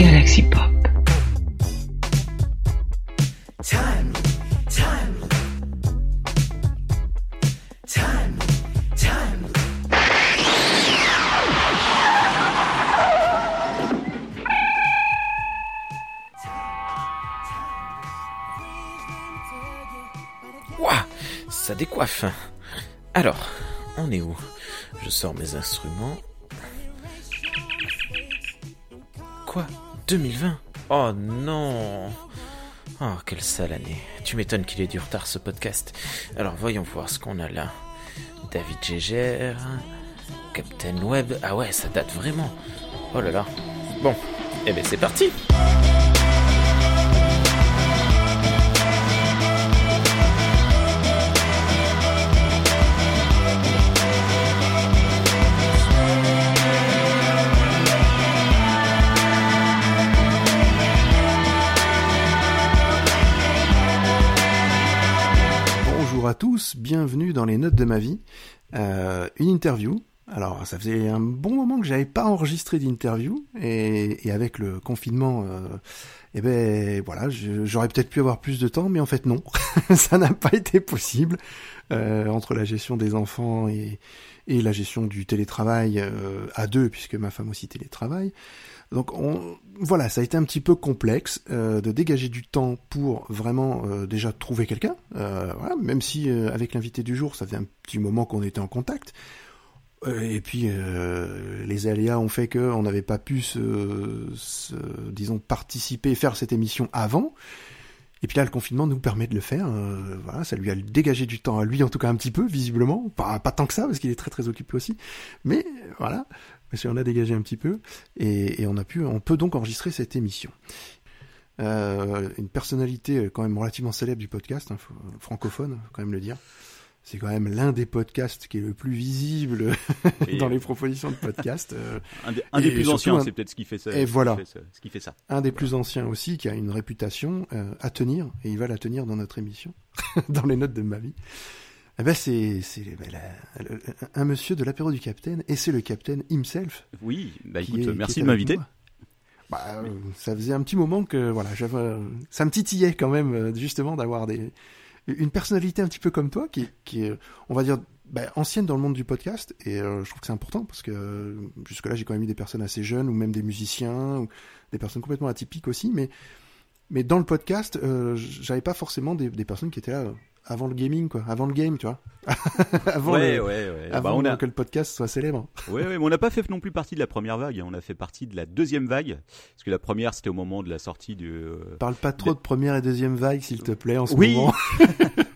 Galaxy Pop. Ça décoiffe. Alors, on est où? Je sors mes instruments. 2020 Oh non Oh, quelle sale année. Tu m'étonnes qu'il ait du retard ce podcast. Alors voyons voir ce qu'on a là. David Gégère, Captain Web. Ah ouais, ça date vraiment. Oh là là. Bon, eh ben c'est parti tous, bienvenue dans les notes de ma vie. Euh, une interview. Alors, ça faisait un bon moment que j'avais pas enregistré d'interview et, et avec le confinement, euh, eh ben voilà, j'aurais peut-être pu avoir plus de temps, mais en fait non, ça n'a pas été possible euh, entre la gestion des enfants et, et la gestion du télétravail euh, à deux, puisque ma femme aussi télétravaille. Donc on, voilà, ça a été un petit peu complexe euh, de dégager du temps pour vraiment euh, déjà trouver quelqu'un. Euh, même si avec l'invité du jour, ça faisait un petit moment qu'on était en contact. Et puis les aléas ont fait qu'on n'avait pas pu se, disons, participer, faire cette émission avant. Et puis là, le confinement nous permet de le faire. voilà, ça lui a dégagé du temps à lui, en tout cas un petit peu, visiblement. Pas, pas tant que ça, parce qu'il est très très occupé aussi. Mais voilà, parce qu'on a dégagé un petit peu et, et on a pu, on peut donc enregistrer cette émission. Euh, une personnalité euh, quand même relativement célèbre du podcast, hein, francophone, faut quand même le dire. C'est quand même l'un des podcasts qui est le plus visible dans les propositions de podcast. euh, Un des, un des Et plus anciens, un- c'est peut-être ce qui fait ça. Et voilà. Ce qui fait ça. un des plus anciens aussi, qui a une réputation euh, à tenir, et il va la tenir dans notre émission, dans les notes de ma vie. Eh ben c'est ben, un monsieur de l'apéro du Capitaine, et c'est le Capitaine himself. Oui, bah écoute, est- merci de m'inviter. Bah, euh, ça faisait un petit moment que voilà, ça me titillait quand même euh, justement d'avoir des une personnalité un petit peu comme toi qui, qui est, on va dire, bah, ancienne dans le monde du podcast et euh, je trouve que c'est important parce que euh, jusque-là j'ai quand même eu des personnes assez jeunes ou même des musiciens ou des personnes complètement atypiques aussi, mais mais dans le podcast, euh, j'avais pas forcément des, des personnes qui étaient là avant le gaming quoi, avant le game, tu vois, avant, Ouais, le- ouais, ouais. avant Bah, on a, que le podcast soit célèbre. ouais, mais on n'a pas fait non plus partie de la première vague. hein. On a fait partie de la deuxième vague, parce que la première c'était au moment de la sortie du. euh, Parle pas trop de première et deuxième vague, s'il te plaît, en ce Oui. moment.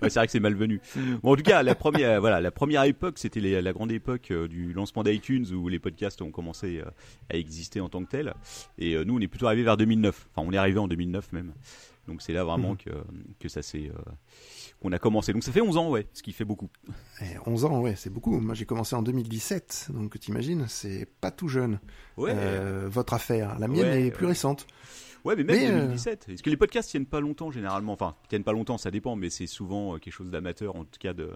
Ouais, c'est vrai que c'est malvenu. Bon, en tout cas, la première, voilà, la première époque, c'était la grande époque euh, du lancement d'iTunes où les podcasts ont commencé euh, à exister en tant que tels. Et nous, on est plutôt arrivé vers 2009. Enfin, on est arrivé en 2009 même. Donc c'est là vraiment Mhm. que que ça s'est euh, qu'on a commencé. Donc ça fait 11 ans, ouais, ce qui fait beaucoup. Eh, 11 ans, ouais, c'est beaucoup. Moi, j'ai commencé en 2017, donc t'imagines, c'est pas tout jeune. Ouais. Euh, votre affaire, la mienne Ouais, est plus ouais. récente. Ouais, mais même Mais, euh, 2017. Est-ce que les podcasts tiennent pas longtemps généralement Enfin, tiennent pas longtemps, ça dépend, mais c'est souvent euh, quelque chose d'amateur, en tout cas de.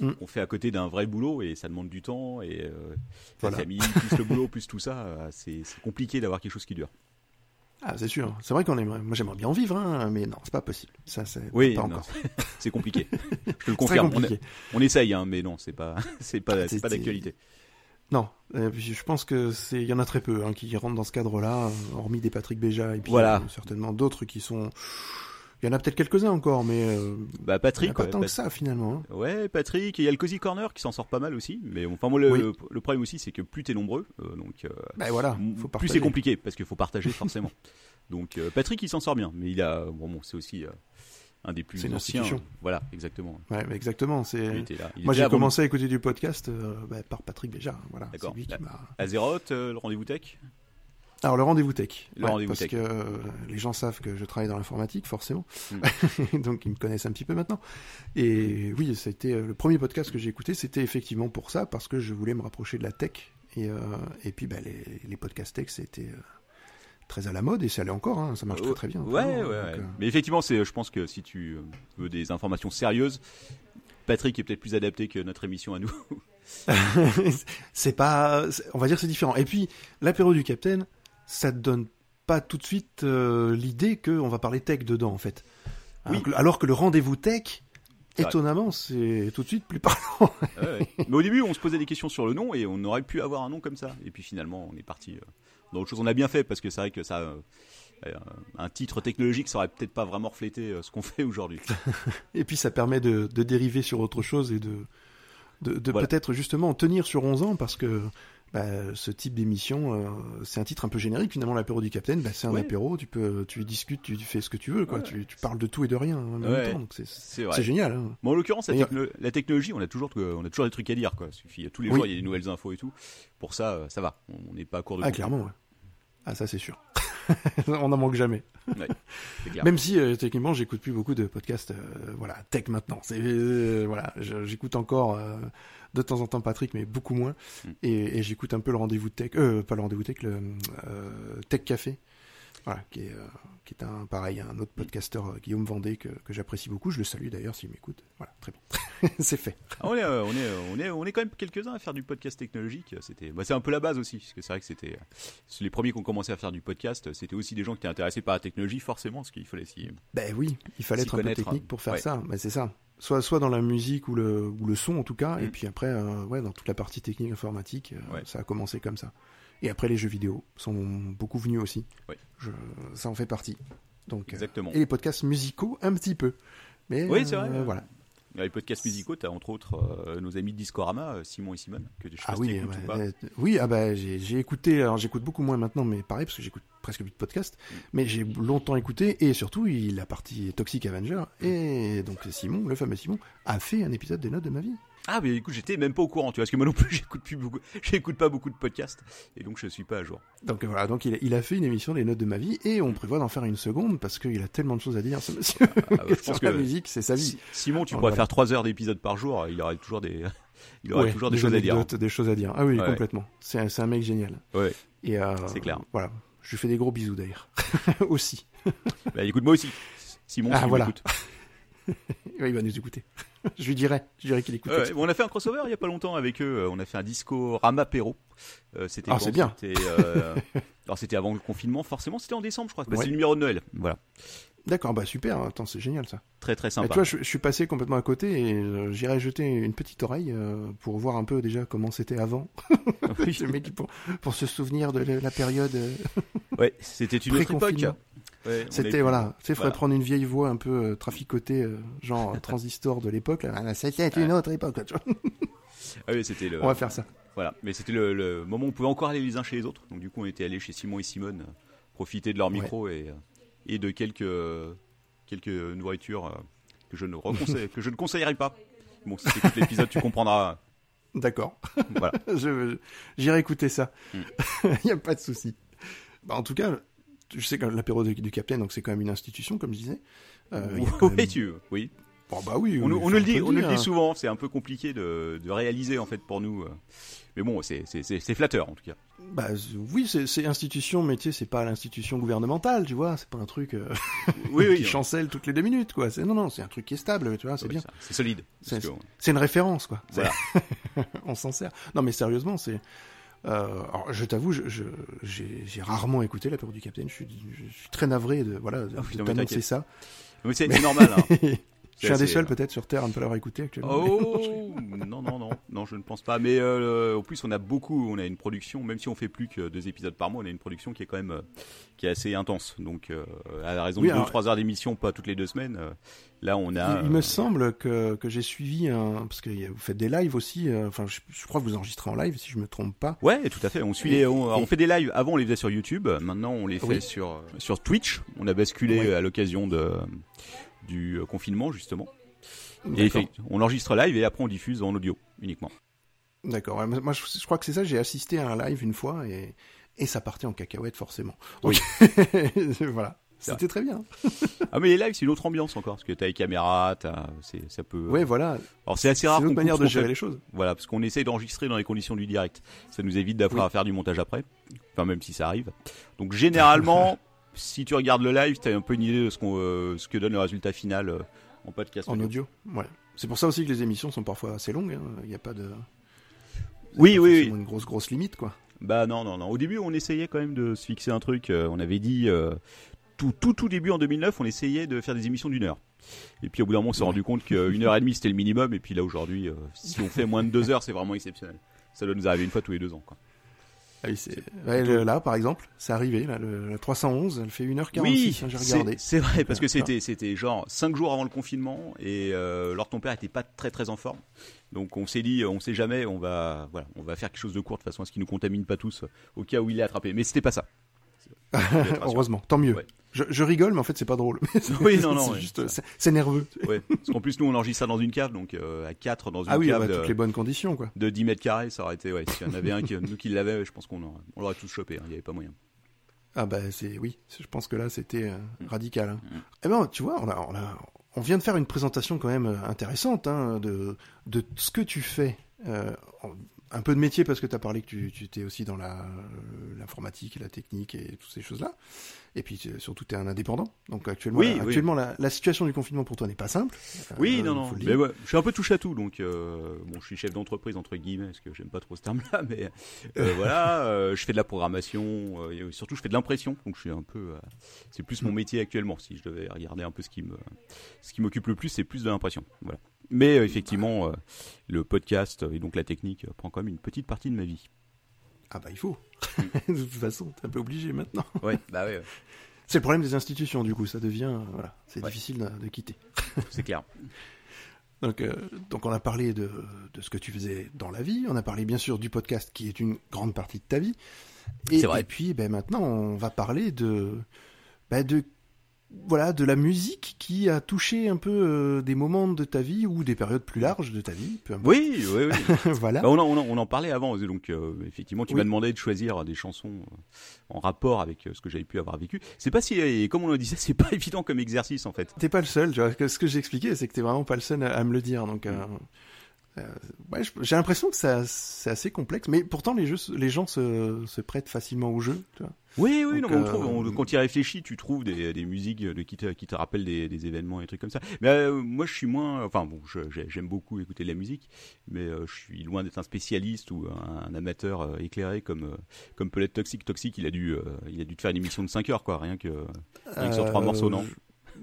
Mm. On fait à côté d'un vrai boulot et ça demande du temps et euh, Voilà. la famille, plus le boulot, plus tout ça, euh, c'est compliqué d'avoir quelque chose qui dure. Ah, c'est sûr. C'est vrai qu'on aimerait. Moi, j'aimerais bien en vivre, hein, mais non, c'est pas possible. Ça, c'est Oui, pas encore. c'est compliqué. Je te le confirme. On, on essaye, hein, mais non, c'est pas, c'est pas, c'est pas d'actualité. Non, euh, puis je pense que c'est, il y en a très peu hein, qui rentrent dans ce cadre-là, hormis des Patrick Béja et puis Voilà. euh, certainement d'autres qui sont. Il y en a peut-être quelques-uns encore, mais euh, Bah il y Patrick, a pas ouais, tant Pat- que ça finalement. hein. Ouais, Patrick, et il y a le Cozy Corner qui s'en sort pas mal aussi. Mais enfin, moi, le, Oui. le, le problème aussi, c'est que plus t'es nombreux, euh, donc euh, Ben voilà, faut plus c'est compliqué parce qu'il faut partager forcément. donc Patrick, il s'en sort bien, mais il a, bon, bon c'est aussi un des plus une anciens. Voilà, exactement. Ouais, mais exactement. C'est. Moi, j'ai commencé à écouter du podcast bah, par Patrick Béja. Voilà, c'est D'accord. nous. Azeroth, le rendez-vous tech? Alors le rendez-vous tech. Le Ouais, rendez-vous parce tech. que euh, les gens savent que je travaille dans l'informatique, forcément. Donc ils me connaissent un petit peu maintenant. Et oui, ça a été euh, le premier podcast que j'ai écouté, c'était effectivement pour ça, parce que je voulais me rapprocher de la tech. Et, euh, et puis bah, les, les podcasts tech, c'était euh, très à la mode et ça l'est encore. hein, ça marche très très bien. Ouais, ouais, toujours, ouais. donc, Mais effectivement, c'est, je pense que si tu veux des informations sérieuses, Patrick est peut-être plus adapté que notre émission à nous. c'est pas, on va dire que c'est différent. Et puis l'apéro du Capitaine, ça te donne pas tout de suite euh, l'idée qu'on va parler tech dedans, en fait. Oui. Alors, que, alors que le rendez-vous tech, étonnamment, c'est tout de suite plus parlant. Ouais, ouais. Mais au début, on se posait des questions sur le nom et on aurait pu avoir un nom comme ça. Et puis finalement, on est parti euh, dans autre chose. On a bien fait parce que c'est vrai que ça, euh, un titre technologique, ça aurait peut-être pas vraiment reflété ce qu'on fait aujourd'hui. Et puis ça permet de, de dériver sur autre chose et de, de, de Voilà. peut-être justement en tenir sur 11 ans parce que bah, ce type d'émission, euh, c'est un titre un peu générique finalement, l'apéro du Capitaine, bah, c'est un Ouais. apéro, tu peux, tu discutes, tu fais ce que tu veux, quoi. Ouais. Tu, tu parles de tout et de rien en même Ouais. temps, donc c'est C'est vrai. c'est génial. hein. Bon, en l'occurrence, la, techno- la technologie, on a toujours, on a toujours des trucs à dire, quoi. Suffit, tous les Oui. jours, il y a des nouvelles infos et tout. Pour ça, euh, ça va. On n'est pas à court de Ah contenu. clairement, ouais. Ah ça c'est sûr. On n'en manque jamais. Même si euh, techniquement j'écoute plus beaucoup de podcasts, euh, voilà, tech maintenant. C'est euh, voilà, j'écoute encore euh, de temps en temps Patrick, mais beaucoup moins. Mm. Et, et j'écoute un peu le rendez-vous tech, euh, pas le rendez-vous tech, le euh, Tech Café, voilà, qui est euh, qui est un pareil, un autre podcasteur euh, Guillaume Vendée que, que j'apprécie beaucoup. Je le salue d'ailleurs s'il m'écoute. Voilà, très bien, c'est fait. Ah, on, est, on, est, on, est, on est quand même quelques-uns à faire du podcast technologique. C'était, bah, c'est un peu la base aussi, parce que c'est vrai que c'était les premiers qui ont commencé à faire du podcast. C'était aussi des gens qui étaient intéressés par la technologie, forcément, parce qu'il fallait s'y. Ben oui, il fallait être un peu technique pour faire Ouais. ça. Ben c'est ça. Soit, soit dans la musique ou le, ou le son en tout cas, et Mm. puis après, euh, ouais, dans toute la partie technique informatique, euh, Ouais. ça a commencé comme ça. Et après, les jeux vidéo sont beaucoup venus aussi. Ouais. Je, ça en fait partie. Donc, euh, Exactement. et les podcasts musicaux un petit peu. Mais Oui, c'est vrai. voilà. Dans les podcasts musicaux, t'as entre autres euh, nos amis de Discorama, euh, Simon et Simone, que je sais Ah oui, ouais, ou pas. euh, oui, ah bah j'ai écouté, alors j'écoute beaucoup moins maintenant, mais pareil parce que j'écoute presque plus de podcasts, Mm. mais j'ai longtemps écouté et surtout il la partie Toxic Avenger et donc Simon, le fameux Simon, a fait un épisode des notes de ma vie. Ah, mais écoute, j'étais même pas au courant, tu vois, parce que moi non plus, j'écoute plus beaucoup, j'écoute pas beaucoup de podcasts, et donc je suis pas à jour. Donc voilà, donc il a, il a fait une émission des notes de ma vie et on prévoit d'en faire une seconde parce qu'il a tellement de choses à dire ce monsieur. Ah, bah, je pense la que musique, c'est sa vie. Si- Simon, tu Oh, pourrais voilà. faire 3 heures d'épisode par jour, il aurait toujours des, il aurait Ouais, toujours des, choses à dire. Des choses à dire. Ah oui, Ouais. complètement. C'est un, un mec génial. Ouais. Et euh, C'est clair. Voilà, je lui fais des gros bisous d'ailleurs. Aussi. Bah, écoute, moi aussi. Simon, Ah, si voilà. il va nous écouter. je lui dirai, je dirai qu'il écoute. On a fait un crossover il y a pas longtemps avec eux. euh, On a fait un disco Ramapéro. Euh, c'était Ah, c'est bien. Euh, alors c'était avant le confinement, forcément. C'était en décembre, je crois. Bah, Ouais. C'est le numéro de Noël. Voilà. D'accord, bah super. Attends, c'est génial ça. Très très sympa. tu vois, je, je suis passé complètement à côté et j'irai jeter une petite oreille pour voir un peu déjà comment c'était avant. Oui. Pour, pour se souvenir de la, période. Ouais, c'était une autre époque. Ouais, C'était voilà, tu sais, faudrait voilà. prendre une vieille voix un peu euh, traficotée, euh, genre euh, transistor de l'époque. Ah, C'était une autre époque. là, tu vois. Ah oui, c'était le. On va faire ça. Voilà, mais c'était le, le moment où on pouvait encore aller les uns chez les autres. Donc du coup, on était allé chez Simon et Simone, euh, profiter de leur Ouais. micro et, et de quelques quelques nourritures que je ne que je ne conseillerais pas. Bon, si tu écoutes l'épisode, tu comprendras. D'accord. Voilà. J'irai écouter ça. Mm. Il n'y a pas de souci. Bah, en tout cas, je sais que l'apéro du, du Capitaine, donc c'est quand même une institution, comme je disais. Euh, oui, même- tu, oui. Bon, bah oui. On, on le dit, on nous le dire, dit hein. souvent. C'est un peu compliqué de, de réaliser en fait pour nous. euh. Mais bon, c'est flatteur en tout cas. Bah oui, c'est institution, mais tu sais, c'est pas l'institution gouvernementale, tu vois. C'est pas un truc euh, Oui, oui. qui chancelle toutes les deux minutes, quoi. Non, non, c'est un truc qui est stable, tu vois. C'est bien. C'est solide. C'est- que- une référence, quoi. Voilà. on s'en sert. Non, mais sérieusement, c'est. Euh, alors, je t'avoue, je- je- j'ai rarement écouté l'apéro du Capitaine. Je suis, je suis très navré de voilà de, oui, de t'annoncer ça. Mais c'est c'est normal. hein. je suis un des seuls euh, peut-être sur Terre à ne pas l'avoir écouté actuellement. Oh non non non non je ne pense pas mais euh, en plus on a beaucoup on a une production même si on fait plus que deux épisodes par mois on a une production qui est quand même euh, qui est assez intense donc euh, à la raison Oui, de deux alors- ou trois heures d'émission pas toutes les deux semaines là on a Il, il me semble que, que j'ai suivi un parce que vous faites des lives aussi. Enfin, je, je crois que vous enregistrez en live si je me trompe pas. Ouais, tout à fait. On suit Et- les, on, et- on fait des lives. Avant, on les faisait sur YouTube. Maintenant, on les fait Oui. sur sur Twitch. On a basculé à l'occasion de du euh, confinement justement. Et on enregistre live et après on diffuse en audio uniquement. D'accord. moi, je, je crois que c'est ça. J'ai assisté à un live une fois et, et ça partait en cacahuète forcément. Oui. Donc, voilà. C'était très bien. Ah mais les lives, c'est une autre ambiance encore parce que t'as les caméras, t'as, c'est, ça peut. Ouais, voilà. Alors c'est assez C'est rare. une manière de gérer fait. les choses. Voilà, parce qu'on essaye d'enregistrer dans les conditions du direct. Ça nous évite d'avoir Oui. à faire du montage après. Enfin, même si ça arrive. Donc, généralement, si tu regardes le live, t'as un peu une idée de ce, qu'on, euh, ce que donne le résultat final euh, en podcast. En audio. Ouais. C'est pour ça aussi que les émissions sont parfois assez longues. hein. Il n'y a pas de. Oui, pas oui, oui. Une grosse grosse limite quoi. Bah non, non, non. Au début, on essayait quand même de se fixer un truc. euh, on avait dit tout, tout, tout début en 2009, on essayait de faire des émissions d'une heure. Et puis au bout d'un moment, on s'est rendu compte qu'une heure et demie c'était le minimum. Et puis là aujourd'hui, si on fait moins de deux heures, c'est vraiment exceptionnel. Ça doit nous arriver une fois tous les deux ans. Quoi. Ah oui, c'est- ouais, le- là, par exemple, c'est arrivé, là, le, la 311, elle fait 1h46, hein, j'ai c'est- regardé. C'est vrai parce que c'était c'était genre cinq jours avant le confinement et euh, alors ton père était pas très très en forme. Donc on s'est dit, on sait jamais, on va voilà, on va faire quelque chose de court de façon à ce qu'il nous contamine pas tous au cas où il est attrapé. Mais c'était pas ça. Heureusement, tant mieux. Ouais. Je, je rigole, mais en fait, c'est pas drôle. Oui, non, non, c'est ouais, nerveux. Ouais. Parce qu'en plus nous on enregistre ça dans une cave, donc euh, à 4 dans une Ah oui, cave bah, toutes les bonnes conditions, quoi. de 10 mètres carrés, ça aurait été ouais. S'il y en avait un qui, nous qui l'avait, je pense qu'on on l'aurait tous chopé. hein, Il y avait pas moyen. Ah bah c'est oui, je pense que là c'était euh, Mm. radical. hein. Eh ben tu vois, on a, on a- on vient de faire une présentation quand même euh, intéressante hein, de de ce que tu fais. Euh, un peu de métier parce que tu as parlé que tu, tu étais aussi dans la euh, l'informatique et la technique et toutes ces choses-là. Et puis tu- surtout tu es un indépendant. Donc actuellement Oui, oui. actuellement la, la situation du confinement pour toi n'est pas simple. Oui, Euh, non, non. Mais ouais, je suis un peu touche à tout, donc euh, bon, je suis chef d'entreprise entre guillemets, parce que j'aime pas trop ce terme-là, mais euh, voilà, euh, je fais de la programmation, euh, et surtout je fais de l'impression, donc je suis un peu, euh, c'est plus mon métier actuellement. Si je devais regarder un peu ce qui me, ce qui m'occupe le plus, c'est plus de l'impression, voilà. Mais euh, effectivement, euh, le podcast et donc la technique euh, prend quand même une petite partie de ma vie. Ah bah il faut. de toute façon, t'es un peu obligé maintenant. Ouais, bah ouais, C'est le problème des institutions du coup, ça devient euh, voilà, c'est Ouais. difficile de, de quitter. c'est clair. Donc, euh, donc on a parlé de, de ce que tu faisais dans la vie, on a parlé bien sûr du podcast qui est une grande partie de ta vie. Et, C'est vrai. et puis ben, maintenant on va parler de, ben, de, voilà, de la musique qui a touché un peu euh, des moments de ta vie ou des périodes plus larges de ta vie. Peu importe. Oui, oui, oui. voilà. Bah, on, en, on, en, on en parlait avant, donc euh, effectivement, tu Oui. m'as demandé de choisir des chansons euh, en rapport avec ce que j'avais pu avoir vécu. C'est pas si, et comme on le disait, c'est pas évident comme exercice en fait. T'es pas le seul, tu vois. Ce que j'ai expliqué, c'est que t'es vraiment pas le seul à, à me le dire. Donc, euh, ouais, je- j'ai l'impression que c'est assez complexe, mais pourtant les, jeux, les gens se, se prêtent facilement au jeu. Tu vois. Oui, oui, Donc, non, on euh, trouve, on- quand tu y réfléchis, tu trouves des, des musiques de, qui, te, qui te rappellent des, des événements et des trucs comme ça. Mais euh, moi, je suis moins. Enfin, bon, j'aime beaucoup écouter de la musique, mais euh, je suis loin d'être un spécialiste ou un, un amateur euh, éclairé comme, euh, comme peut l'être Toxic. Toxic, il a, dû, euh, il a dû te faire une émission de 5 heures, quoi, rien que, rien que sur trois Euh, morceaux, non? je,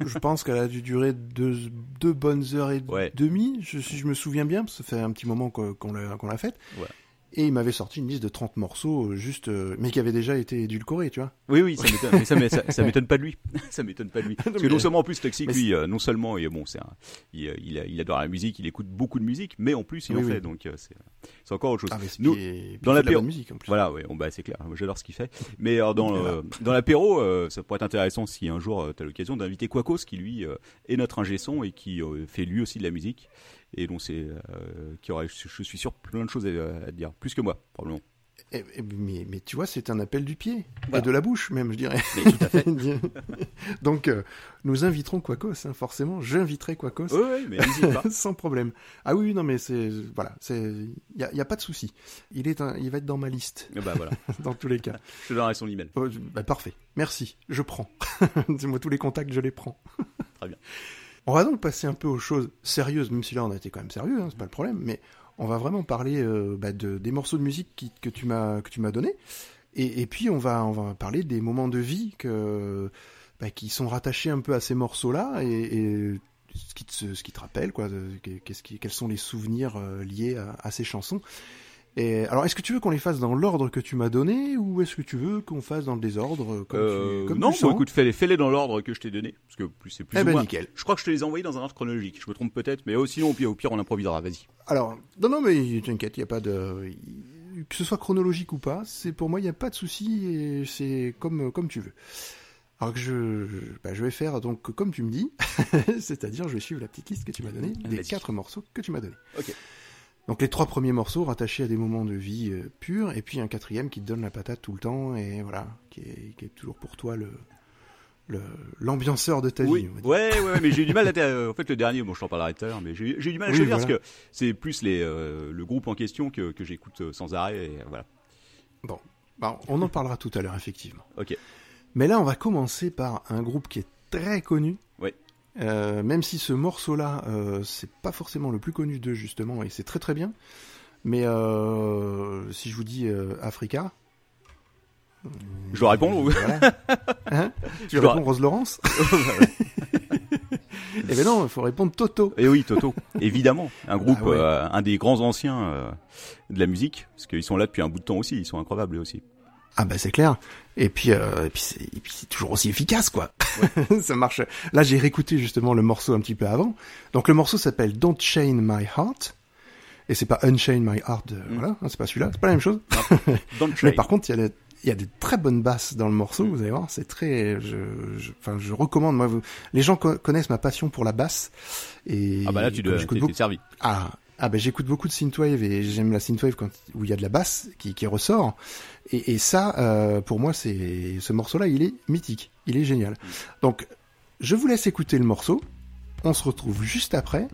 je pense qu'elle a dû durer deux, deux bonnes heures et Ouais. demie, je, si je me souviens bien, parce que ça fait un petit moment qu'on l'a qu'on l'a faite. Ouais. Et il m'avait sorti une liste de 30 morceaux, euh, juste, euh, mais qui avait déjà été édulcorés, tu vois. Oui, oui, ça m'étonne, ça, ça, m'étonne pas de lui. ça m'étonne pas de lui. Parce que non seulement en plus Toxic, lui, euh, non seulement, et bon, c'est un, il, adore la musique, il écoute beaucoup de musique, mais en plus il Oui, en oui. fait, donc c'est, encore autre chose. Ah, mais c'est Nous, puis dans l'apéro- la musique en plus. Voilà, ouais, bon, bah, c'est clair, j'adore ce qu'il fait. Mais alors, dans, euh, l'apéro, euh, ça pourrait être intéressant si un jour tu as l'occasion d'inviter Quacos, qui lui euh, est notre ingé son et qui fait lui aussi de la musique. Et donc, c'est, euh, qui aurait, je, suis sûr, plein de choses à, dire, plus que moi, probablement. Et- et- mais, mais tu vois, c'est un appel du pied, Voilà. et de la bouche même, je dirais. Mais tout à fait. Donc, euh, nous inviterons Quacos, hein, forcément. J'inviterai Quacos. Oui, oui, mais pas. Sans problème. Ah oui, non, mais c'est voilà, c'est il y a, y a pas de souci. Il est, un- il va être dans ma liste bah voilà, dans tous les cas. je te donnerai son email. Oh, bah, parfait, merci, je prends. Moi, tous les contacts, je les prends. Très bien. On va donc passer un peu aux choses sérieuses, même si là on a été quand même sérieux, hein, c'est pas le problème, mais on va vraiment parler euh, bah, de, des morceaux de musique que tu m'as que tu m'as donné, et, puis on va on va parler des moments de vie bah, qui sont rattachés un peu à ces morceaux-là et, ce qui te ce qui te rappelle quoi, qu'est-ce quels sont les souvenirs euh, liés à ces chansons. Et alors, est-ce que tu veux qu'on les fasse dans l'ordre que tu m'as donné, ou est-ce que tu veux qu'on fasse dans le désordre comme Euh, tu, comme non, tu bon, écoute, fais-les, fais-les dans l'ordre que je t'ai donné, parce que plus c'est plus Eh ou ben moins- nickel. Je crois que je te les ai envoyés dans un ordre chronologique. Je me trompe peut-être, mais oh, sinon au pire, au pire on improvisera. Vas-y. Alors, non, non, mais t'inquiète, il n'y a pas de. Que ce soit chronologique ou pas, c'est pour moi, il n'y a pas de souci, et c'est comme, comme tu veux. Alors que je, je, bah, je vais faire donc comme tu me dis, c'est-à-dire je vais suivre la petite liste que tu m'as donnée, des quatre morceaux que tu m'as donnés. Ok. Donc les trois premiers morceaux rattachés à des moments de vie euh, purs, et puis un quatrième qui te donne la patate tout le temps, et voilà, qui est, qui est toujours pour toi le l'ambianceur de ta Oui, vie. ouais, ouais, mais j'ai eu du mal à. euh, en fait, le dernier, bon, je t'en parlerai tout à l'heure, mais j'ai eu du mal à Oui, choisir voilà. parce que c'est plus les, euh, le groupe en question que, que j'écoute sans arrêt. Et voilà. Bon, on en parlera tout à l'heure, effectivement. Ok. Mais là, on va commencer par un groupe qui est très connu. Ouais. Euh, même si ce morceau-là, euh, c'est pas forcément le plus connu d'eux, justement, et c'est très très bien. Mais euh, si je vous dis euh, Africa, Je dois répondre ou Voilà. Hein tu Je dois- réponds Rose Laurence Eh ben non, il faut répondre Toto. Eh oui, Toto, évidemment. Un groupe, Ah ouais. un des grands anciens de la musique, parce qu'ils sont là depuis un bout de temps aussi, ils sont incroyables aussi. Ah bah c'est clair. Et puis, euh, et puis c'est et puis c'est toujours aussi efficace quoi. ça marche. Là j'ai réécouté justement le morceau un petit peu avant. Donc le morceau s'appelle Don't Chain My Heart. Et c'est pas Unchain My Heart. euh, Voilà, hein, c'est pas celui-là. C'est pas la même chose. Don't Mais par contre il y a des il y a des très bonnes basses dans le morceau, vous allez voir, c'est très, je, je- enfin, je recommande. Moi, vous- les gens co- connaissent ma passion pour la basse, et Ah bah là, tu dois, t'es beaucoup- servi. ah, ah ben j'écoute beaucoup de synthwave et j'aime la synthwave quand où il y a de la basse qui, qui ressort. Et, et ça, euh, pour moi, c'est ce morceau-là, il est mythique, il est génial. Donc, je vous laisse écouter le morceau. On se retrouve juste après.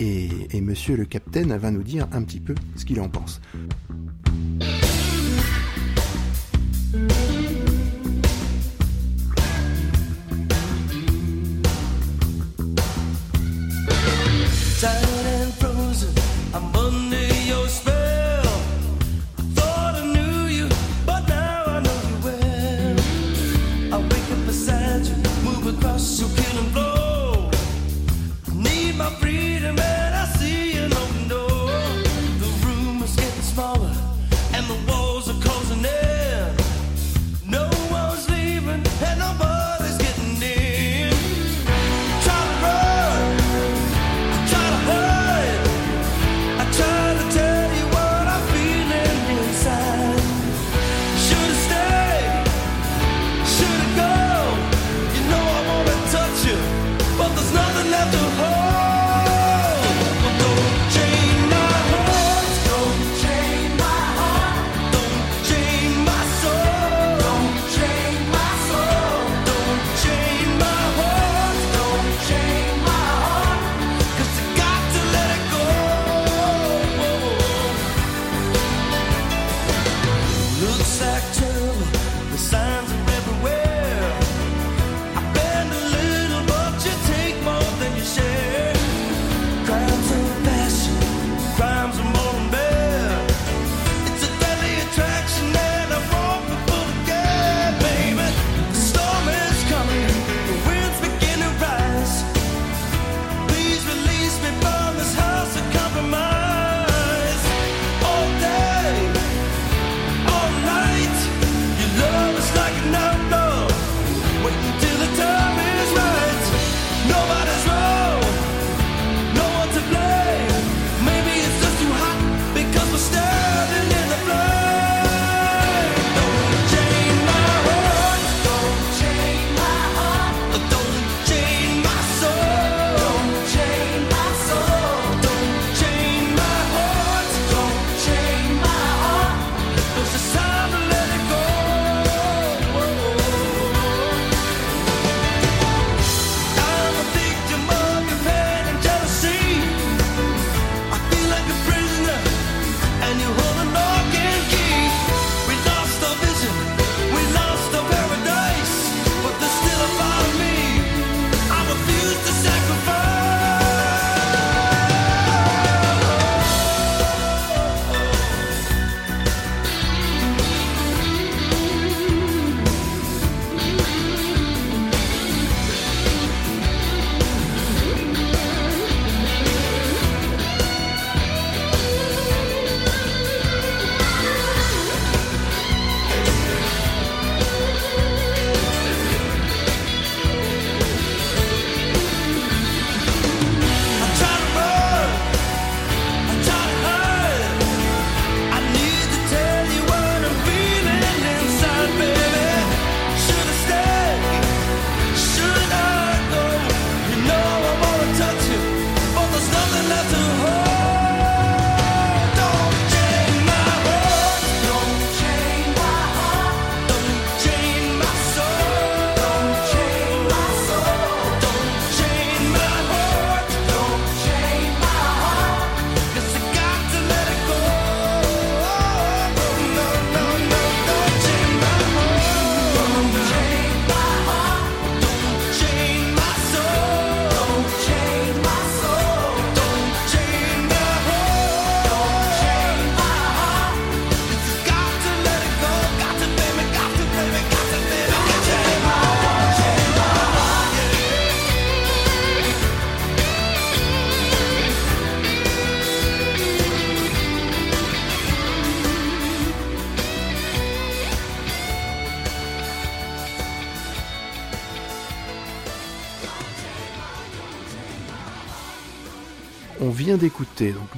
Et, et Monsieur le Capitaine va nous dire un petit peu ce qu'il en pense.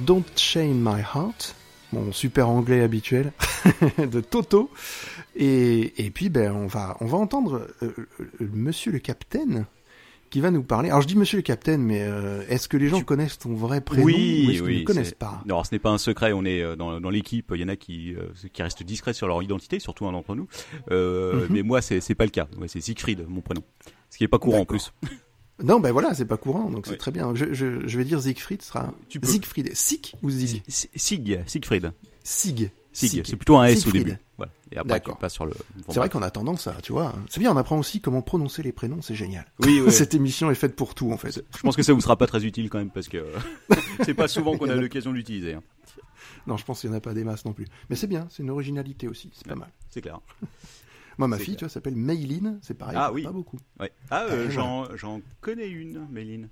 Don't Chain My Heart, mon super anglais habituel de Toto, et, et puis ben on va on va entendre euh, euh, Monsieur le Capitaine qui va nous parler. Alors je dis Monsieur le Capitaine, mais euh, est-ce que les gens Tu- connaissent ton vrai prénom Oui, ou est-ce qu'ils oui, ne connaissent pas Non, ce n'est pas un secret. On est dans, dans l'équipe. Il y en a qui qui restent discrets sur leur identité, surtout un d'entre nous. Euh, Mhm. Mais moi, c'est c'est pas le cas. Ouais, c'est Siegfried, mon prénom. Ce qui est pas courant en plus. Non, ben voilà, c'est pas courant, donc c'est Oui. très bien. Je, je, je vais dire Siegfried, sera Tu peux. Siegfried, Sig ou Zig Si- Sig, Siegfried. Sig. Sig. C'est plutôt un S au Siegfried. début. Voilà. Et après, D'accord. tu passes sur le. C'est vrai qu'on a tendance à, tu vois, c'est bien, on apprend aussi comment prononcer les prénoms, c'est génial. Oui, oui. Cette émission est faite pour tout, en fait. Je pense que ça vous sera pas très utile quand même parce que c'est pas souvent qu'on a l'occasion d'utiliser. hein. Non, je pense qu'il n'y en a pas des masses non plus. Mais c'est bien, c'est une originalité aussi, c'est pas mal. C'est clair. Moi, ma C'est fille, clair. tu vois, s'appelle Mayline, c'est pareil, Ah pas oui. beaucoup. Ouais. Ah, euh, j'en j'en connais une, Méline.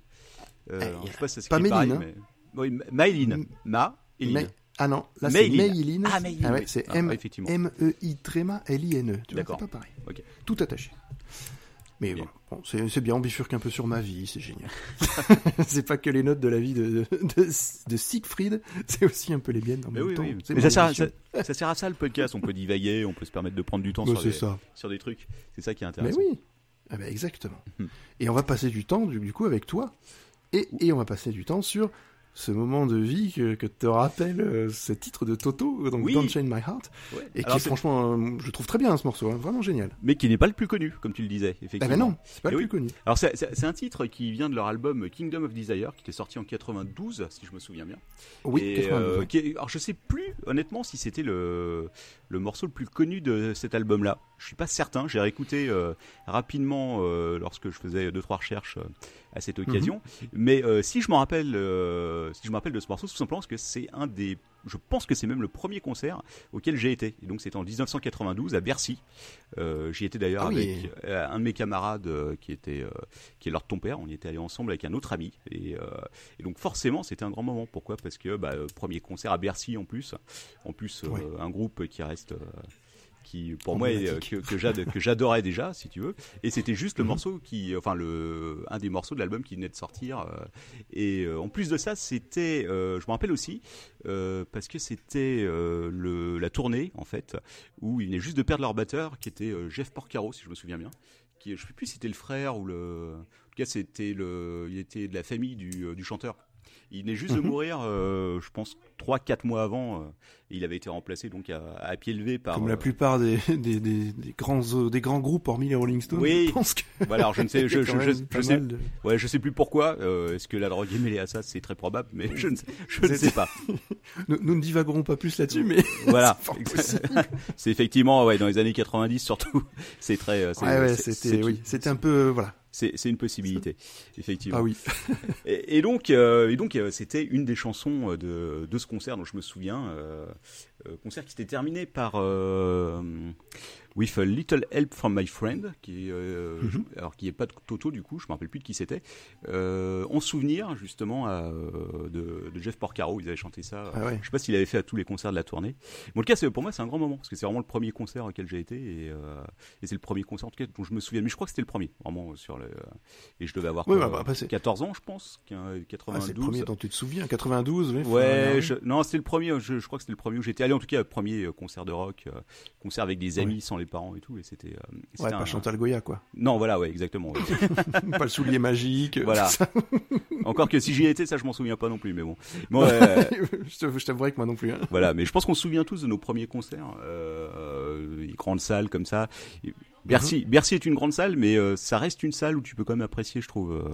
Euh, Eh, je sais pas si ça pas pareil, Méline, mais oui, Ma- Maïline. M- Ma. May- Ah non, là c'est Mayline. Mayline. Ah, Mayline, ouais, oui. c'est Ah, M effectivement. M E I tréma L I N E. Tu vois, D'accord. c'est pas pareil. Ok. Tout attaché. Mais Bien. bon, c'est bien, on bifurque un peu sur ma vie, c'est génial. c'est pas que les notes de la vie de, de, de Siegfried, c'est aussi un peu les miennes en Mais même oui, temps. oui. Mais ça sert, à- ça, ça sert à ça le podcast. On peut divaguer, on peut se permettre de prendre du temps Bah, sur, des, ça. sur des trucs. C'est ça qui est Mais intéressant. oui, ah bah, exactement. Mhm. Et on va passer du temps, du, du coup, avec toi. Et, et on va passer du temps sur ce moment de vie que, que te rappelle euh, ce titre de Toto, donc Oui. Don't Chain My Heart, Ouais. et qui est franchement, euh, je trouve très bien ce morceau, hein, vraiment génial. Mais qui n'est pas le plus connu, comme tu le disais, Ah effectivement. ben non, c'est pas Et le oui. plus connu. Alors c'est- un titre qui vient de leur album Kingdom of Desire, qui était sorti en 92, si je me souviens bien. Oui, Et, 92. euh, ouais. qui est- alors je sais plus honnêtement si c'était le, le morceau le plus connu de cet album-là. Je suis pas certain. J'ai réécouté euh, rapidement euh, lorsque je faisais deux trois recherches euh, à cette occasion. Mhm. Mais si je m'en rappelle, si je me rappelle de ce morceau, c'est tout simplement parce que c'est un des, je pense que c'est même le premier concert auquel j'ai été. Et donc c'était en 1992 à Bercy. Euh, J'y étais d'ailleurs Ah oui. avec euh, un de mes camarades euh, qui était, qui est l'ordre de ton père. On y était allé ensemble avec un autre ami. Et, et donc forcément, c'était un grand moment. Pourquoi? Parce que bah, premier concert à Bercy en plus. En plus, Ouais. un groupe qui reste. Euh, qui pour moi est, euh, que, que j'ad- que j'adorais déjà si tu veux. Et c'était juste le Mhm. morceau qui enfin le un des morceaux de l'album qui venait de sortir euh, et euh, en plus de ça c'était euh, je me rappelle aussi euh, parce que c'était euh, le la tournée en fait où ils venaient juste de perdre leur batteur qui était euh, Jeff Porcaro si je me souviens bien qui je sais plus si c'était le frère ou le en tout cas c'était le il était de la famille du, euh, du chanteur il venait juste de Mhm. mourir, euh, je pense, 3-4 mois avant. euh, et il avait été remplacé donc à, à pied levé par. Comme euh, la plupart des, des, des, des grands, euh, des grands groupes, hormis les Rolling Stones, Oui. je pense que Voilà, alors je ne sais, je, je, je, je sais, mal de- ouais, je sais plus pourquoi. euh, Est-ce que la drogue est mêlée à ça C'est très probable, mais je ne sais, je ne sais pas. Nous, nous ne divaguerons pas plus là-dessus, mais Voilà, c'est effectivement ouais dans les années 90 surtout. C'est très. euh, ouais, ouais, c'était, c'est- oui, c'était un peu, euh, voilà. C'est une possibilité, effectivement. Ah oui. Et, et donc, euh, et donc, euh, c'était une des chansons euh, de, de ce concert dont je me souviens. Euh, concert qui s'était terminé par With a Little Help from My Friend, qui, est, euh, Mhm. je- alors qui est pas de Toto du coup, je me rappelle plus de qui c'était. Euh, en souvenir justement à, euh, de, de Jeff Porcaro, ils avaient chanté ça. Ah ouais. Je sais pas s'il avait fait à tous les concerts de la tournée. Bon, tout cas, pour moi, c'est un grand moment parce que c'est vraiment le premier concert auquel j'ai été et, euh, et c'est le premier concert en tout cas dont je me souviens. Mais je crois que c'était le premier, vraiment sur le. Et je devais avoir quoi, bah, bah, c'est- 14 ans, je pense, qu'un- Ah, 92. c'est le premier dont tu te souviens, 92, oui. Ouais, je- non, c'était le premier. Je, je crois que c'était le premier où j'étais allé. En tout cas, premier concert de rock, concert avec des amis, sans les parents et tout. Et c'était. euh, c'était Ouais, un- pas Chantal Goya, quoi. Non, voilà, ouais, exactement. ouais. pas le soulier magique. Voilà. Encore que si j'y étais, ça, je m'en souviens pas non plus. Mais bon. Bon, euh, je t'avouerai que moi non plus. hein. voilà, mais je pense qu'on se souvient tous de nos premiers concerts, euh, euh, grandes salles comme ça. Et Bercy, Bercy est une grande salle, mais euh, ça reste une salle où tu peux quand même apprécier, je trouve, euh,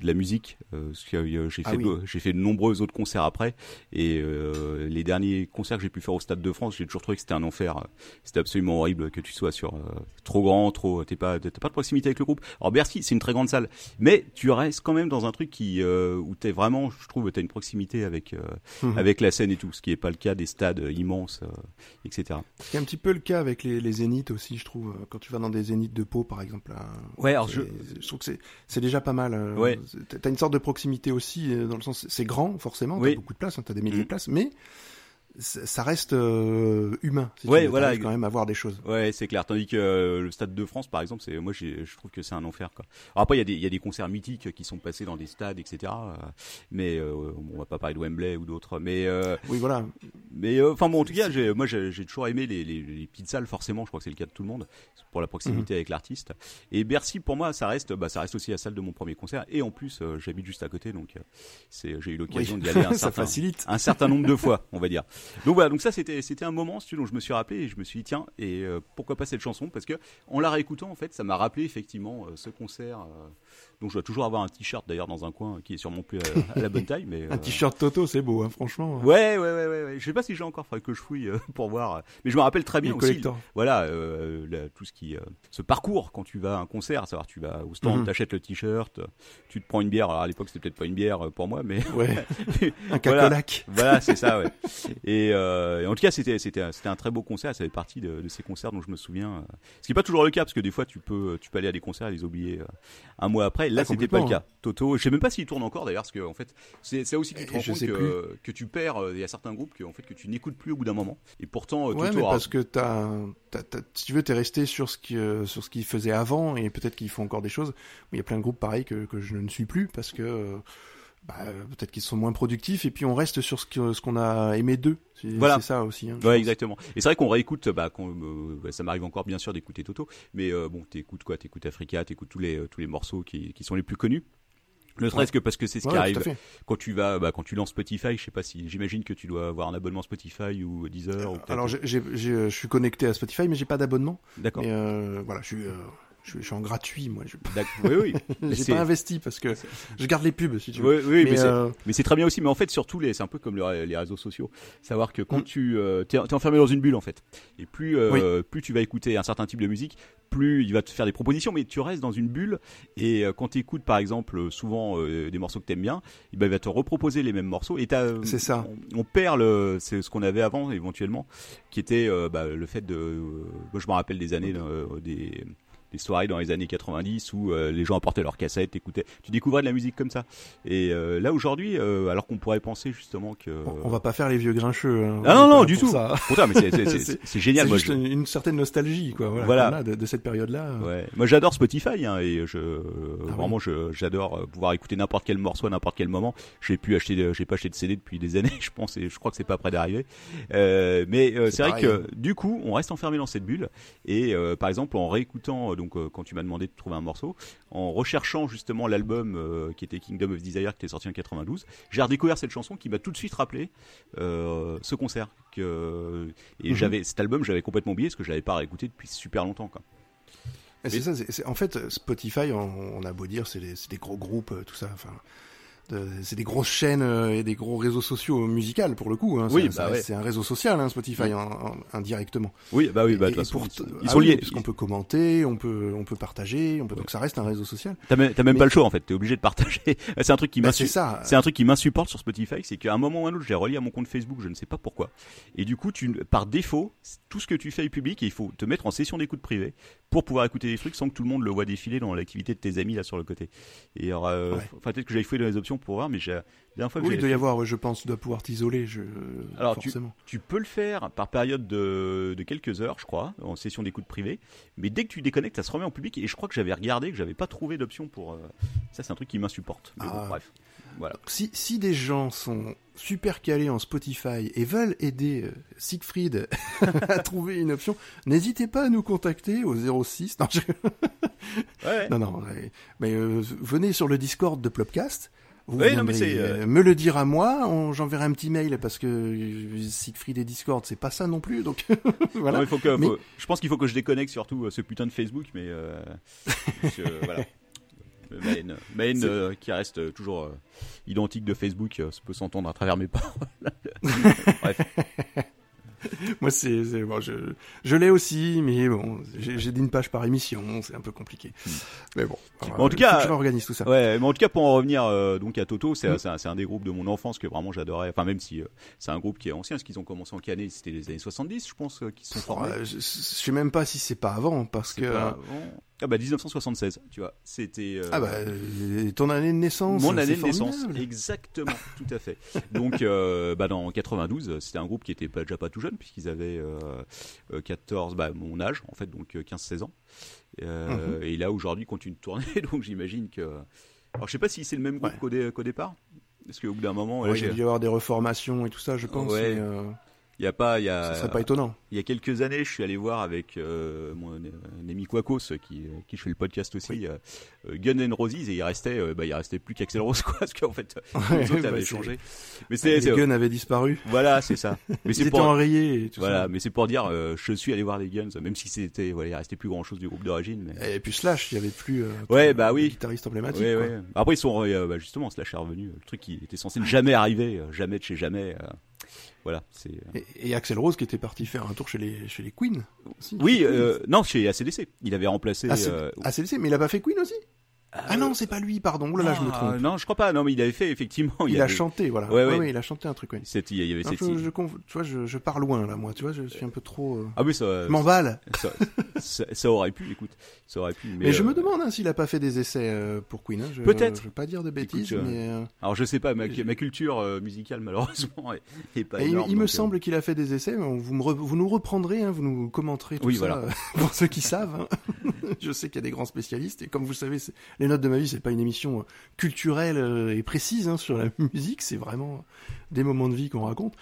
de la musique. Euh, euh, j'ai Ah fait, oui. de- j'ai fait de nombreux autres concerts après, et euh, les derniers concerts que j'ai pu faire au Stade de France, j'ai toujours trouvé que c'était un enfer. C'était absolument horrible que tu sois sur euh, trop grand, trop, t'es pas, t'as pas de proximité avec le groupe. Alors Bercy, c'est une très grande salle, mais tu restes quand même dans un truc qui, euh, où t'es vraiment, je trouve, t'as une proximité avec, euh, Mhm. avec la scène et tout, ce qui est pas le cas des stades euh, immenses, euh, etc. C'est un petit peu le cas avec les, les zéniths aussi, je trouve. euh, Quand tu vas dans des zéniths de Pau, par exemple. Ouais, alors je... trouve que c'est- c'est déjà pas mal. euh, Ouais. T'as une sorte de proximité aussi, euh, dans le sens, c'est grand, forcément, Oui. t'as beaucoup de place, hein, t'as des milliers Mhm. de places, mais ça reste euh, humain. Si tu Ouais, veux, voilà, quand même à voir des choses. Ouais, c'est clair. Tandis que euh, le Stade de France, par exemple, c'est moi, je trouve que c'est un enfer. Quoi. Alors après, il y a des, il y a des concerts mythiques qui sont passés dans des stades, etc. euh, Mais euh, on va pas parler de Wembley ou d'autres. Mais euh, Oui, voilà. mais euh, enfin bon, en tout cas, moi, j'ai, toujours aimé les, les, les petites salles. Forcément, je crois que c'est le cas de tout le monde pour la proximité avec l'artiste. Et Bercy, pour moi, ça reste, bah, ça reste aussi la salle de mon premier concert. Et en plus, j'habite juste à côté, donc euh, c'est, j'ai eu l'occasion Oui. d'y aller certain, un certain nombre de fois, on va dire. Donc voilà, donc ça c'était un moment dont je me suis rappelé et je me suis dit tiens et euh, pourquoi pas cette chanson? Parce que en la réécoutant en fait ça m'a rappelé effectivement euh, ce concert euh, dont je dois toujours avoir un t-shirt d'ailleurs dans un coin qui est sûrement plus à, à la bonne taille mais Un euh, t-shirt Toto, c'est beau, hein, franchement. Ouais, ouais, ouais, ouais, ouais. Je sais pas si j'ai encore, faudrait que je fouille euh, pour voir. Mais je me rappelle très bien Le aussi. Voilà, euh, la- tout ce qui, euh, ce parcours quand tu vas à un concert, à savoir tu vas au stand, Mhm. t'achètes le t-shirt, tu te prends une bière. Alors à l'époque c'était peut-être pas une bière euh, pour moi, mais Ouais. Un Voilà. cacolac. voilà, c'est ça, ouais. Et, euh, et en tout cas, c'était c'était un- c'était un très beau concert. Ça fait partie de, de ces concerts dont je me souviens. euh. Ce qui est pas toujours le cas, parce que des fois, tu peux tu peux aller à des concerts et les oublier euh, un mois après. Là, Ah, c'était pas le cas. Toto, je sais même pas s'il tourne encore d'ailleurs, parce que en fait, c'est c'est aussi que tu te rends compte que, que tu perds. euh, Il y a certains groupes que en fait que tu n'écoutes plus au bout d'un moment. Et pourtant, euh, Ouais, Toto, mais parce que t'as, si tu veux, t'es resté sur ce qui, euh, sur ce qu'ils faisaient avant et peut-être qu'ils font encore des choses. Il y a plein de groupes pareils que, que je ne suis plus parce que euh, bah, peut-être qu'ils sont moins productifs et puis on reste sur ce, qu'on a aimé d'eux. C'est, Voilà. ça aussi. Hein, Ouais, exactement. Et c'est vrai qu'on réécoute, bah, euh, ça m'arrive encore bien sûr d'écouter Toto, mais euh, bon, t'écoutes quoi? T'écoutes Africa, t'écoutes tous les euh, tous les morceaux qui, qui sont les plus connus. Ne serait-ce que parce que c'est ce qui arrive quand tu vas, bah, quand tu lances Spotify. Je sais pas si, j'imagine que tu dois avoir un abonnement Spotify ou Deezer. ou Alors, je suis connecté à Spotify, mais j'ai pas d'abonnement. d'accord. Euh, voilà, je suis, euh, je, suis- en gratuit, moi. Je, Oui, oui. J'ai pas investi parce que je garde les pubs, si tu veux. Oui, oui, mais, mais c'est- euh, mais c'est très bien aussi. Mais en fait, surtout, les, c'est un peu comme le- les réseaux sociaux. Savoir que quand Mm. tu euh, t'es, t'es enfermé dans une bulle, en fait, et plus euh, plus tu vas écouter un certain type de musique, plus il va te faire des propositions, mais tu restes dans une bulle. Et euh, quand tu écoutes, par exemple, souvent euh, des morceaux que t'aimes bien, eh ben, il va te reproposer les mêmes morceaux. Et t'as, C'est ça. On, on perd le, c'est ce qu'on avait avant, éventuellement, qui était bah, le fait de. moi, je me rappelle des années, euh, des des soirées dans les années 90 où euh, les gens apportaient leurs cassettes, écoutaient. Tu découvrais de la musique comme ça. Et euh, là aujourd'hui, euh, alors qu'on pourrait penser justement que. on, on va pas faire les vieux grincheux. hein. Ah On non, non, du tout. ça. Mais c'est- génial. Moi, juste je- une, certaine nostalgie, quoi. Voilà, Voilà. de, de cette période-là. Ouais. Moi j'adore Spotify hein, et je Ah oui. vraiment je j'adore euh, pouvoir écouter n'importe quel morceau à n'importe quel moment. J'ai pu acheter de- j'ai pas acheté de CD depuis des années, je pense et je crois que c'est pas près d'arriver. Euh, mais euh, C'est vrai que du coup, on reste enfermé dans cette bulle et euh, par exemple en réécoutant euh, donc euh, quand tu m'as demandé de trouver un morceau, en recherchant justement l'album euh, qui était Kingdom of Desire qui était sorti en 92, j'ai redécouvert cette chanson qui m'a tout de suite rappelé euh, ce concert que et Mhm. j'avais cet album, j'avais complètement oublié parce que je l'avais pas réécouté depuis super longtemps quoi. C'est ça, en fait, Spotify, on, on a beau dire, c'est des, gros groupes, tout ça, enfin, de- c'est des grosses chaînes euh, et des gros réseaux sociaux musicaux pour le coup. Hein, Oui, bah ouais. c'est un réseau social, hein, Spotify, en- en- indirectement. Oui, bah oui, bah Et- et pour- ils, ah sont oui, liés. parce qu'on peut commenter, on peut, on peut partager, on peut, donc ça reste un réseau social. T'as même, même Mais- pas le choix en fait, t'es obligé de partager. c'est un truc qui Bah, m'insupporte. c'est ça. C'est un truc qui m'insupporte sur Spotify, c'est qu'à un moment ou à un autre, j'ai relié à mon compte Facebook, je ne sais pas pourquoi. Et du coup, tu, par défaut, tout ce que tu fais est public et il faut te mettre en session d'écoute privée pour pouvoir écouter des trucs sans que tout le monde le voit défiler dans l'activité de tes amis là sur le côté. Et alors, euh, Ouais. peut-être que j'avais fouillé dans les options pour voir, mais j'ai, la dernière fois que Oui, il doit y fait- avoir, je pense, tu dois pouvoir t'isoler, je... Alors, tu- forcément. Tu peux le faire par période de, de quelques heures, je crois, en session d'écoute privée. Mais dès que tu déconnectes, ça se remet en public. Et je crois que j'avais regardé, que j'avais pas trouvé d'option pour. euh, Ça, c'est un truc qui m'insupporte. Bon, Ah. bref. Voilà. Si, si des gens sont super calés en Spotify et veulent aider euh, Siegfried à trouver une option, n'hésitez pas à nous contacter au 06. Non, je- Ouais. non, non, ouais. mais euh, venez sur le Discord de Plopcast. Vous non, mais euh, me le dire à moi, j'enverrai un petit mail parce que Siegfried et Discord, c'est pas ça non plus, donc voilà. Non, il faut que, Mais- faut- je pense qu'il faut que je déconnecte surtout euh, ce putain de Facebook, mais euh, parce voilà. Ma haine, ma haine, C'est- euh, qui reste toujours identique de Facebook ça peut s'entendre à travers mes paroles. Bref, Moi, c'est, bon, je, je l'ai aussi, mais bon, j'ai, j'ai dit une page par émission, c'est un peu compliqué. Mais bon, Hmm. En tout cas, je réorganise tout ça. ouais, mais en tout cas pour en revenir euh, donc à Toto, c'est Mm. c'est un, des groupes de mon enfance que vraiment j'adorais. Enfin même si euh, c'est un groupe qui est ancien, parce qu'ils ont commencé en quelle année C'était les années 70, je pense, euh, qu'ils sont formés. Je, je sais même pas si c'est pas avant, parce que pas avant. Ah bah 1976, tu vois. C'était. euh, Ah bah, euh, ton année de naissance. Mon année de naissance, exactement, tout à fait. Donc, euh, bah dans 92, c'était un groupe qui était pas, déjà pas tout jeune, puisqu'ils avaient euh, euh, 14, bah, mon âge, en fait, donc euh, 15-16 ans. Mhm. Et là, aujourd'hui, continue de tourner, donc j'imagine que. Alors, je sais pas si c'est le même groupe Ouais. qu'au dé- qu'au départ, parce qu'au bout d'un moment, Ouais, il y avoir des reformations et tout ça, je pense. Ouais. mais, il y a pas, il y a. ça serait pas étonnant. Il y a quelques années, je suis allé voir avec euh, mon un ami Quacos, qui, euh, qui je fais le podcast aussi, euh, euh, Guns N' Roses, et il restait, euh, bah, il restait plus qu'Axel Rose, quoi, parce qu'en fait, les autres bah, avaient changé. Mais c'est, Les guns avaient disparu. voilà, c'est ça. Mais c'est pour, enrayés et tout voilà, ça. mais c'est pour dire, euh, je suis allé voir les Guns, même si c'était, voilà, il restait plus grand chose du groupe d'origine, mais. Et puis Slash, il y avait plus. euh, Ouais, bah oui. Guitariste emblématique. Ouais, ouais. Après, ils sont, euh, bah, justement, Slash est revenu, le truc qui était censé ne jamais arriver, euh, jamais de chez jamais. Euh, voilà, c'est. Et, et Axel Rose qui était parti faire un tour chez les, chez les Queen. aussi. Oui, euh, non, chez ACDC. Il avait remplacé. AC- euh, ACDC, mais il a pas fait Queen aussi? Ah non, c'est pas lui, pardon. Oh là là, je me Ah, trompe. Non, je crois pas. Non, mais il avait fait effectivement. il Il, a chanté, voilà. Ouais, Ouais, ouais. ouais, il a chanté un truc, ouais. cette- il y avait Non, cette. je, je tu vois, je, je pars loin là, moi. Tu vois, je suis un peu trop. euh, Ah oui, ça, Je m'emballe. ça, ça, ça aurait pu. Écoute, ça aurait pu. Mais, Mais, je euh, me demande hein, s'il a pas fait des essais euh, pour Queen. hein. Je, Peut-être. Je veux pas dire de bêtises, Écoute, euh, mais. euh, Alors je sais pas, ma, ma culture euh, musicale malheureusement est, est pas et il, énorme. il me donc, euh, semble qu'il a fait des essais. mais Vous, me re- vous nous reprendrez, hein, vous nous commenterez tout Oui, ça voilà. euh, pour ceux qui savent. je sais qu'il y a des grands spécialistes et comme vous savez, c'est- les notes de ma vie, c'est pas une émission euh, culturelle euh, et précise hein, sur la musique. C'est vraiment des moments de vie qu'on raconte.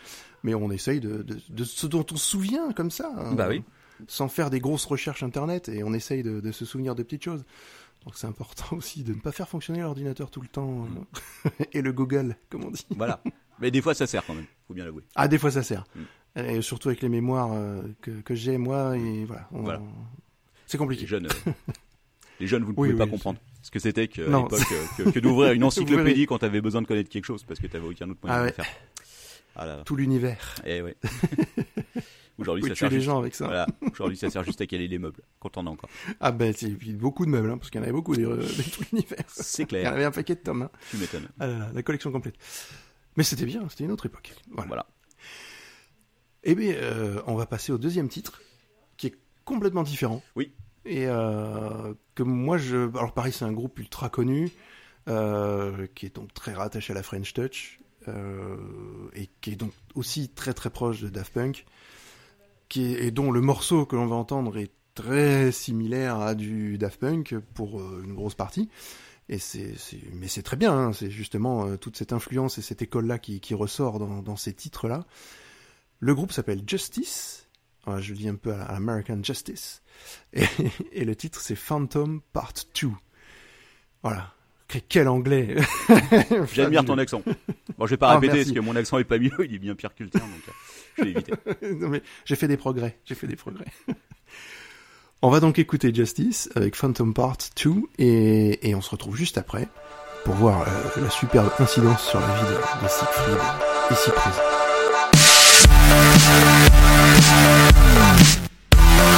Mais on essaye de, de, de ce dont on se souvient comme ça. hein, Bah oui. Sans faire des grosses recherches internet et on essaye de, de se souvenir de petites choses. Donc c'est important aussi de ne pas faire fonctionner l'ordinateur tout le temps euh, et le Google, comme on dit. Voilà. Mais des fois ça sert quand même. Faut bien l'avouer. Ah, des fois ça sert. Mm. Et surtout avec les mémoires euh, que, que j'ai moi et voilà. on- Voilà. C'est Les compliqué. jeunes, euh, les jeunes, vous ne Oui, pouvez pas comprendre ce que c'était Non. l'époque euh, que, que d'ouvrir une encyclopédie quand t'avais besoin de connaître quelque chose parce que t'avais aucun autre moyen Ah de ouais. le faire. Ah. Tout l'univers. Eh ouais. Aujourd'hui ça sert les juste. gens avec ça. Voilà. Aujourd'hui ça sert juste à caler les meubles quand on en a encore. Ah ben c'est beaucoup de meubles hein, parce qu'il y en avait beaucoup des, euh, tout l'univers. C'est Il y en clair. avait un paquet de tomes. hein. Tu m'étonnes. Ah la collection complète. Mais c'était bien, c'était une autre époque. Voilà. Voilà. Eh bien, euh, on va passer au deuxième titre, qui est complètement différent. Oui. Et euh, que moi, je... Alors pareil, c'est un groupe ultra connu, euh, qui est donc très rattaché à la French Touch, euh, et qui est donc aussi très très proche de Daft Punk, et dont le morceau que l'on va entendre est très similaire à du Daft Punk pour une grosse partie. Et c'est, mais c'est très bien, hein, c'est justement toute cette influence et cette école-là qui, ressort dans, ces titres-là. Le groupe s'appelle Justice, je le dis un peu à la- à American Justice, et, et le titre c'est Phantom Part 2. Voilà. Que- Quel anglais J'admire ton accent. Bon, je vais pas Ah, répéter merci. parce que mon accent est pas mieux, il est bien pire que le tien, donc euh, je vais éviter. non mais j'ai fait des progrès, j'ai fait des progrès. on va donc écouter Justice avec Phantom Part 2 et, et on se retrouve juste après pour voir euh, la superbe incidence sur la vie de, de Siegfried ici présent.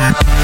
Thank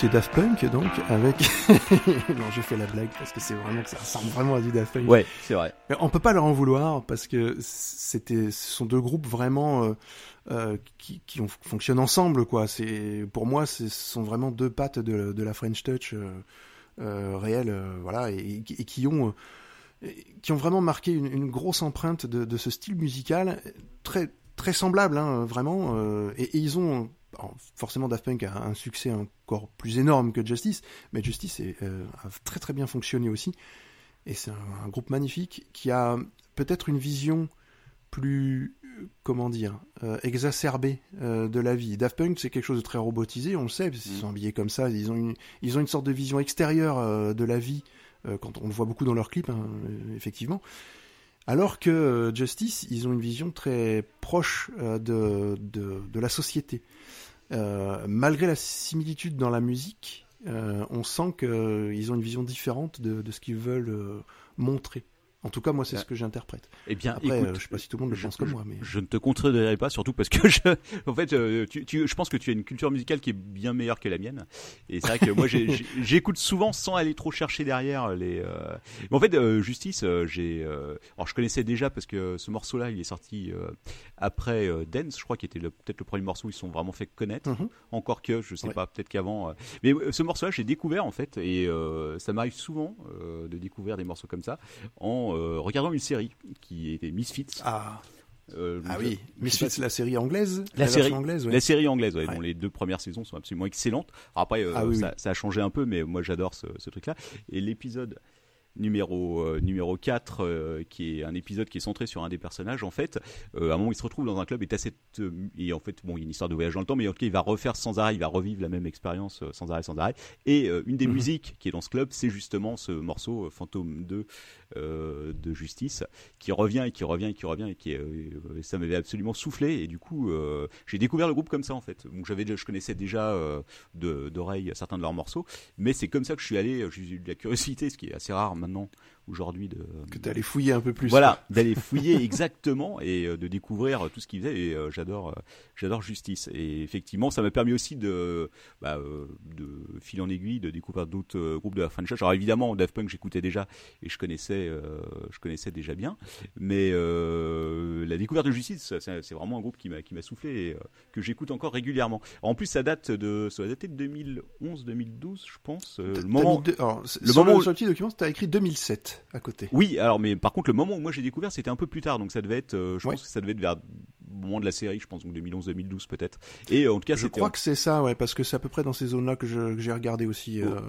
d'écouter Daft Punk, donc, avec... non, j'ai fait la blague, parce que c'est vraiment que ça ressemble vraiment à du Daft Punk. Ouais, c'est vrai. Mais on peut pas leur en vouloir, parce que c'était, ce sont deux groupes vraiment... euh, euh, qui, qui ont, fonctionnent ensemble, quoi. C'est, pour moi, ce sont vraiment deux pattes de, de la French Touch euh, euh, réelle, voilà, et, et qui ont... qui ont vraiment marqué une, une grosse empreinte de, de ce style musical très très semblable hein, vraiment et, et ils ont alors, forcément Daft Punk a un succès encore plus énorme que Justice mais Justice est, euh, a très très bien fonctionné aussi et c'est un, un groupe magnifique qui a peut-être une vision plus euh, comment dire euh, exacerbée euh, de la vie Daft Punk c'est quelque chose de très robotisé on le sait parce qu'ils Mm. sont habillés comme ça ils ont une ils ont une sorte de vision extérieure de la vie quand on le voit beaucoup dans leurs clips, hein, effectivement. Alors que euh, Justice, ils ont une vision très proche euh, de, la société. Euh, malgré la similitude dans la musique, on sent qu'ils ont une vision différente de, ce qu'ils veulent montrer. En tout cas, moi, c'est Ouais. ce que j'interprète. Eh bien, Après, écoute, euh, je sais pas si tout le monde le je- pense comme je- moi, mais Je ne te contredirai pas, surtout parce que je, en fait, euh, tu, tu- je pense que tu as une culture musicale qui est bien meilleure que la mienne. Et c'est vrai que moi, j'écoute souvent sans aller trop chercher derrière les. euh, Mais en fait, euh, Justice, euh, j'ai. euh, Alors, je connaissais déjà parce que ce morceau-là, il est sorti euh, après euh, Dance, je crois, qui était peut-être le premier morceau où ils se sont vraiment fait connaître. Mhm. Encore que, je sais Ouais. pas, peut-être qu'avant. euh, Mais euh, ce morceau-là, j'ai découvert en fait, et euh, ça m'arrive souvent euh, de découvrir des morceaux comme ça en euh, regardant une série qui était Misfits. ah, Euh, ah oui, c'est la série anglaise, La série- anglaise, ouais. La série anglaise, ouais, Ouais. dont les deux premières saisons sont absolument excellentes. Alors après, euh, Ah oui, ça, oui. ça a changé un peu, mais moi j'adore ce, ce truc-là. Et l'épisode numéro euh, numéro 4 euh, qui est un épisode qui est centré sur un des personnages en fait. Euh, à un moment il se retrouve dans un club et cette et en fait bon il y a une histoire de voyage dans le temps mais en tout cas il va refaire sans arrêt il va revivre la même expérience sans arrêt sans arrêt. Et une des Mhm. musiques qui est dans ce club c'est justement ce morceau Fantôme 2 euh, de Justice qui revient et qui revient et qui revient et qui ça m'avait absolument soufflé. Et du coup j'ai découvert le groupe comme ça en fait. Donc j'avais je connaissais déjà d'oreille certains de leurs morceaux mais c'est comme ça que je suis allé j'ai eu de la curiosité ce qui est assez rare maintenant aujourd'hui de Que allé fouiller un peu plus. voilà d'aller fouiller exactement et euh, de découvrir tout ce qu'ils faisaient et euh, j'adore euh, j'adore Justice. Et effectivement ça m'a permis aussi de bah, de fil en aiguille de découvrir d'autres groupes de la French Touch alors évidemment Daft Punk j'écoutais déjà et je connaissais euh, je connaissais déjà bien. Mais euh, la découverte de Justice c'est vraiment un groupe qui m'a qui m'a soufflé et euh, que j'écoute encore régulièrement. En plus ça date de ça dater de 2011 2012 je pense le moment deux- alors, le moment où- sur le petit document, t'as écrit 2007 à côté. oui, alors mais par contre le moment où moi j'ai découvert c'était un peu plus tard, donc ça devait être, euh, je Ouais. pense que ça devait être vers le moment de la série, je pense donc 2011-2012 peut-être. Et euh, en tout cas Je crois que c'est ça, ouais, parce que c'est à peu près dans ces zones-là que j'ai regardé aussi euh,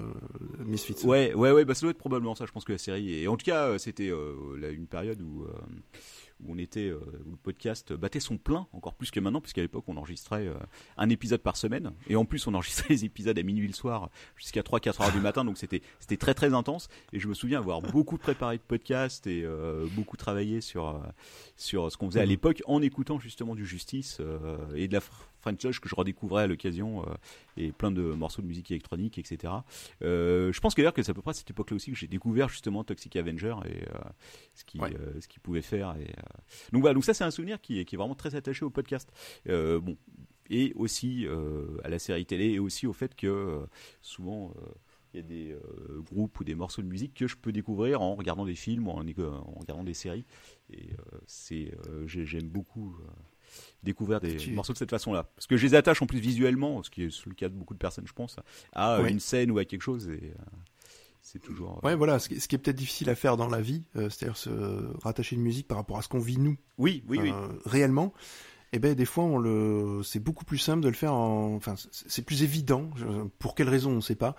Misfits. Ouais, ouais, ouais, bah ça doit être probablement ça. Je pense que la série. Et en tout cas, euh, c'était euh, une période où. Où on était, euh, où le podcast battait son plein, encore plus que maintenant, puisqu'à l'époque on enregistrait euh, un épisode par semaine, et en plus on enregistrait les épisodes à minuit le soir jusqu'à 3-4 heures du matin, donc c'était c'était très très intense. Et je me souviens avoir beaucoup préparé de podcasts et euh, beaucoup travaillé sur sur ce qu'on faisait à Mhm. l'époque en écoutant justement du Justice et de la French Touch que je redécouvrais à l'occasion euh, et plein de morceaux de musique électronique, etc. Euh, je pense d'ailleurs que c'est à peu près à cette époque-là aussi que j'ai découvert justement Toxic Avenger et euh, ce qu'il Ouais. ce qu'il pouvait faire. Et, Donc voilà, donc ça c'est un souvenir qui est, qui est vraiment très attaché au podcast. Bon, et aussi euh, à la série télé et aussi au fait que euh, souvent euh, il y a des groupes ou des morceaux de musique que je peux découvrir en regardant des films ou en, en regardant des séries. Et c'est, j'ai- j'aime beaucoup découvrir des Tu- morceaux de cette façon-là. Parce que je les attache en plus visuellement, ce qui est le cas de beaucoup de personnes, je pense, à euh, une scène ou à quelque chose. Et euh, c'est toujours. euh, Ouais, voilà, ce qui, est peut-être difficile à faire dans la vie, euh, c'est-à-dire se rattacher une musique par rapport à ce qu'on vit nous Oui, oui, oui. réellement. Et ben des fois, on le, c'est beaucoup plus simple de le faire en, enfin, c'est plus évident. Pour quelle raison, on ne sait pas.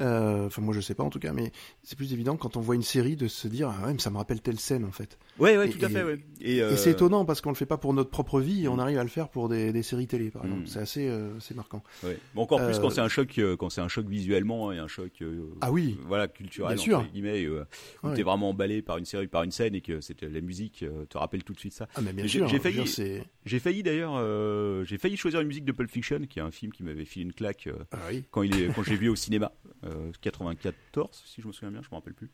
Euh, Enfin, moi, je sais pas en tout cas, mais c'est plus évident quand on voit une série de se dire, ah ouais, mais ça me rappelle telle scène en fait. Ouais, ouais, et- tout à et- fait, ouais. Et, Et euh, c'est étonnant parce qu'on le fait pas pour notre propre vie et on arrive à le faire pour des, des séries télé, par exemple. Mm. C'est assez, euh, c'est marquant. ouais. Mais encore plus Euh, quand c'est un choc, euh, quand c'est un choc visuellement et un choc, euh, Ah oui. voilà, culturel, Bien sûr. entre guillemets, euh, où Ouais. t'es vraiment emballé par une série, par une scène et que c'était la musique euh, te rappelle tout de suite ça. Ah mais bien Mais sûr. j'ai failli- c'est, J'ai failli d'ailleurs, euh, j'ai failli choisir une musique de Pulp Fiction, qui est un film qui m'avait filé une claque euh, ah oui. quand il est, quand j'ai vu au cinéma. euh, 94, si je me souviens bien, je me rappelle plus.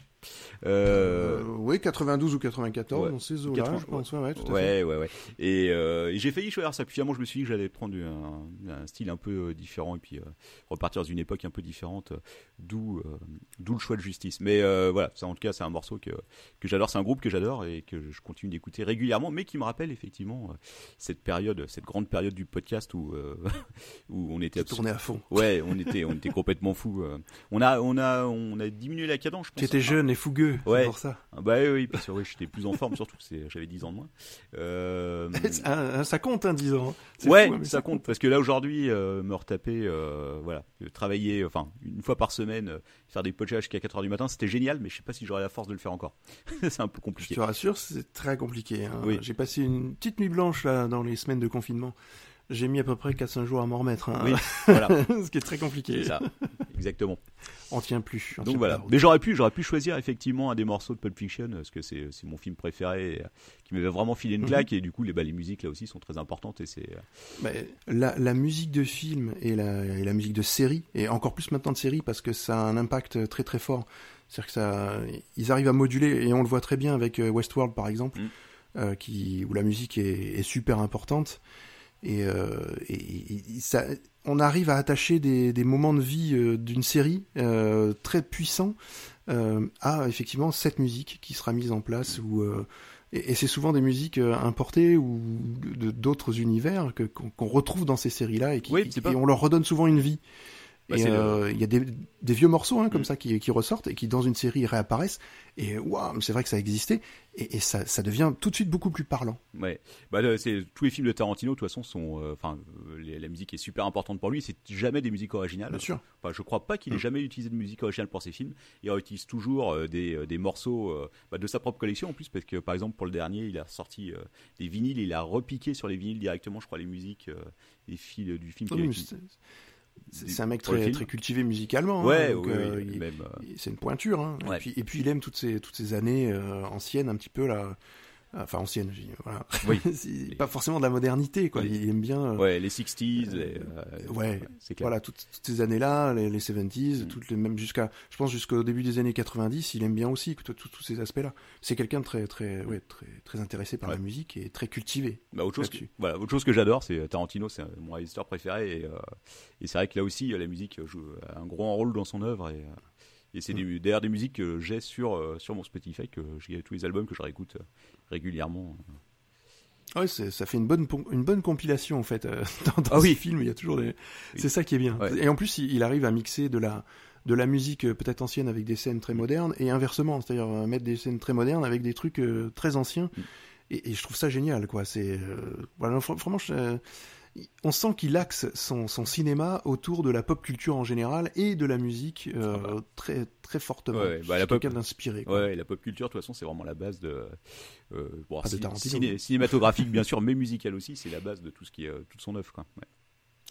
Euh, Euh, oui, 92 ou 94, ouais. dans ces eaux-là, 80, je pense. Ouais, ouais, tout à fait. ouais, ouais, ouais. Et, euh, et j'ai failli choisir ça. Puis finalement, je me suis dit que j'allais prendre un, un style un peu euh, différent et puis euh, repartir dans une époque un peu différente, d'où euh, d'où le choix de justice. Mais euh, voilà, ça en tout cas, c'est un morceau que, que j'adore. C'est un groupe que j'adore et que je continue d'écouter régulièrement, mais qui me rappelle effectivement cette période, cette grande période du podcast où, euh, où on était tournait à fond. Ouais, on était, on était complètement fous. euh. On a, on a, on a diminué la cadence, je pense. Tu étais jeune fougueux, Ouais. c'est pour ça. Ah Bah oui, oui, parce que oui, j'étais plus en forme surtout, j'avais 10 ans de moins. Euh, ça compte, hein, 10 ans. hein. Ouais, fou, hein, ça compte parce que là aujourd'hui, euh, me retaper, euh, voilà, travailler, enfin une fois par semaine, faire des podcasts jusqu'à 4 heures du matin, c'était génial, mais je sais pas si j'aurais la force de le faire encore. c'est un peu Je compliqué. te rassure, c'est très compliqué. hein. Oui. J'ai passé une petite nuit blanche là dans les semaines de confinement. J'ai mis à peu près 4-5 jours à m'en remettre. hein. Oui, voilà, Ce qui est très compliqué. c'est ça, exactement. On tient plus. on Donc tient voilà. route. Mais j'aurais pu, j'aurais pu choisir effectivement un des morceaux de Pulp Fiction parce que c'est mon film préféré, qui m'avait vraiment filé une Mhm. claque et du coup les bah, les musiques là aussi sont très importantes et c'est euh, la, la musique de film et la, et la musique de série, et encore plus maintenant de série parce que ça a un impact très très fort. C'est-à-dire que ça, ils arrivent à moduler et on le voit très bien avec euh, Westworld par exemple, Mm. euh, qui, où la musique est, est super importante. Et, euh, et- et- et ça, on arrive à attacher des, des moments de vie euh, d'une série euh, très puissants euh, à effectivement cette musique qui sera mise en place ou et, c'est souvent des musiques importées ou d'autres univers qu'on retrouve dans ces séries-là et, qui, Oui, et on leur redonne souvent une vie. Bah, et c'est le- euh, il y a des, des vieux morceaux hein, comme Mm. ça qui, qui ressortent et qui dans une série réapparaissent et waouh, c'est vrai que ça existait et, et ça, ça devient tout de suite beaucoup plus parlant. Ouais, bah c'est tous les films de Tarantino de toute façon sont, euh, enfin, euh, la musique est super importante pour lui. C'est jamais des musiques originales. Bien sûr. Enfin, je crois pas qu'il ait Mm. jamais utilisé de musique originale pour ses films. Il utilise toujours euh, des, des morceaux euh, bah, de sa propre collection en plus, parce que par exemple pour le dernier, il a sorti des vinyles, il a repiqué sur les vinyles directement, je crois, les musiques, euh, les fils du film. Oui, qui- c'est- un mec très, cultivé musicalement. hein, Ouais, donc, oui, euh, oui, euh, c'est une pointure. Hein. Ouais. Et, puis, et puis il aime toutes ces, toutes ces années euh, anciennes un petit peu là. Enfin dis, voilà. Oui. Pas forcément de la modernité quoi. Il aime bien. euh, ouais, les 60s, les, euh, ouais, c'est clair. Voilà, toutes, toutes ces années-là, les, les 70s, Mm. toutes les mêmes jusqu'à, je pense jusqu'au début des années 90, il aime bien aussi tous ces aspects-là. C'est quelqu'un de très, très, ouais, très, très intéressé par Ouais. la musique et très cultivé. Bah, autre chose, que, voilà, autre chose que j'adore, c'est euh, Tarantino, c'est euh, mon réalisateur préféré. Et, euh, et c'est vrai que là aussi, euh, la musique joue un gros rôle dans son œuvre. Et, euh, et c'est des- d'ailleurs des musiques que j'ai sur, euh, sur mon Spotify, que j'ai tous les albums que je réécoute euh, régulièrement. Ouais, c'est- ça fait une bonne, une bonne compilation en fait. euh, dans dans Ah oui. film, il y a toujours des. Oui. C'est ça qui est bien. Ouais. Et en plus, il, il arrive à mixer de la, de la musique euh, peut-être ancienne avec des scènes très modernes et inversement, c'est-à-dire euh, mettre des scènes très modernes avec des trucs très anciens. Mm. Et, et je trouve ça génial, quoi. C'est voilà, fr- vraiment, je- on sent qu'il axe son, son cinéma autour de la pop culture en général et de la musique euh, Ah bah. très très fortement. Ouais, bah, C'est la pop- d'inspiré. Ouais, la pop culture, de toute façon, c'est vraiment la base de. Euh, bon, Ah, de ciné- cinématographique, bien sûr, mais musical aussi, c'est la base de tout ce qui est, euh, toute son œuvre. Quoi. Ouais.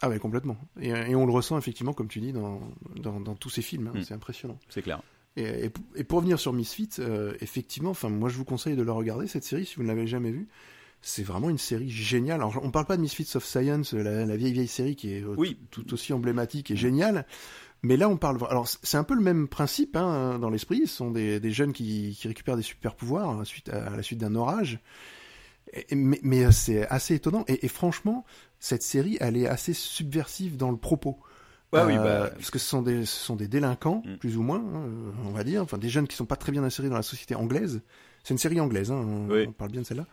Ah ouais, complètement. Et, et on le ressent effectivement, comme tu dis, dans, dans, dans tous ces films. hein. Mm. C'est impressionnant. C'est clair. Et, et, p- et pour revenir sur Misfits, euh, effectivement, enfin, moi je vous conseille de la regarder cette série si vous ne l'avez jamais vue. C'est vraiment une série géniale. Alors, on parle pas de Misfits of Science, la, la vieille vieille série qui est Oui. tout, aussi emblématique et géniale. Mais là, on parle. Alors, c'est un peu le même principe hein, dans l'esprit. Ce sont des, des jeunes qui, qui récupèrent des super pouvoirs à la suite, à la suite d'un orage. Et- mais mais c'est assez étonnant. Et, et franchement, cette série, elle est assez subversive dans le propos. Ouais, oui, Euh, bah, parce que ce sont des, ce sont des délinquants, Mm. plus ou moins, hein, on va dire, enfin des jeunes qui sont pas très bien insérés dans la société anglaise. C'est une série anglaise, hein, on, Oui. on parle bien de celle-là.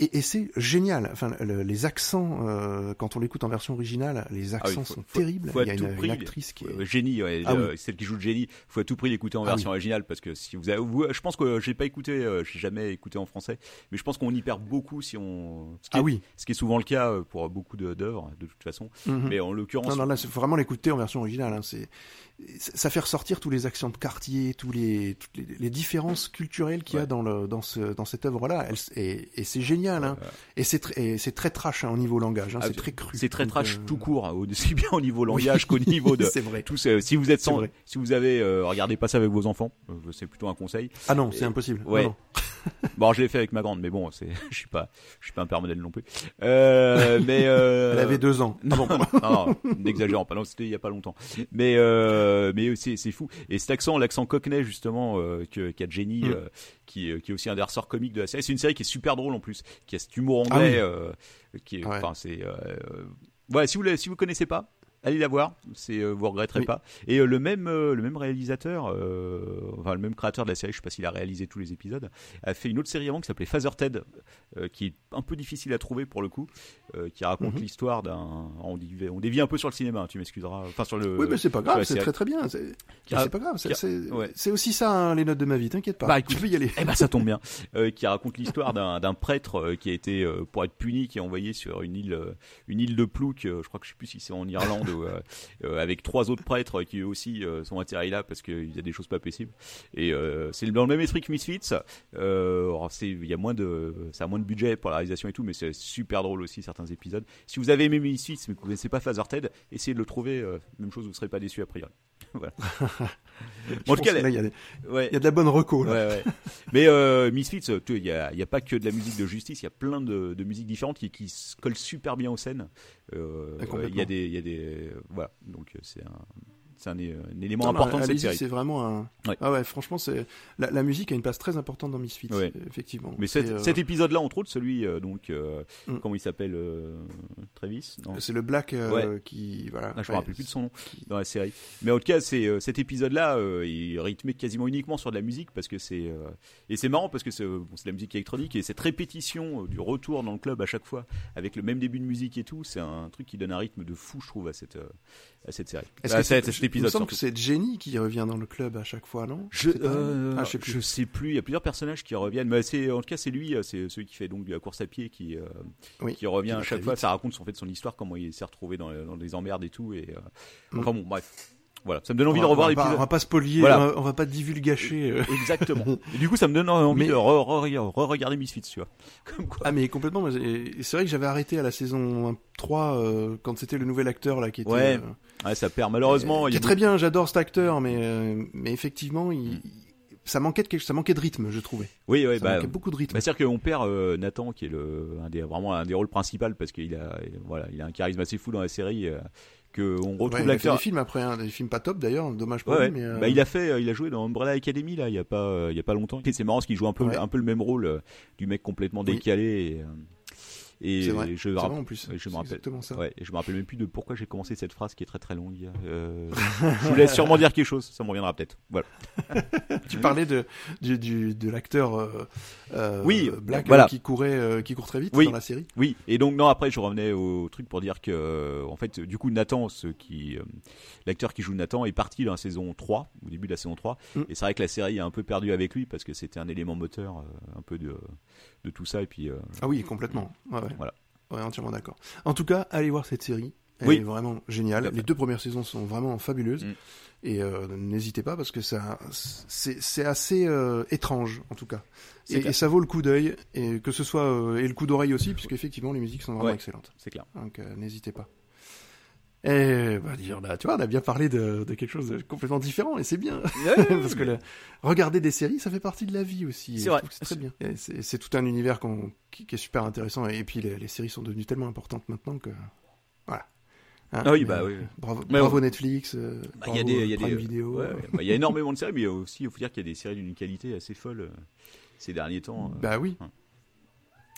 Et, et c'est génial. Enfin, le- les accents, euh, quand on l'écoute en version originale, les accents Ah faut- sont faut- terribles. faut à Il y a tout une, prix- une actrice qui est. Génie, ouais, Ah euh, celle qui joue Génie. Faut à tout prix l'écouter en Ah version originale parce que si vous avez, vous- je pense que j'ai pas écouté, euh, j'ai jamais écouté en français, mais je pense qu'on y perd beaucoup si on, ce qui, Ah est, oui. ce qui est souvent le cas euh, pour beaucoup d'œuvres de toute façon. Mhm. Mais en l'occurrence, Non, non, là, faut vraiment l'écouter en version originale. Hein. C'est, ça fait ressortir tous les accents de quartier, tous les, toutes les, les différences culturelles qu'il y a Ouais. dans le, dans ce, dans cette œuvre-là. Et, et c'est génial. Hein. euh, Et c'est c'est très trash hein, au niveau langage. Hein. Ah, c'est très cru. c'est très trash euh, tout court, hein, aussi bien au niveau langage qu'au niveau de. c'est vrai. Tous, euh, si vous êtes sans, si vous avez, euh, regardez pas ça avec vos enfants, euh, c'est plutôt un conseil. Ah non, c'est impossible. ouais. Non, non. Bon, je l'ai fait avec ma grande, mais bon, c'est, je suis pas, je suis pas un père modèle non plus. Euh, mais euh, Elle avait deux ans. non, non, non, n'exagérons pas. Non, c'était il y a pas longtemps. Mais euh, mais c'est c'est fou. Et cet accent, l'accent cockney justement que qu'a Jenny, Mm. qui qui est aussi un des ressorts comiques de la série. C'est une série qui est super drôle en plus, qui a cet humour anglais, Ah oui. euh, qui est, Ouais. enfin c'est, voilà. Si vous si vous connaissez pas. Allez la voir, c'est euh, vous regretterez Oui. pas. Et euh, le même euh, le même réalisateur, euh, enfin le même créateur de la série, je sais pas s'il a réalisé tous les épisodes, a fait une autre série avant qui s'appelait Father Ted, qui est un peu difficile à trouver pour le coup, qui raconte Mhm. l'histoire d'un. On, dévie- on dévie un peu sur le cinéma, hein, tu m'excuseras. Enfin sur le. Oui, mais c'est pas grave, c'est très très bien. C'est a- pas grave, c'est ouais. aussi ça hein, les notes de ma vie, t'inquiète pas. Bah, écoute, tu peux y aller. Eh ben ça tombe bien. Qui raconte l'histoire d'un prêtre qui a été pour être puni, qui est envoyé sur une île, une île de Plouc. je crois que je sais plus si c'est en Irlande euh, euh, avec trois autres prêtres qui aussi euh, sont atterris là parce qu'il y a des choses pas possibles. Et c'est dans le même esprit que Misfits. C'est il y a moins de, ça moins de budget pour la réalisation et tout, mais c'est super drôle aussi certains épisodes. Si vous avez aimé Misfits mais que vous connaissez pas Father Ted, essayez de le trouver. même chose, vous serez pas déçu a priori. voilà. En tout cas, là, il y, a des- ouais. il y a de la bonne reco. Là. Ouais, ouais. Mais euh, Misfits, euh, il y a, pas que de la musique de justice, il y a plein de, de musiques différentes qui, qui se collent super bien aux scènes. Euh, Ah, il y a des, il y a des, voilà. Donc euh, c'est un, c'est un, é- un élément Non, non, important de cette série. c'est vraiment un. Ouais. Ah ouais, franchement, c'est la, la musique a une place très importante dans Misfits, Ouais. effectivement. Mais cet, euh, cet épisode-là, entre autres, celui euh, donc, euh, Mm. comment il s'appelle, euh, Travis c'est le Black euh, qui voilà. Ah, je me ouais, rappelle plus de son nom dans la série. Mais en tout cas, c'est euh, cet épisode-là, euh, il est rythmé quasiment uniquement sur de la musique parce que c'est et c'est marrant parce que c'est bon, de la musique électronique et cette répétition du retour dans le club à chaque fois avec le même début de musique et tout, c'est un truc qui donne un rythme de fou, je trouve, à cette à cette série. Est-ce que cette- c'est- cet Il me semble que c'est Jenny qui revient dans le club à chaque fois, non? Je, euh, Ah, je sais plus. je sais plus. Il y a plusieurs personnages qui reviennent. Mais c'est en tout cas c'est lui, c'est celui qui fait donc de la course à pied qui euh, Oui, qui revient qui à chaque fois. vite. Ça raconte en fait son histoire, comment il s'est retrouvé dans, dans des emmerdes et tout. Et euh, Mm. enfin bon, bref. Voilà, ça me donne envie on de revoir l'épisode. On va pas spolier, Voilà. on, va, on va pas divulgacher. euh. Exactement. Et du coup, ça me donne envie Mais- de re- re- re-regarder Misfits, tu vois. Comme quoi. Ah mais complètement. C'est vrai que j'avais arrêté à la saison 3 euh, quand c'était le nouvel acteur là qui était. Ouais, euh, Ouais, ça perd malheureusement. euh, il est très bien. J'adore cet acteur, mais mais effectivement, il, il- ça manquait de quelque- ça manquait de rythme, je trouvais. Oui, ça bah, manquait beaucoup de rythme. bah, c'est-à-dire qu'on perd euh, Nathan, qui est le, un des, vraiment un des rôles principaux, parce qu'il a, voilà, il a un charisme assez fou dans la série, euh, que on retrouve Ouais, il a fait l'acteur. des films après, hein, des films pas top d'ailleurs, dommage pour Ouais, lui. Mais, euh, Bah, il a fait, euh, il a joué dans Umbrella Academy là, il y a pas, il y a pas longtemps. C'est marrant parce qu'il joue un peu, Ouais. un peu le même rôle du mec complètement Oui. décalé. Et, et vrai. je, me rappelle- en plus. ouais, je me C'est rappelle. exactement ça. Ouais, et je me rappelle même plus de pourquoi j'ai commencé cette phrase qui est très très longue. Euh, je vous laisse sûrement dire quelque chose, ça me reviendra peut-être. Voilà. Tu parlais de du, du- de l'acteur euh, euh, Oui, Black voilà. euh, qui courait euh, qui court très vite Oui. dans la série. Oui, et donc non après je revenais au truc pour dire que en fait du coup Nathan, ce qui l'acteur qui joue Nathan est parti dans la saison 3, au début de la saison 3 Mm. et c'est vrai que la série a un peu perdu avec lui parce que c'était un élément moteur un peu de de tout ça et puis euh, Ah oui, complètement. Ouais, ouais. Voilà. Ouais, entièrement d'accord. En tout cas, allez voir cette série. Elle Oui. est vraiment géniale. Les deux premières saisons sont vraiment fabuleuses. Mm. Et euh, n'hésitez pas parce que ça, c'est assez euh, étrange en tout cas. Et, ça vaut le coup d'œil et que ce soit euh, et le coup d'oreille aussi, puisque effectivement les musiques sont vraiment Ouais. excellentes. c'est clair. Donc n'hésitez pas. Et bah, dire là, tu vois, on a bien parlé de, de quelque chose de complètement différent et c'est bien parce que le- regarder des séries, ça fait partie de la vie aussi. C'est vrai. C'est très bien. C'est tout un univers qui, qui est super intéressant et puis les, les séries sont devenues tellement importantes maintenant que voilà. Hein, Ah oui, mais, bah oui. Bravo, bravo Netflix. euh, Bah, Il y a des, il y a des ouais. Bah, il y a énormément de séries, mais aussi il faut dire qu'il y a des séries d'une qualité assez folle euh, ces derniers temps. euh. Bah oui.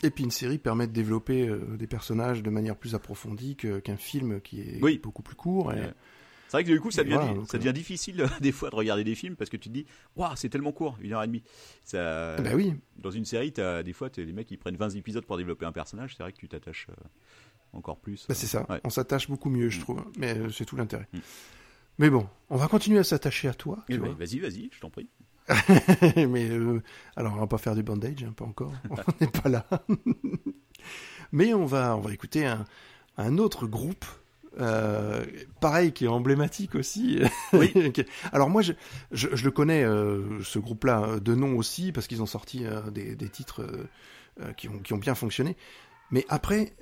Et puis une série permet de développer euh, des personnages de manière plus approfondie qu'un film qui est Oui. beaucoup plus court. Et... C'est vrai que du coup, ça devient, voilà, donc, ça devient difficile des fois de regarder des films parce que tu te dis, waouh, c'est tellement court, une heure et demie. Ça, Bah oui. Dans une série, as, des fois, les mecs qui prennent 20 épisodes pour développer un personnage. C'est vrai que tu t'attaches euh, encore plus. Bah, c'est ça. Ouais. On s'attache beaucoup mieux, je Mm. trouve. Mais euh, c'est tout l'intérêt. Mm. Mais bon, on va continuer à s'attacher à toi. Eh ben. Vas-y, vas-y, je t'en prie. mais euh, alors, on va pas faire du bandage, hein, pas encore. on n'est pas là. mais on va, on va écouter un, un autre groupe. euh, pareil, qui est emblématique aussi. Oui. Alors moi, je, je, je le connais, euh, ce groupe-là, de nom aussi, parce qu'ils ont sorti des, des titres qui, ont, qui ont bien fonctionné. Mais après,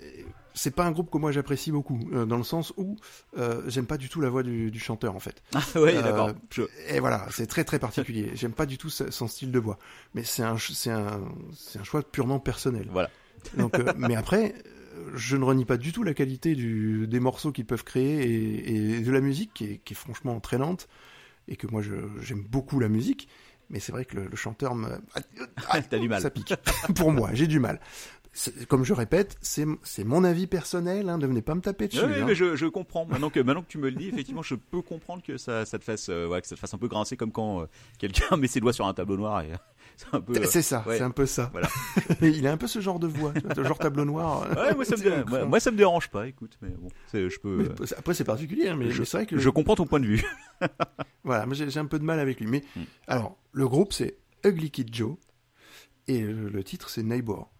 c'est pas un groupe que moi j'apprécie beaucoup, euh, dans le sens où euh, j'aime pas du tout la voix du, du chanteur en fait. Ah ouais, Euh, d'accord. Je- Et voilà, c'est très très particulier. J'aime pas du tout son style de voix. Mais c'est un, c'est un, c'est un choix purement personnel. Voilà. Donc, euh, mais après, je ne renie pas du tout la qualité du, des morceaux qu'ils peuvent créer et, et de la musique qui est, qui est franchement entraînante et que moi j'aime beaucoup la musique. Mais c'est vrai que le, le chanteur me, ah, T'as du mal. ça pique. Pour moi, j'ai du mal. Comme je répète, c'est, mon avis personnel. Hein, ne venez pas me taper dessus. Ouais, hein. mais je, je comprends. Maintenant que, maintenant que tu me le dis, effectivement, je peux comprendre que ça, ça te fasse, euh, ouais, que ça te fasse un peu grincer comme quand euh, quelqu'un met ses doigts sur un tableau noir et c'est euh, C'est ça, ouais. c'est un peu ça. Voilà. Il a un peu ce genre de voix, vois, genre tableau noir. euh, Ouais, moi ça me, dé- moi, moi, ça me dérange pas, écoute, mais bon, je peux. Mais après c'est particulier, hein, mais, je- mais vrai que je comprends ton point de vue. voilà, moi j'ai un peu de mal avec lui. Mais Hmm. alors, le groupe c'est Ugly Kid Joe et le, le titre c'est Neighbor.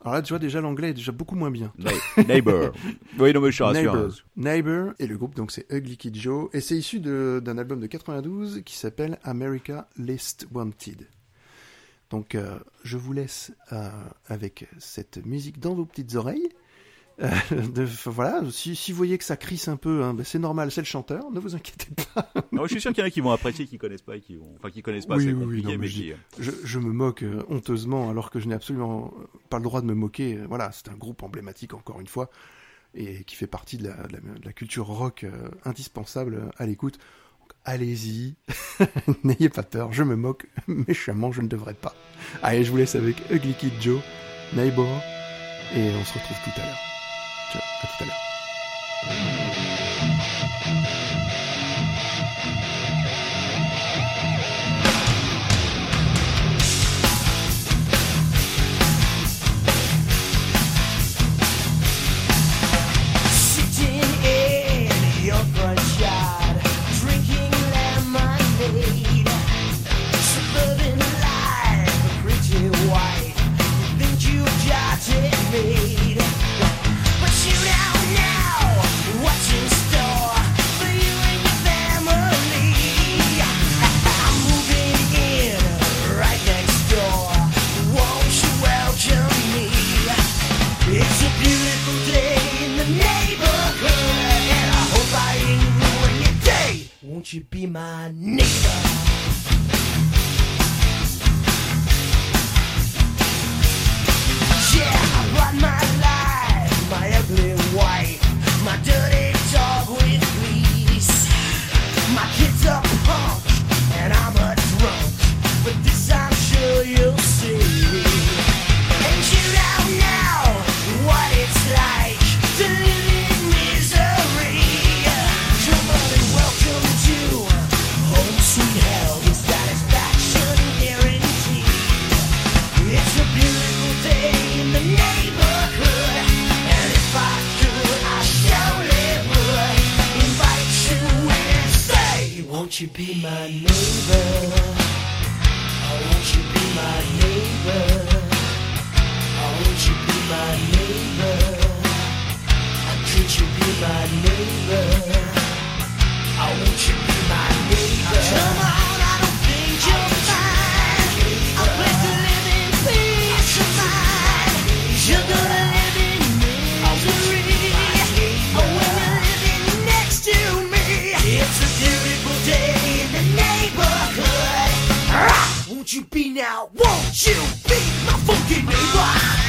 Alors là, tu vois déjà l'anglais est déjà beaucoup moins bien. Ne- Neighbor. Oui, non, mais je rassure. Neighbor. Neighbor et le groupe donc c'est Ugly Kid Joe et c'est issu d'un album de 92 qui s'appelle America Least Wanted. Donc euh, je vous laisse euh, avec cette musique dans vos petites oreilles. Euh, de- voilà, si, si vous voyez que ça crisse un peu, hein, ben, c'est normal, c'est le chanteur, ne vous inquiétez pas. Non, je suis sûr qu'il y en a qui vont apprécier, qui connaissent pas, et qui vont, enfin, qui connaissent pas, Oui, c'est oui, oui, compliqué, non, mais mais je qui. euh, Je, je me moque euh, honteusement alors que je n'ai absolument pas le droit de me moquer. Voilà, c'est un groupe emblématique encore une fois et qui fait partie de la, de la- de la culture rock euh, indispensable à l'écoute. Allez-y, n'ayez pas peur, je me moque méchamment, je ne devrais pas. Allez, je vous laisse avec Ugly Kid Joe, Neighbor, et on se retrouve tout à l'heure. Ciao, à tout now? Won't you be my funky neighbor?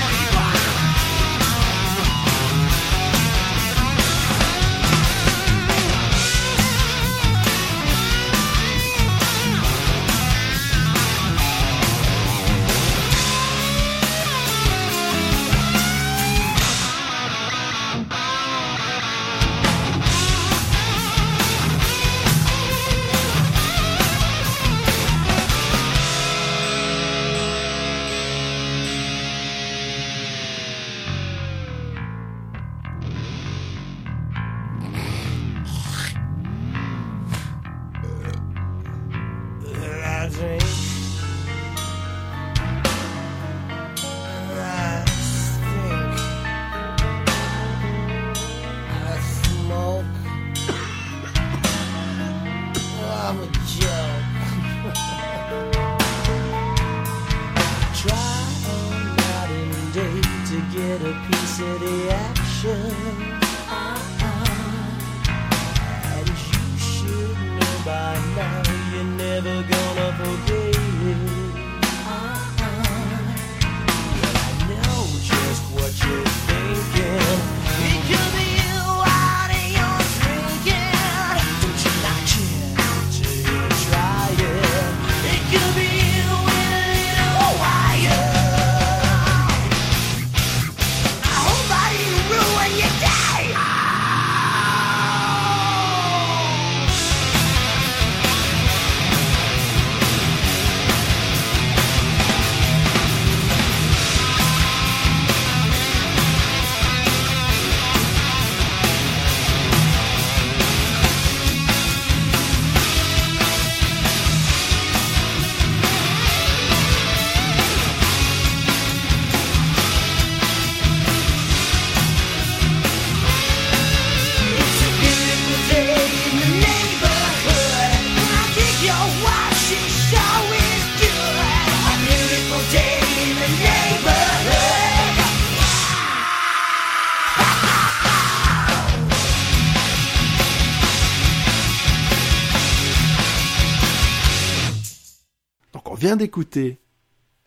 Vient d'écouter.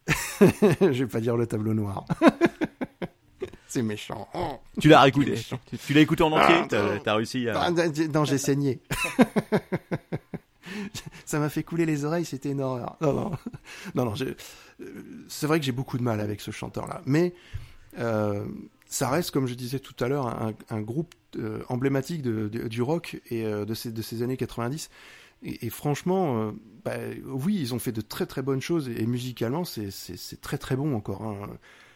Je vais pas dire le tableau noir. C'est méchant. Oh. Tu l'as réécouté. Tu- Tu l'as écouté en entier. Ah, T'as réussi à. Non, j'ai saigné. Ça m'a fait couler les oreilles, c'était une horreur. Non, non, non, non. euh, C'est vrai que j'ai beaucoup de mal avec ce chanteur-là, mais euh, ça reste, comme je disais tout à l'heure, un, un groupe euh, emblématique de- de- du rock et euh, de, ces, de ces années 90. Et, et franchement, euh, bah, oui, ils ont fait de très très bonnes choses et, et musicalement, c'est- très très bon encore. hein.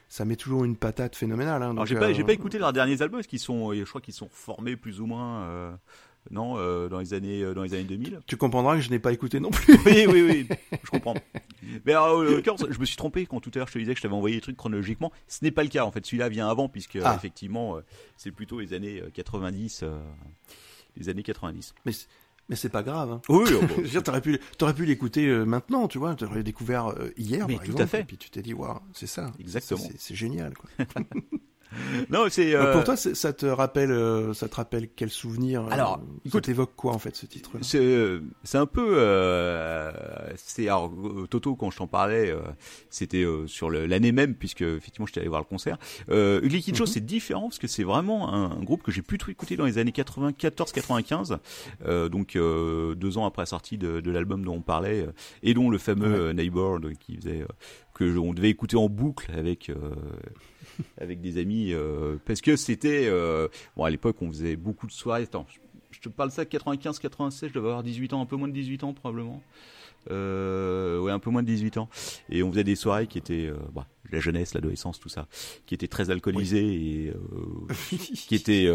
Ça met toujours une patate phénoménale. hein, j'ai pas, euh, pas écouté leurs derniers albums parce qu'ils sont, je crois qu'ils sont formés plus ou moins, euh, non, euh, dans les années, euh, dans les années 2000. Tu comprendras que je n'ai pas écouté non plus. Oui, oui, oui, je comprends. Mais alors, l'occurrence, je me suis trompé quand tout à l'heure je te disais que je t'avais envoyé les trucs chronologiquement. Ce n'est pas le cas en fait. Celui-là vient avant puisque Ah. effectivement, euh, c'est plutôt les années euh, 90, euh, les années 90. Mais, mais c'est pas grave. Hein. Oui, Je veux dire, t'aurais pu, t'aurais pu l'écouter euh, maintenant, tu vois, t'aurais découvert euh, hier, Mais par tout à exemple, fait. et puis tu t'es dit, waouh, c'est ça. Exactement. C'est- C'est génial, quoi. non, c'est. Euh, Pour toi, c'est- ça te rappelle, euh, ça te rappelle quel souvenir euh, Alors, ça écoute- t'évoque quoi en fait ce titre-là? C'est euh, un peu euh, c'est alors euh, Toto quand je t'en parlais euh, c'était euh, sur l'année même puisque effectivement j'étais allé voir le concert. Euh, Ugly Kid Mhm. c'est différent parce que c'est vraiment un, un groupe que j'ai plutôt écouté dans les années 94-95 euh, donc euh, deux ans après la sortie de, de l'album dont on parlait euh, et dont le fameux Ouais. euh, Neighbor donc, qui faisait euh, que on devait écouter en boucle avec euh, avec des amis euh, parce que c'était euh, bon à l'époque on faisait beaucoup de soirées. Attends je, je te parle ça 95 96 je devais avoir 18 ans un peu moins de 18 ans probablement. Euh, ouais un peu moins de 18 ans. Et on faisait des soirées qui étaient euh, bah, la jeunesse l'adolescence tout ça qui étaient très alcoolisées et euh, qui étaient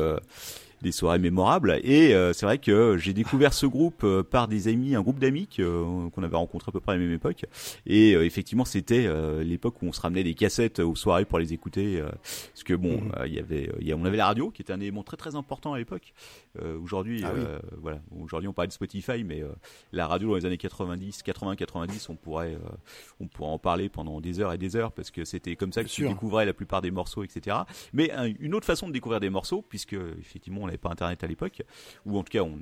des soirées mémorables. Et euh, c'est vrai que j'ai découvert ce groupe euh, par des amis un groupe d'amis euh, qu'on avait rencontré à peu près à la même époque. Et euh, effectivement c'était euh, l'époque où on se ramenait des cassettes aux soirées pour les écouter euh, parce que bon Mhm. il y avait y a- on avait la radio qui était un élément très très important à l'époque. Euh, aujourd'hui Ah oui. voilà. Aujourd'hui on parlait de Spotify mais euh, la radio dans les années 90 80 90 on pourrait euh, on pourrait en parler pendant des heures et des heures parce que c'était comme ça que tu découvrais la plupart des morceaux etc mais un- une autre façon de découvrir des morceaux puisque effectivement on n'avait pas internet à l'époque ou en tout cas on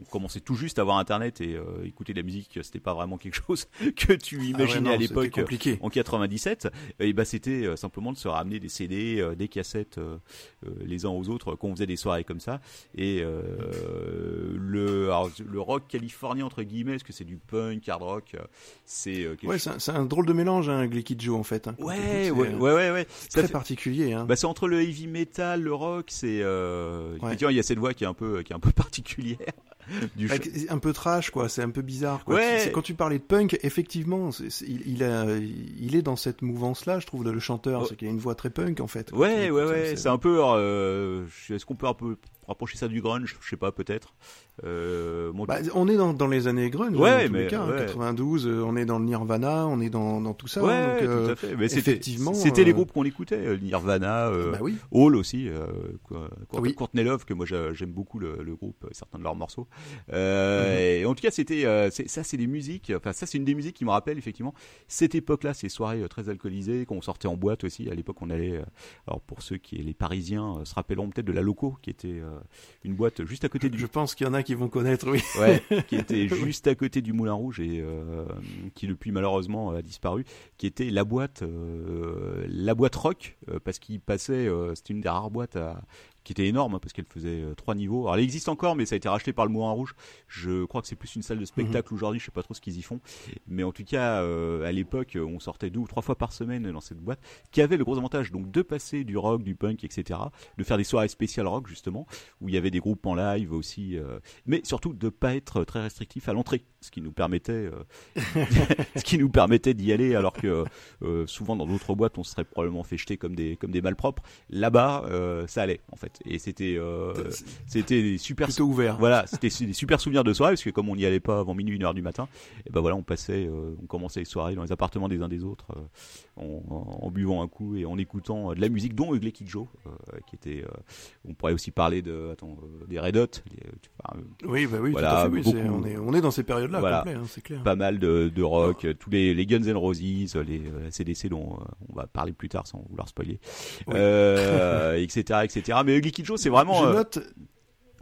on commençait tout juste à avoir internet et euh, écouter de la musique c'était pas vraiment quelque chose que tu Ah ouais, imaginais non, à l'époque en 97 et bah c'était euh, simplement de se ramener des CD euh, des cassettes euh, euh, les uns aux autres quand on faisait des soirées comme ça et euh, le alors, le rock californien entre guillemets parce que c'est du punk hard rock c'est euh, Ouais, c'est un, drôle de mélange, hein, Kid Joe en fait. hein. Ouais ouais, ouais ouais ouais très fait- particulier. Hein. bah, c'est entre le heavy metal, le rock, c'est euh, Ouais. il y a cette voix qui est un peu qui est un peu particulière du un peu trash, quoi. C'est un peu bizarre. Quoi. Ouais. Quand tu parlais de punk, effectivement, il, il, a, il est dans cette mouvance-là, je trouve, le, le chanteur. C'est qu'il a une voix très punk, en fait. Ouais, ouais, ouais, c'est- c'est un peu. euh, Est-ce qu'on peut un peu rapprocher ça du grunge, je sais pas, peut-être. Euh, bon, Bah, on est dans, dans les années grunge, Ouais, hein, tous mais, cas. hein, ouais. 92, euh, on est dans le Nirvana, on est dans, dans tout ça. ouais, donc, euh, tout à fait. Mais c'était, effectivement, c'était les euh, groupes qu'on écoutait, euh, Nirvana, euh, Bah oui. Hall aussi, euh, quoi- Court- Oui. Courtney Love, que moi j'a- j'aime beaucoup le, le groupe, euh, certains de leurs morceaux. Euh, et en tout cas, c'était, euh, c'est- ça, c'est des musiques. Enfin, ça, c'est une des musiques qui me rappelle effectivement cette époque-là, ces soirées euh, très alcoolisées, qu'on sortait en boîte aussi. À l'époque, on allait. euh, alors pour ceux qui, les Parisiens, euh, se rappelleront peut-être de la Loco, qui était euh, une boîte juste à côté du Je pense qu'il y en a qui vont connaître, oui. ouais, qui était juste à côté du Moulin Rouge et euh, qui depuis malheureusement a disparu, qui était la boîte, euh, la boîte rock, euh, parce qu'il passait, c'était une des rares boîtes à, qui était énorme hein, parce qu'elle faisait euh, trois niveaux. Alors elle existe encore, mais ça a été racheté par le Moulin Rouge. Je crois que c'est plus une salle de spectacle aujourd'hui. Je sais pas trop ce qu'ils y font, mais en tout cas, euh, à l'époque, on sortait deux ou trois fois par semaine dans cette boîte, qui avait le gros avantage donc de passer du rock, du punk, etc., de faire des soirées spéciales rock justement, où il y avait des groupes en live aussi, euh, mais surtout de pas être très restrictif à l'entrée, ce qui nous permettait, euh, ce qui nous permettait d'y aller, alors que euh, souvent dans d'autres boîtes, on se serait probablement fait jeter comme des comme des malpropres. Là-bas, euh, ça allait en fait, et c'était euh, c'était des super ouvert. voilà, c'était des super souvenirs de soirée parce que comme on n'y allait pas avant minuit, une heure du matin, et ben voilà, on passait, euh, on commençait les soirées dans les appartements des uns des autres, euh, en, en buvant un coup et en écoutant de la musique, dont Ugly Kid Joe, qui était. on pourrait aussi parler de, attends, des Red Hot, les- tu- enfin, Oui, bah oui, Voilà, tout à fait. oui, beaucoup. on, est, on est dans ces périodes-là, Voilà. hein, c'est clair. pas mal de, de rock, tous les, les Guns N' Roses, les CDC dont on va parler plus tard sans vouloir spoiler, Oui. etc., etc. Mais Kid Joe, c'est vraiment Je euh, note.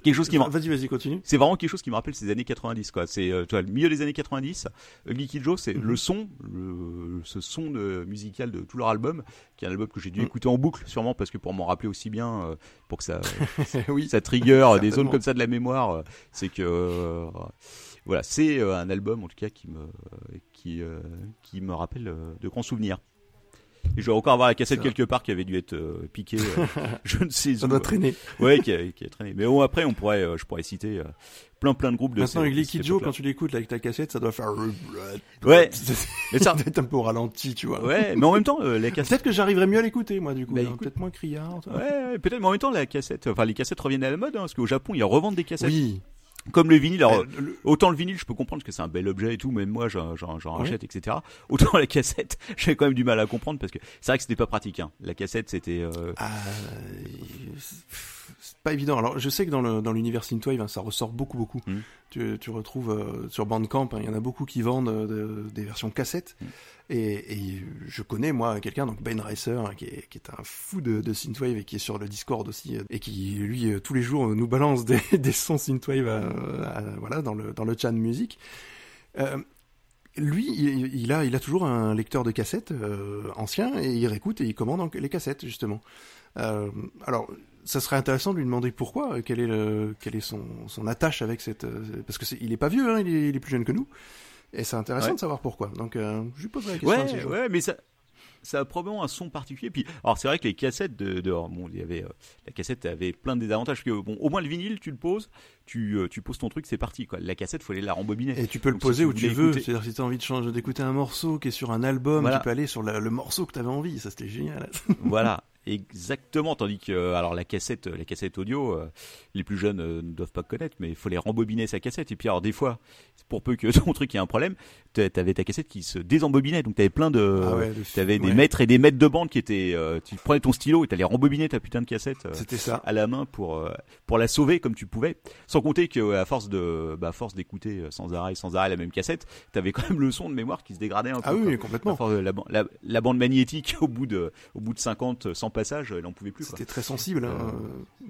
quelque chose qui Vas-y, vas-y, continue. c'est vraiment quelque chose qui me rappelle ces années 90 quoi c'est euh, tu vois, le milieu des années 90 Ugly Kid Joe c'est Mhm. le son le, ce son de, musical de tout leur album qui est un album que j'ai dû Mhm. écouter en boucle sûrement parce que pour m'en rappeler aussi bien euh, pour que ça oui. ça trigger euh, des zones comme ça de la mémoire euh, c'est que euh, voilà c'est euh, un album en tout cas qui me qui euh, qui me rappelle euh, de grands souvenirs et je vais encore avoir la cassette quelque part qui avait dû être euh, piquée euh, je ne sais Ça où doit traîner. ouais qui a, qui a traîné mais bon après on pourrait euh, je pourrais citer plein plein de groupes de Maintenant, cette Kid Joe, quand tu l'écoutes là, avec ta cassette, ça doit faire. Ouais. Mais ça- peut-être un peu ralenti, tu vois. Ouais, mais en même temps, euh, la cassette. Peut-être que j'arriverais mieux à l'écouter, moi, du coup. Bah, hein. écoute. Peut-être moins criard. ouais, peut-être, mais en même temps, la cassette, enfin, les cassettes reviennent à la mode, hein, parce qu'au Japon, ils revendent des cassettes. Oui. Comme le vinyle. Alors, Euh, le- autant le vinyle, je peux comprendre que c'est un bel objet et tout, même moi, j'en, j'en, j'en Ouais. rachète, etc. Autant la cassette, j'ai quand même du mal à comprendre parce que c'est vrai que c'était pas pratique, hein. La cassette, c'était, euh, Ah, c'est pas évident. Alors, je sais que dans le dans l'univers synthwave, hein, ça ressort beaucoup beaucoup. Mm. Tu, tu retrouves euh, sur Bandcamp, hein, il y en a beaucoup qui vendent euh, de- des versions cassettes. Mm. Et, je connais moi quelqu'un, donc Ben Racer, hein, qui, est, est un fou de, de synthwave et qui est sur le Discord aussi, euh, et qui lui euh, tous les jours euh, nous balance des, sons synthwave, à- voilà, dans le dans le chat de musique. Lui, il, a, il a toujours un lecteur de cassettes ancien et il réécoute et il commande les cassettes justement. Alors, ça serait intéressant de lui demander pourquoi, euh, quel est le, quel est son, son attache avec cette, parce que c'est, il est pas vieux, hein, est, il est plus jeune que nous, et c'est intéressant Ouais. de savoir pourquoi. Donc, euh, je lui poserai la question. ouais, ouais, mais ça, ça a probablement un son particulier. Puis, alors c'est vrai que les cassettes de, de bon, il y avait, euh, la cassette avait plein de désavantages. Parce que bon, au moins le vinyle, tu le poses, tu, euh, tu poses ton truc, c'est parti. Quoi. La cassette, faut aller la rembobiner. Et tu peux le Donc, poser où tu veux. C'est-à-dire si tu as envie de changer, d'écouter un morceau qui est sur un album, Voilà. tu peux aller sur la- le morceau que tu avais envie. Ça, c'était génial. voilà, exactement. Tandis que, euh, alors la cassette, la cassette audio, euh, les plus jeunes euh, ne doivent pas connaître, mais il faut les rembobiner sa cassette. Et puis alors des fois, pour peu que ton truc ait un problème, t'a- t'avais ta cassette qui se désembobinait, donc t'avais plein de, Ah ouais, t'avais des ouais. mètres et des mètres de bande qui étaient, euh, tu prenais ton stylo et t'allais rembobiner ta putain de cassette. euh, C'était ça. à la main pour euh, pour la sauver comme tu pouvais sans compter que euh, à force de bah, à force d'écouter euh, sans arrêt sans arrêt la même cassette t'avais quand même le son de mémoire qui se dégradait un peu Ah oui, complètement. la, la bande magnétique au bout de au bout de 50 100 passages elle en pouvait plus. C'était très sensible. hein.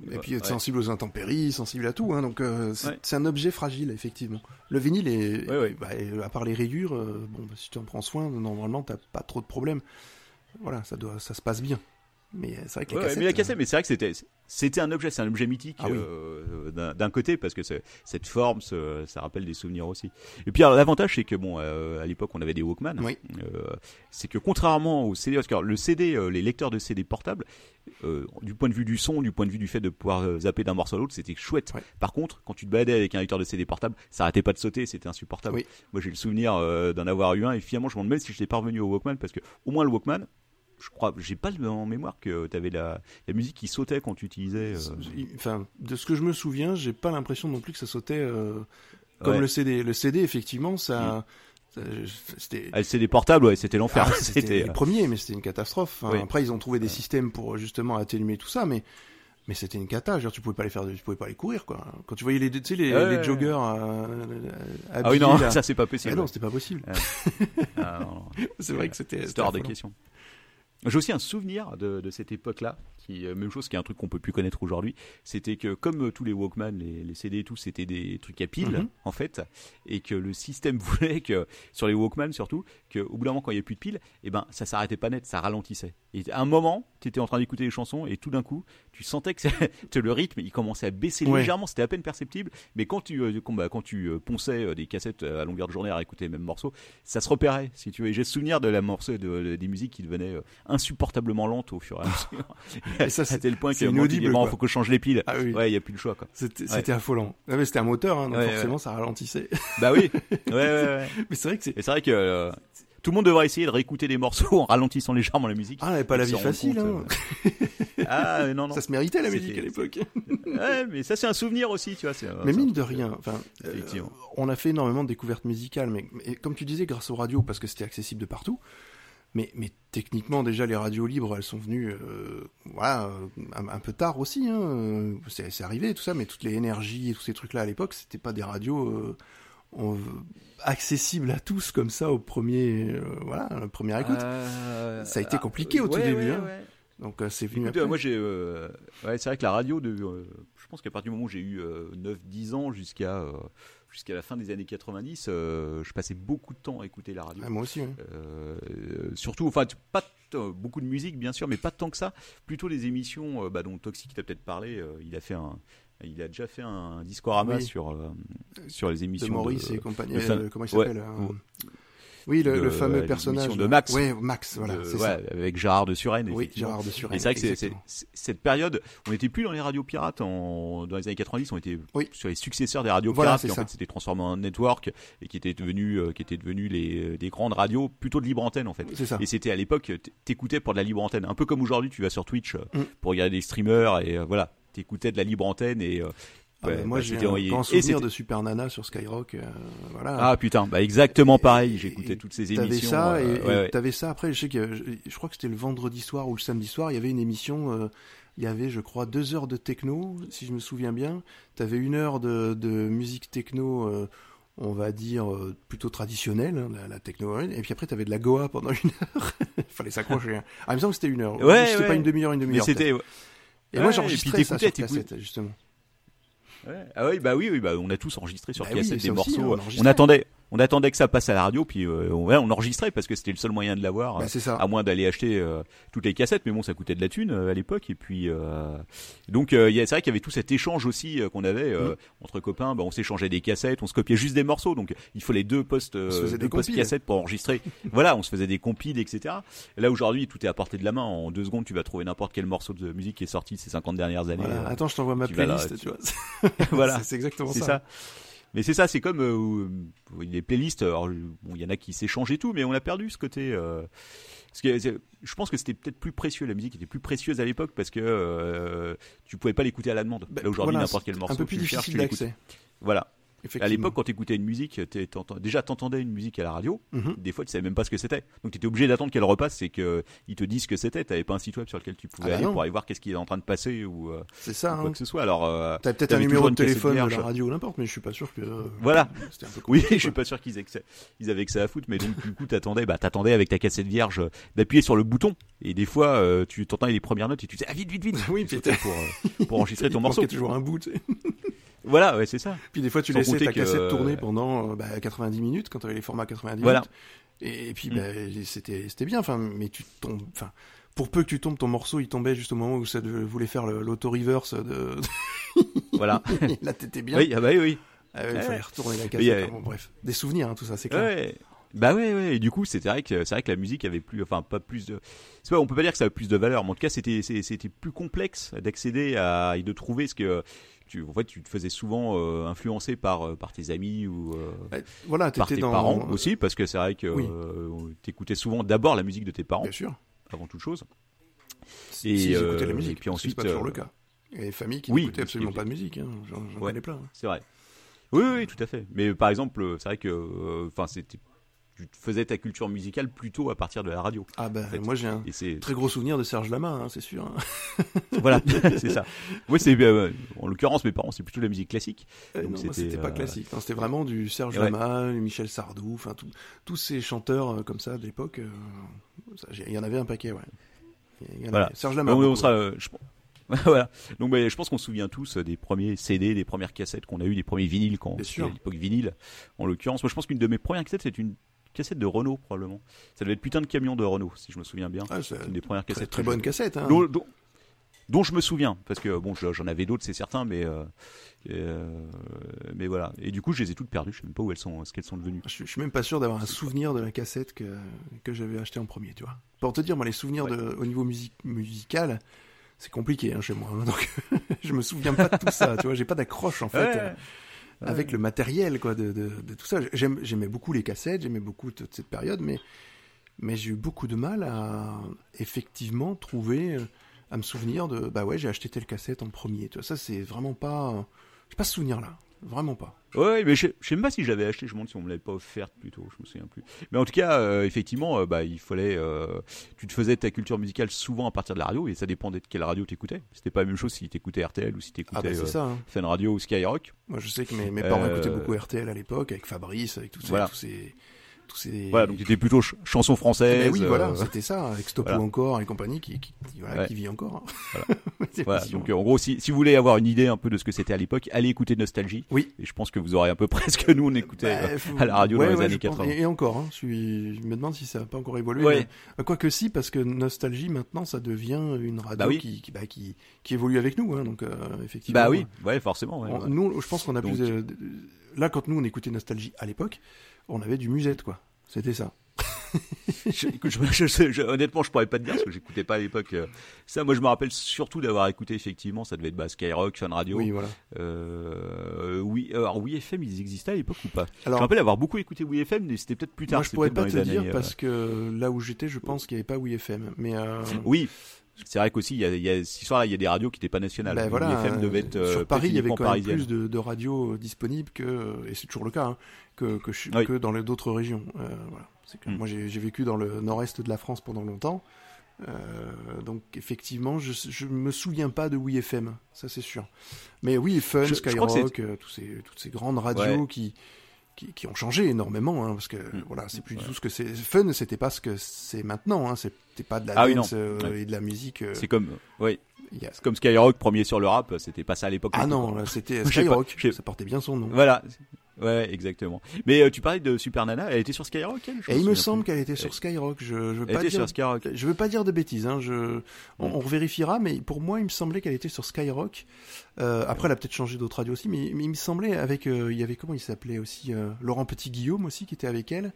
Euh, et puis être ouais. sensible aux intempéries, sensible à tout. Hein, donc euh, c'est un objet fragile, effectivement. Le vinyle est, bah, à part les rayures, euh, bon, bah, si tu en prends soin, normalement t'as pas trop de problèmes. Voilà, ça doit, ça se passe bien. Mais euh, c'est vrai que la ouais, cassette, mais la cassette euh, mais c'est vrai que c'était c'était un objet c'est un objet mythique Ah oui. euh, d'un- côté parce que cette forme ce- ça rappelle des souvenirs aussi et puis l'avantage c'est que bon euh, à l'époque on avait des Walkman Oui. C'est que contrairement au CD, parce que alors, le CD, les lecteurs de CD portables, du point de vue du son, du point de vue du fait de pouvoir zapper d'un morceau à l'autre, c'était chouette. Ouais. Par contre, quand tu te baladais avec un lecteur de CD portable, ça arrêtait pas de sauter, c'était insupportable. Oui. Moi, j'ai le souvenir d'en avoir eu un et finalement, je me demande même si je n'étais pas revenu au Walkman parce que au moins le Walkman, je crois, j'ai pas en mémoire que tu avais la, la musique qui sautait quand tu utilisais. euh, Enfin, de ce que je me souviens, j'ai pas l'impression non plus que ça sautait euh, comme Ouais. le CD. Le CD, effectivement, ça, ça- c'était. Ah, des portables, ouais, c'était l'enfer. Ah, c'était les premiers, mais c'était une catastrophe. Enfin, Oui. Après, ils ont trouvé des systèmes pour justement atténuer tout ça, mais mais c'était une cata. Dire, tu pouvais pas les faire, tu pouvais pas les courir, quoi. Quand tu voyais les, tu sais, les, Ouais, les joggers euh, Ah oui, non, là. ça c'est pas Ah possible. non, c'était pas possible. Ah. C'est vrai que c'était. C'était hors de question. J'ai aussi un souvenir de, de cette époque-là, qui euh, même chose, qui est un truc qu'on peut plus connaître aujourd'hui, c'était que comme euh, tous les Walkman, les, les CD et tout, c'était des trucs à pile Mhm. en fait, et que le système voulait que sur les Walkman surtout, qu'au bout d'un moment quand il y a plus de piles, et ben ça s'arrêtait pas net, ça ralentissait. Et à un moment, tu étais en train d'écouter les chansons et tout d'un coup, tu sentais que, le rythme il commençait à baisser Ouais. légèrement, c'était à peine perceptible, mais quand tu euh, quand, bah, quand tu euh, ponçais euh, des cassettes à longueur de journée à écouter les mêmes morceaux, ça se repérait, si tu veux. J'ai le souvenir de la morceau de, de- des musiques qui devenaient insupportablement lentes au fur et à mesure. Et ça, c'est- tel point dis, inaudible, quoi. faut que je change les piles. Ah oui. Ouais, il y a plus le choix. C'était Ouais. c'était affolant. Ah, mais c'était un moteur, hein, donc Ouais, forcément ça ralentissait. Bah oui. Ouais, ouais, ouais. mais c'est vrai que c'est. Et c'est vrai que euh, tout le monde devrait essayer de réécouter des morceaux en ralentissant légèrement la musique. Ah, n'avait pas la vie facile. compte, Hein. euh, Ah non non. Ça se méritait la musique à l'époque. Ouais, mais ça c'est un souvenir aussi, tu vois. euh, Mais mine de rien, enfin, euh, Effectivement. on a fait énormément de découvertes musicales, mais, mais comme tu disais, grâce aux radios, parce que c'était accessible de partout. Mais, mais techniquement, déjà, les radios libres, elles sont venues, euh, voilà, euh, un, un peu tard aussi. Hein, euh, c'est c'est arrivé tout ça, mais toutes les énergies et tous ces trucs-là à l'époque, c'était pas des radios euh, on- accessibles à tous comme ça au premier, euh, voilà, la première écoute. Euh, Ça a été ah, compliqué au tout ouais, début, ouais, hein. ouais. Donc euh, c'est venu après. moi j'ai, euh, ouais, c'est vrai que la radio, de, euh, je pense qu'à partir du moment où j'ai eu 9-10 ans jusqu'à euh, jusqu'à la fin des années 90, euh, je passais beaucoup de temps à écouter la radio. Ah, moi aussi. ouais. Euh, surtout, enfin, pas beaucoup de musique bien sûr, mais pas tant que ça. Plutôt des émissions euh, bah, dont Toxic t'a peut-être parlé. euh, il a fait un, il a déjà fait un discorama Oui. sur euh, sur les De émissions Maurice de- et compagnie. euh, comment il ouais. s'appelle euh, Oui, le, de- le fameux personnage. de Max. Ouais, Max, voilà, de- ouais, avec Gérard de Suresnes. Oui. Gérard de Suresnes. Et c'est vrai que c'est- cette période, on n'était plus dans les radios pirates en, dans les années 90, on était Oui. sur les successeurs des radios Voilà, pirates qui en fait s'étaient transformés en network et qui étaient devenus, euh, qui étaient devenus les, des grandes radios plutôt de libre antenne en fait. Ça. Et c'était à l'époque, t'écoutais pour de la libre antenne, un peu comme aujourd'hui, tu vas sur Twitch Mm. pour regarder des streamers et voilà, t'écoutais de la libre antenne et euh, Ah, ouais, mais moi, bah, j'ai c'était- un grand souvenir c'était- de Super Nana sur Skyrock. euh, voilà. ah putain, bah exactement pareil, j'écoutais toutes ces T'avais émissions. ça, euh, et, ouais, t'avais ça. Après, je sais que je, je crois que c'était le vendredi soir ou le samedi soir, il y avait une émission. euh, il y avait, je crois, deux heures de techno, si je me souviens bien. T'avais une heure de, de musique techno. euh, on va dire euh, plutôt traditionnelle, hein, la, la techno, et puis après t'avais de la Goa pendant une heure. Fallait s'accrocher. hein. Ah, il me semble que c'était une heure. Ouais, c'était ouais. pas une demi-heure, une Mais demi-heure. c'était peut-être. Et ouais, moi j'enregistrais ça sur cassette, justement. Ouais. Ah oui, bah oui, oui, bah on a tous enregistré sur Bah oui, cassette ça des aussi, morceaux. on on, enregistrait. attendait, on attendait que ça passe à la radio, puis euh, on, on enregistrait parce que c'était le seul moyen de l'avoir, c'est ça. à moins d'aller acheter euh, toutes les cassettes. Mais bon, ça coûtait de la thune euh, à l'époque. Et puis, euh, donc, euh, c'est vrai qu'il y avait tout cet échange aussi euh, qu'on avait euh, Mm. entre copains. Bah, on s'échangeait des cassettes, on se copiait juste des morceaux. Donc, il faut les deux postes, euh, deux postes cassettes pour enregistrer. voilà, on se faisait des compiles, etc. Et là aujourd'hui, tout est à portée de la main. En deux secondes, tu vas trouver n'importe quel morceau de musique qui est sorti ces 50 dernières années. Voilà. Attends, je t'envoie ma playlist, tu- vois. voilà. C'est- exactement ça. Mais c'est ça, c'est comme euh, euh, les playlists. Alors, bon, il y en a qui s'échangent et tout, mais on a perdu ce côté. Euh, parce que c'est- je pense que c'était peut-être plus précieux. La musique était plus précieuse à l'époque parce que euh, tu pouvais pas l'écouter à la demande. Bah, Là aujourd'hui, voilà, n'importe quel morceau, Un peu plus tu difficile tu l'écoutes. d'accès. Voilà. À l'époque, quand tu écoutais une musique, déjà t'entendais une musique à la radio. Mhm. Des fois, tu savais même pas ce que c'était. Donc, tu étais obligé d'attendre qu'elle repasse et que ils te disent ce que c'était. T'avais pas un site web sur lequel tu pouvais Ah bah aller non. pour aller voir qu'est-ce qui est en train de passer ou, euh, C'est ça. ou quoi Hein. que ce soit. Alors, euh, T'as peut-être un numéro de téléphone vierge. la radio ou n'importe, mais je suis pas sûr que. euh, Voilà. Un peu Oui, je suis pas sûr qu'ils ils avaient que ça à foutre, mais donc du coup t'attendais, bah t'attendais avec ta cassette vierge euh, d'appuyer sur le bouton, et des fois euh, tu t'entendais les premières notes et tu disais ah vite vite vite, Oui, Tu pour euh, pour enregistrer ton Il morceau. toujours un bout. Tu. Voilà, ouais c'est ça. Puis des fois, tu Sans laissais ta cassette euh, tourner pendant euh, bah, 90 minutes quand t'avais les formats 90 Voilà. minutes. Et, et puis, Mm. bah, c'était c'était bien. Enfin, mais tu tombes. Enfin, pour peu que tu tombes, ton morceau, il tombait juste au moment où ça voulait faire l'auto-reverse de. Voilà. Là, t'étais bien. oui, ah bah oui, oui. Ah il Ouais. fallait retourner la cassette. a- Bon, bref, des souvenirs, hein, tout ça, c'est clair. Ouais. Bah ouais, ouais. Et du coup, c'était vrai que c'est vrai que la musique avait plus, enfin pas plus de. C'est pas, on peut pas dire que ça avait plus de valeur, mais en tout cas, c'était c'est- c'était plus complexe d'accéder à et de trouver ce que tu, en fait, tu te faisais souvent euh, influencer par euh, par tes amis ou euh, voilà, par tes dans. parents aussi, parce que c'est vrai que Oui. euh, t'écoutais souvent d'abord la musique de tes parents Bien sûr. avant toute chose. Et, si, la musique. et puis ensuite, c'est pas toujours le cas. Il y a des familles qui oui, n'écoutaient absolument pas de musique. Hein. J'en Ouais. connais plein. C'est vrai. Oui, oui, tout à fait. Mais par exemple, c'est vrai que, enfin, c'était, tu faisais ta culture musicale plutôt à partir de la radio. Ah ben, En fait. moi j'ai un Et très gros souvenir de Serge Lama, hein, c'est sûr. hein. voilà, c'est ça. Oui, c'est, euh, en l'occurrence, mes parents, c'est plutôt de la musique classique. Euh, Donc non, c'était, pas euh, classique. Non, C'était vraiment du Serge Ouais. Lama, du Michel Sardou, enfin tous ces chanteurs comme ça de l'époque. Il y en avait un paquet, ouais. Il y en Voilà. avait. Serge Lama. Donc, on sera, je- voilà. Donc, bah, je pense qu'on se souvient tous des premiers CD, des premières cassettes qu'on a eu, des premiers vinyles quand à l'époque vinyle. En l'occurrence, moi, je pense qu'une de mes premières cassettes, c'est une cassette de Renault probablement. Ça devait être putain de camion de Renault, si je me souviens bien. Ah, c'est une des premières très, cassettes. très bonne cassette. Hein. dont, dont- dont je me souviens parce que bon je- j'en avais d'autres c'est certain mais euh, euh, mais voilà et du coup je les ai toutes perdues je sais même pas où elles sont ce qu'elles sont devenues Je, suis- je suis même pas sûr d'avoir un souvenir de la cassette que, que j'avais acheté en premier, tu vois. Pour te dire, moi, les souvenirs de, au niveau musique, musical, c'est compliqué hein, chez moi. hein. donc, je me souviens pas de tout ça, tu vois. J'ai pas d'accroche, en fait, Ouais. Euh, avec le matériel, quoi, de, de, de tout ça. J'aimais beaucoup les cassettes, j'aimais beaucoup toute cette période, mais, mais j'ai eu beaucoup de mal à, effectivement, trouver, euh, à me souvenir de, bah ouais, j'ai acheté telle cassette en premier, tu vois. Ça, c'est vraiment pas, j'ai pas ce souvenir-là. Vraiment pas. Ouais mais je, je sais même pas si je l'avais acheté je me demande si on me l'avait pas offerte plutôt je me souviens plus mais en tout cas euh, effectivement euh, bah il fallait euh, tu te faisais ta culture musicale souvent à partir de la radio et ça dépendait de quelle radio t'écoutais c'était pas la même chose si t'écoutais RTL ou si Ah t'écoutais bah c'est euh, ça. hein. Fun Radio ou Skyrock Moi, je sais que mes, mes parents Euh, écoutaient beaucoup RTL à l'époque, avec Fabrice, avec tous ces, Voilà. tous ces, tous ces. voilà donc t'étais plutôt ch- chanson française Mais oui, euh, voilà, c'était ça, avec Stop voilà. encore et compagnie, qui, qui, voilà, Ouais. qui vit encore. hein. Voilà. Donc euh, en gros, si, si vous voulez avoir une idée un peu de ce que c'était à l'époque, allez écouter Nostalgie. Oui. Et je pense que vous aurez un peu près ce que nous on écoutait Bah, euh, faut- à la radio ouais, dans les ouais, années je pense. 80. Et, encore, hein, je, suis... je me demande si ça n'a pas encore évolué. Mais- Quoique si, parce que Nostalgie, maintenant, ça devient une radio Bah oui. qui, qui, bah, qui, qui évolue avec nous. Hein, donc, euh, effectivement. Bah oui, ouais, forcément. ouais, on-. Nous, je pense qu'on a Donc- plus. euh, Là, quand nous, on écoutait Nostalgie à l'époque, on avait du musette, quoi. C'était ça. Je- je- je- honnêtement, je pourrais pas te dire parce que j'écoutais pas à l'époque. euh, ça, moi, je me rappelle surtout d'avoir écouté effectivement. Ça devait être bah, Skyrock, Fun Radio. Oui, voilà. Euh, oui, alors oui FM, ils existaient à l'époque ou pas? Je me rappelle avoir beaucoup écouté Oui FM, mais c'était peut-être plus tard. Moi, je pourrais pas te dire années, euh, parce que là où j'étais, je pense qu'il n'y avait pas WFM. Mais euh, Oui, c'est vrai qu'aussi, il y a, il y a, ce soir-là, il y a des radios qui n'étaient pas nationales. Donc, voilà, FM devait être euh, sur Paris, il y avait quand même plus de, de radios euh, disponibles que, et c'est toujours le cas, hein, que, que, je- Oui. que dans les d'autres régions. Euh, voilà. C'est que Mm. Moi, j'ai j'ai vécu dans le nord-est de la France pendant longtemps. Euh, donc effectivement, je je me souviens pas de WeFM, ça c'est sûr. Mais oui, Fun, Je- je Skyrock, euh, tous ces, toutes ces grandes radios Ouais. qui, qui qui ont changé énormément, hein, parce que Mm. voilà, c'est plus du tout ce que c'est. Fun, c'était pas ce que c'est maintenant, hein, c'était pas de la Ah dance euh, Ouais. et de la musique. euh, C'est comme, oui, c'est comme Skyrock, premier sur le rap, c'était pas ça à l'époque. Ah non c'était pas, Skyrock, ça portait bien son nom. Voilà. Ouais, exactement. Mais euh, tu parlais de Super Nana, elle était sur Skyrock, elle je Et il me semble qu'elle était sur Skyrock. Je, je veux Elle pas était dire, sur Skyrock. je veux pas dire de bêtises. Hein. Je, on, Mm. on vérifiera, mais pour moi, il me semblait qu'elle était sur Skyrock. Euh, après, elle a peut-être changé d'autres radios aussi, mais, mais il me semblait avec, euh, il y avait comment il s'appelait aussi euh, Laurent Petit Guillaume aussi qui était avec elle.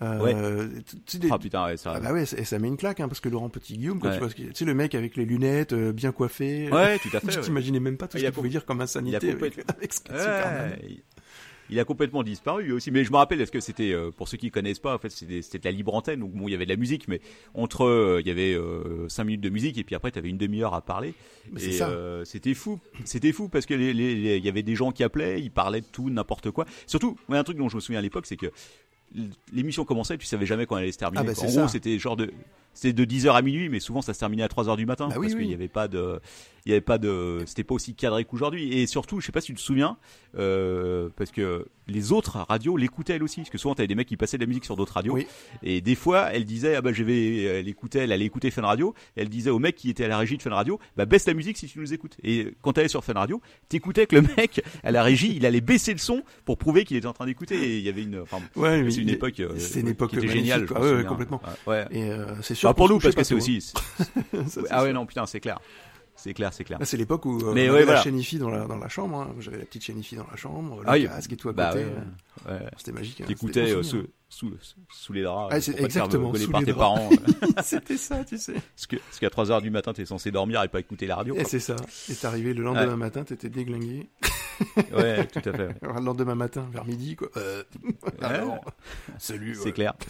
Euh, tu des- Ah putain, ouais, ça. ah bah ouais, ça, ça met une claque, hein, parce que Laurent Petit Guillaume, quand Ouais. tu vois, tu sais le mec avec les lunettes, euh, bien coiffé. Ouais, tout à fait. je ouais. t'imaginais même pas tout ce qu'il pouvait dire comme insanité avec, avec Superman. Il- a complètement disparu lui aussi. Mais je me rappelle, est-ce que c'était, euh, pour ceux qui connaissent pas, en fait, c'était de la libre antenne. Donc bon, il y avait de la musique, mais entre, euh, il y avait 5 minutes de musique et puis après, tu avais une demi-heure à parler. Et euh, c'était fou. C'était fou parce que les- les- les- il y avait des gens qui appelaient, ils parlaient de tout, n'importe quoi. Surtout, un truc dont je me souviens à l'époque, c'est que l'émission commençait, tu savais jamais quand elle allait se terminer. Ah bah, en gros, c'était genre de c'était de 10h à minuit, mais souvent ça se terminait à 3h du matin Bah oui, parce oui. qu'il n'y avait pas de il y avait pas de c'était pas aussi cadré qu'aujourd'hui et surtout, je sais pas si tu te souviens euh, parce que les autres radios l'écoutaient elles aussi parce que souvent t'avais des mecs qui passaient de la musique sur d'autres radios Oui. et des fois elle disait ah bah je vais elle écoutait elle allait écouter Fun Radio et elle disait au mec qui était à la régie de Fun Radio bah baisse la musique si tu nous écoutes et quand t'allais sur Fun Radio t'écoutais que le mec à la régie il allait baisser le son pour prouver qu'il était en train d'écouter et il y avait une enfin Ouais, c'est une époque euh, c'était une qui était géniale Ouais, complètement. ouais Et euh, c'est sûr. Pour nous parce que c'est aussi hein. Ça, c'est ah ouais non putain c'est clair c'est clair c'est clair c'est l'époque où euh, Mais on ouais, avait voilà. la chaîne IFI dans la, dans la chambre. hein. J'avais la petite chaîne IFI dans la chambre, le Ah casque et tout à bah côté. ouais, euh, ouais. C'était magique. hein. t'écoutais C'était euh, sous, sous, sous les draps Ah, euh, c'est exactement, sous par les tes draps. parents C'était ça, tu sais. parce que parce qu'à 3h du matin t'es censé dormir et pas écouter la radio Et c'est ça. Et t'es arrivé le lendemain matin, t'étais déglingué. Ouais, tout à fait. Le lendemain matin, vers midi, quoi. Euh... ah non. Salut. C'est ouais. clair.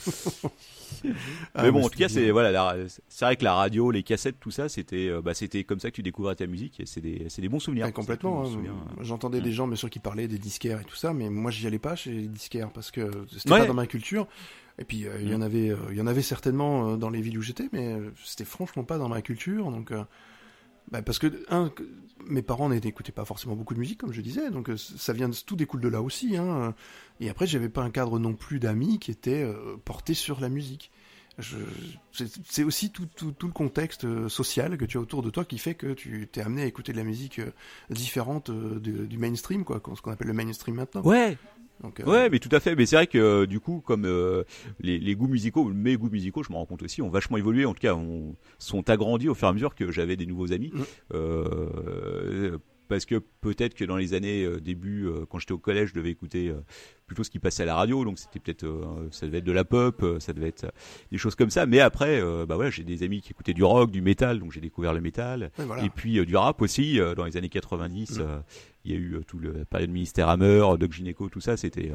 Ah, mais bon, mais en tout cas, c'est voilà, c'est vrai que la radio, les cassettes, tout ça, c'était, euh, bah, c'était comme ça que tu découvrais ta musique. Et c'est des, c'est des bons souvenirs. Ouais, complètement. Hein. euh, J'entendais des gens, bien sûr, qui parlaient des disquaires et tout ça, mais moi, j'y allais pas chez les disquaires parce que c'était Ouais. pas dans ma culture. Et puis, euh, il y en avait, euh, il y en avait certainement euh, dans les villes où j'étais, mais euh, c'était franchement pas dans ma culture. Donc, euh, bah, parce que un, mes parents n'écoutaient pas forcément beaucoup de musique, comme je disais, donc euh, ça vient, tout découle de là aussi. Hein. Et après, j'avais pas un cadre non plus d'amis qui était euh, porté sur la musique. C'est- aussi tout, tout, tout le contexte euh, social que tu as autour de toi qui fait que tu t'es amené à écouter de la musique euh, différente euh, du mainstream, quoi, ce qu'on appelle le mainstream maintenant. Ouais, Donc, euh, ouais, mais tout à fait. Mais c'est vrai que euh, du coup, comme euh, les, les goûts musicaux, mes goûts musicaux, je me rends compte aussi, ont vachement évolué. En tout cas, ont, sont agrandis au fur et à mesure que j'avais des nouveaux amis. Mm. Parce que peut-être que dans les années euh, début, euh, quand j'étais au collège, je devais écouter euh, plutôt ce qui passait à la radio. Donc c'était peut-être, ça devait être de la pop, ça devait être des choses comme ça. Mais après, bah ouais, j'ai des amis qui écoutaient du rock, du métal, donc j'ai découvert le métal. voilà. Et puis du rap aussi, dans les années 90, Mm. il y a eu tout le la période Ministère Hammer, Doc Gineco, tout ça, c'était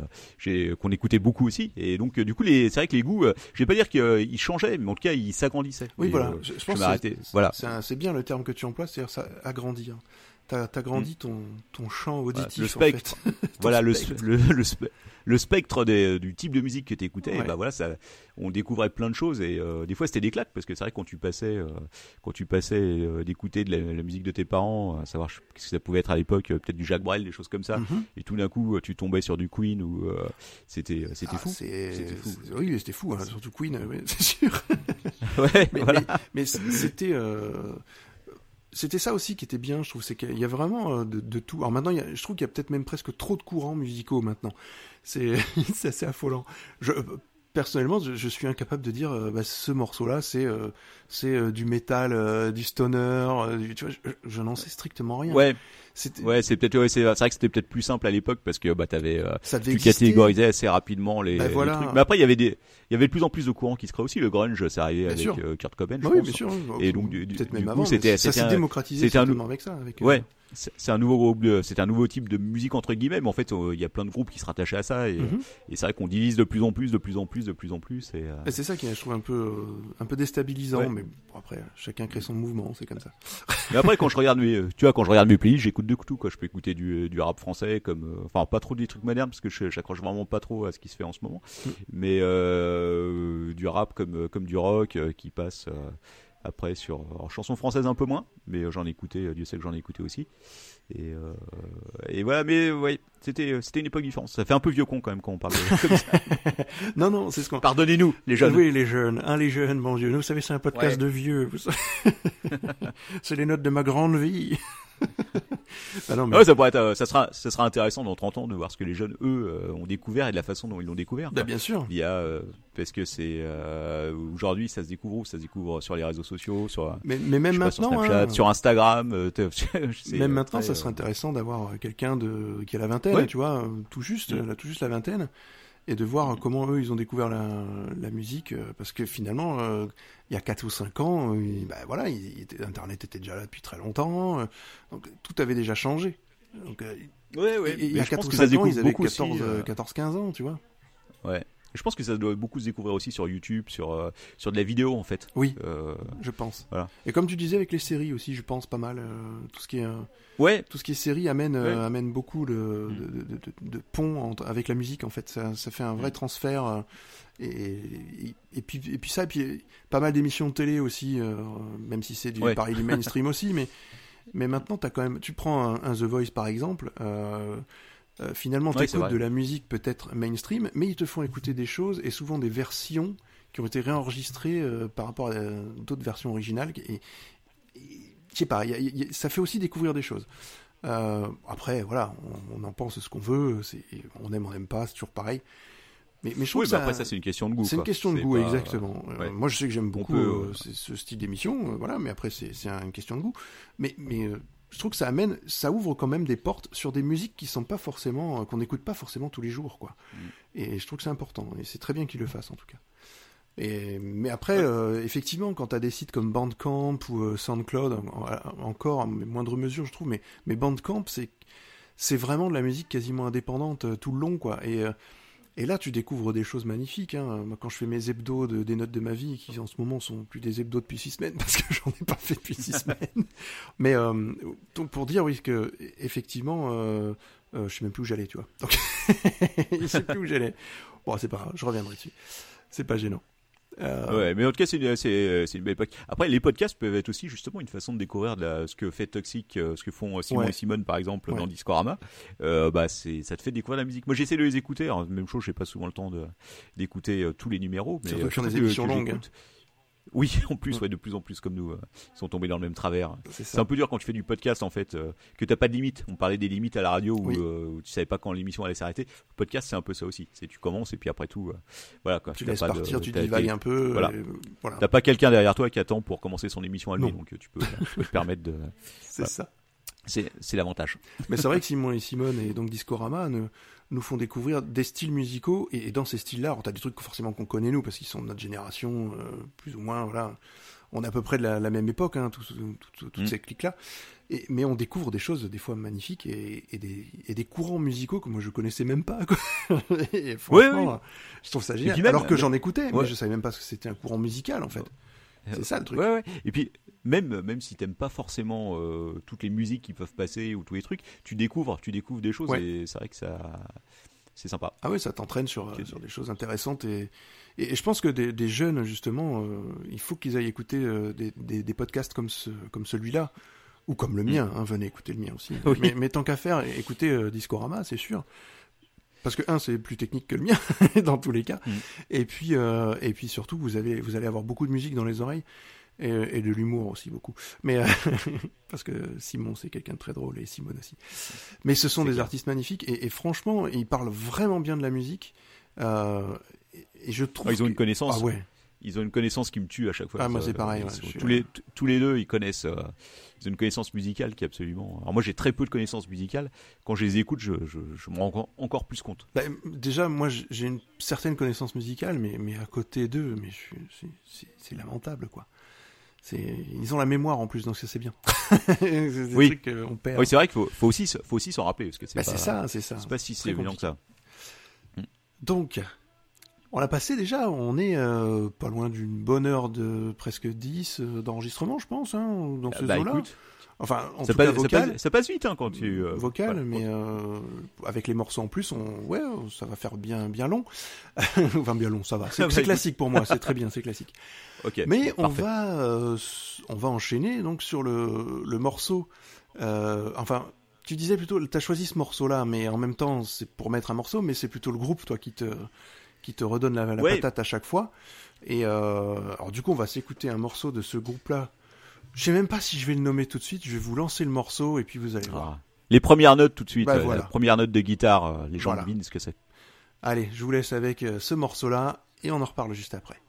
qu'on écoutait beaucoup aussi. Et donc du coup, c'est vrai que les goûts, je vais pas dire qu'ils changeaient, mais en tout cas, ils s'agrandissaient. Oui, Et, voilà. je, pense que c'est- Voilà. bien le terme que tu emploies, c'est-à-dire ça agrandir. T'as as grandi ton, ton champ auditif. le en spectre. fait. voilà le, spectre. le, le, spe- le spectre des- du type de musique que tu écoutais, Ouais. bah voilà, ça, on découvrait plein de choses et euh, des fois c'était des claques parce que c'est vrai que quand tu passais, euh, quand tu passais euh, d'écouter de la, la musique de tes parents, à savoir ce que ça pouvait être à l'époque, peut-être du Jacques Brel, des choses comme ça, Mhm. et tout d'un coup tu tombais sur du Queen ou c'était c'était Ah, fou. C'était fou. c'est- Oui, c'était fou, hein, surtout Queen, c'est sûr. Ouais, mais, voilà. mais- mais c- c'était c'était ça aussi qui était bien je trouve c'est qu'il y a vraiment euh, de, tout. Alors maintenant je trouve qu'il y a peut-être même presque trop de courants musicaux maintenant. C'est assez affolant. Je personnellement je, je suis incapable de dire euh, bah, ce morceau là c'est euh, c'est euh, du métal euh, du stoner euh, du- tu vois je, je n'en sais strictement rien Ouais, C'était- ouais, c'est peut-être ouais, c'est vrai que c'était peut-être plus simple à l'époque parce que bah t'avais euh, ça tu exister. catégorisais assez rapidement les, Bah, les voilà. trucs. Mais après il y avait des il y avait de plus en plus de courants qui se créaient aussi. Le grunge, c'est arrivé Bien avec Kurt Cobain, je oui pense. bien sûr Et donc, du- du- peut-être du même coup, avant c'était- ça s'est démocratisé c'était un- avec ça avec Ouais, c'est c'est un nouveau groupe, de- c'est un nouveau type de musique entre guillemets, mais en fait euh, il y a plein de groupes qui se rattachaient à ça et, mhm. et c'est vrai qu'on divise de plus en plus, de plus en plus, de plus en plus. Et, euh, Et C'est ça qui est, je trouve, un peu, euh, un peu déstabilisant, Ouais. mais bon, après, chacun crée son mouvement, c'est comme ça. Mais après, quand je regarde mes, tu vois, quand je regarde mes playlists, j'écoute de tout, quoi. Je peux écouter du, du rap français, comme, euh, enfin, pas trop des trucs modernes, parce que je- j'accroche vraiment pas trop à ce qui se fait en ce moment. Mm. Mais euh, du rap comme, comme du rock qui passe euh, après sur alors, chansons françaises un peu moins, mais euh, j'en ai écouté, euh, Dieu sait que j'en ai écouté aussi. Et, euh, et voilà, mais ouais, c'était, c'était une époque différente. Ça fait un peu vieux con quand même quand on parle de comme ça. Non, non, c'est ce qu'on. Pardonnez-nous, les jeunes. Oui, les jeunes, hein, les jeunes, mon Dieu. Vous savez, c'est un podcast Ouais. de vieux. c'est les notes de ma grande vie. Ah non, mais... Ouais, ça pourrait être, euh, ça sera, ça sera intéressant dans 30 ans de voir ce que les jeunes, eux, euh, ont découvert et de la façon dont ils l'ont découvert. Bah, bien sûr. Il y a, euh, parce que c'est euh, aujourd'hui ça se découvre où Ça se découvre sur les réseaux sociaux, sur, Mais, mais même pas, sur maintenant, Snapchat, hein, sur Instagram. euh, même maintenant, ça serait intéressant d'avoir quelqu'un de qui a la vingtaine, Ouais. tu vois, tout juste, Mm. là, tout juste la vingtaine, et de voir comment eux ils ont découvert la, la musique, euh, parce que finalement, euh, il y a 4 ou 5 ans, euh, il- bah, voilà, il- il était- Internet était déjà là depuis très longtemps, euh, donc tout avait déjà changé. Donc, euh, Ouais, ouais. et- et il y a je 4 pense ou que ça 5 se ans, ils avaient beaucoup 14, aussi. euh, 14-15 ans, tu vois. ouais. Je pense que ça doit beaucoup se découvrir aussi sur YouTube, sur euh, sur de la vidéo en fait. Oui. Euh, Je pense. Voilà. Et comme tu disais avec les séries aussi, je pense pas mal. euh, tout ce qui est euh, ouais. tout ce qui est série amène euh, Ouais. amène beaucoup de, Mm. de, de, de- de ponts entre- avec la musique en fait. Ça, ça fait un vrai Mm. transfert. et, et, et puis et puis ça, et puis pas mal d'émissions de télé aussi, euh, même si c'est du Ouais. pareil du mainstream aussi, mais mais maintenant t'as quand même. Tu prends un, un The Voice par exemple. Euh, euh, finalement, Ouais, c'est t'écoutes vrai. de la musique peut-être mainstream, mais ils te font écouter des choses et souvent des versions qui ont été réenregistrées euh, par rapport à euh, d'autres versions originales. Et, je sais pas, il y a- il y a- ça fait aussi découvrir des choses. Euh, après, voilà, on, on en pense ce qu'on veut, on aime, on n'aime pas, c'est toujours pareil. Mais, mais je trouve Oui, ça, après ça c'est une question de goût. c'est une question de goût, pas- exactement. Ouais. moi, je sais que j'aime beaucoup peut, ce, style d'émission, voilà, mais après, c'est, une question de goût. Mais, mais je trouve que ça amène, ça ouvre quand même des portes sur des musiques qui sont pas forcément, euh, qu'on n'écoute pas forcément tous les jours, quoi. Mm. Et je trouve que c'est important, et c'est très bien qu'ils le fassent en tout cas. Et, mais après, Ouais. euh, effectivement, quand tu as des sites comme Bandcamp ou euh, SoundCloud, en- en- encore, mais moindre mesure, je trouve, mais, mais Bandcamp, c'est c'est vraiment de la musique quasiment indépendante euh, tout le long, quoi. Et, et là, tu découvres des choses magnifiques. Hein. Moi, quand je fais mes hebdos de- des notes de ma vie, qui en ce moment sont plus des hebdos depuis six semaines, parce que j'en ai pas fait depuis six semaines. Mais euh, donc pour dire, oui, que effectivement, euh, euh, je sais même plus où j'allais, tu vois. Donc, je sais plus où j'allais. Bon, c'est pas grave, je reviendrai dessus. C'est pas gênant. Euh, Ouais, mais en tout cas, c'est une, c'est, c'est une belle époque. Après, les podcasts peuvent être aussi justement une façon de découvrir de la- ce que fait Toxic, euh, ce que font euh, Simon Ouais. et Simone par exemple Ouais. dans Discorama. Euh, bah, c'est, ça te fait découvrir la musique. Moi, j'essaie de les écouter. Alors, même chose, j'ai pas souvent le temps de, d'écouter euh, tous les numéros. Mais, Surtout euh, chaque des émissions longues, j'écoute- Oui, en plus, ouais, de plus en plus comme nous, euh, ils sont tombés dans le même travers. c'est un peu dur quand tu fais du podcast en fait, euh, que t'as pas de limite. On parlait des limites à la radio où, Oui. euh, où tu savais pas quand l'émission allait s'arrêter. Le podcast, c'est un peu ça aussi. C'est tu commences et puis après tout, euh, voilà quoi. Tu laisses pas de- partir, tu divagues un peu. voilà. T'as pas quelqu'un derrière toi qui attend pour commencer son émission à lui, Non. donc tu peux, tu peux te permettre de. C'est Voilà. ça. C'est, c'est l'avantage. Mais c'est vrai que Simon et Simone et donc Discorama ne- nous font découvrir des styles musicaux et, et dans ces styles-là, alors t'as des trucs forcément qu'on connaît nous parce qu'ils sont de notre génération, euh, plus ou moins, voilà. On est à peu près de la, la même époque, hein, tous- toutes Mm. ces clics-là. Et, mais on découvre des choses des fois magnifiques et, et des, et des courants musicaux que moi je connaissais même pas. Quoi. et franchement, oui. je trouve ça génial. même- alors que j'en écoutais, mais Ouais. je savais même pas ce que c'était un courant musical en fait. C'est ça le truc. Ouais, ouais. Et puis même, même si t'aimes pas forcément euh, toutes les musiques qui peuvent passer ou tous les trucs, tu découvres, tu découvres des choses Ouais. et c'est vrai que ça, c'est sympa. Ah oui, ça t'entraîne sur, sur des choses intéressantes et, et, et je pense que des, des jeunes justement, euh, il faut qu'ils aillent écouter euh, des, des, des podcasts comme ce, comme celui-là ou comme le mien. hein, venez écouter le mien aussi. Mm. Oui. Mais, mais tant qu'à faire, écoutez euh, Discorama, c'est sûr. Parce que un, c'est plus technique que le mien dans tous les cas. Mm. Et puis euh, et puis surtout, vous avez vous allez avoir beaucoup de musique dans les oreilles. Et, et de l'humour aussi beaucoup. Mais euh, parce que Simon c'est quelqu'un de très drôle et Simone aussi. Mais ce sont des clair. artistes magnifiques et, et franchement ils parlent vraiment bien de la musique. Euh, et, je trouve. Ah, ils ont que- une connaissance. Ah ouais. Ils ont une connaissance qui me tue à chaque fois. Ah, moi, c'est pareil, ouais, suis- tous, les, t- tous les deux, ils connaissent. euh, ils ont une connaissance musicale qui est absolument. Alors moi, j'ai très peu de connaissances musicales. Quand je les écoute, je, je, je me rends encore, plus compte. Bah, déjà, moi, j'ai une certaine connaissance musicale, mais, mais à côté d'eux, mais c'est lamentable, quoi. Ils ont la mémoire en plus, donc ça c'est bien. des Oui. trucs qu'on perd. Oui, c'est vrai qu'il faut, faut aussi, se- faut aussi s'en rappeler parce que c'est Bah, pas, c'est ça, c'est ça. c'est pas si c'est évident que ça. Donc, on l'a passé déjà, on est euh, pas loin d'une bonne heure de presque 10 euh, d'enregistrement, je pense, hein, dans ce Bah écoute, Enfin, en ça tout passe, cas ça, passe, ça passe vite hein, quand tu. euh, vocal, mais euh, avec les morceaux en plus, on, ouais, ça va faire bien, bien long. enfin, bien long, ça va. C'est classique pour moi, c'est très bien, c'est classique. Ok. Mais on parfait. va, euh, on va enchaîner donc sur le, le morceau. enfin, tu disais plutôt, t'as choisi ce morceau-là, mais en même temps, c'est pour mettre un morceau, mais c'est plutôt le groupe, toi, qui te, qui te redonne la, la Ouais. patate à chaque fois. Et alors, du coup, on va s'écouter un morceau de ce groupe-là. Je sais même pas si je vais le nommer tout de suite. Je vais vous lancer le morceau et puis vous allez voir. Ah. Les premières notes tout de suite. Bah, euh, voilà. La première note de guitare, euh, les gens Voilà. devinent ce que c'est. Allez, je vous laisse avec euh, ce morceau-là et on en reparle juste après.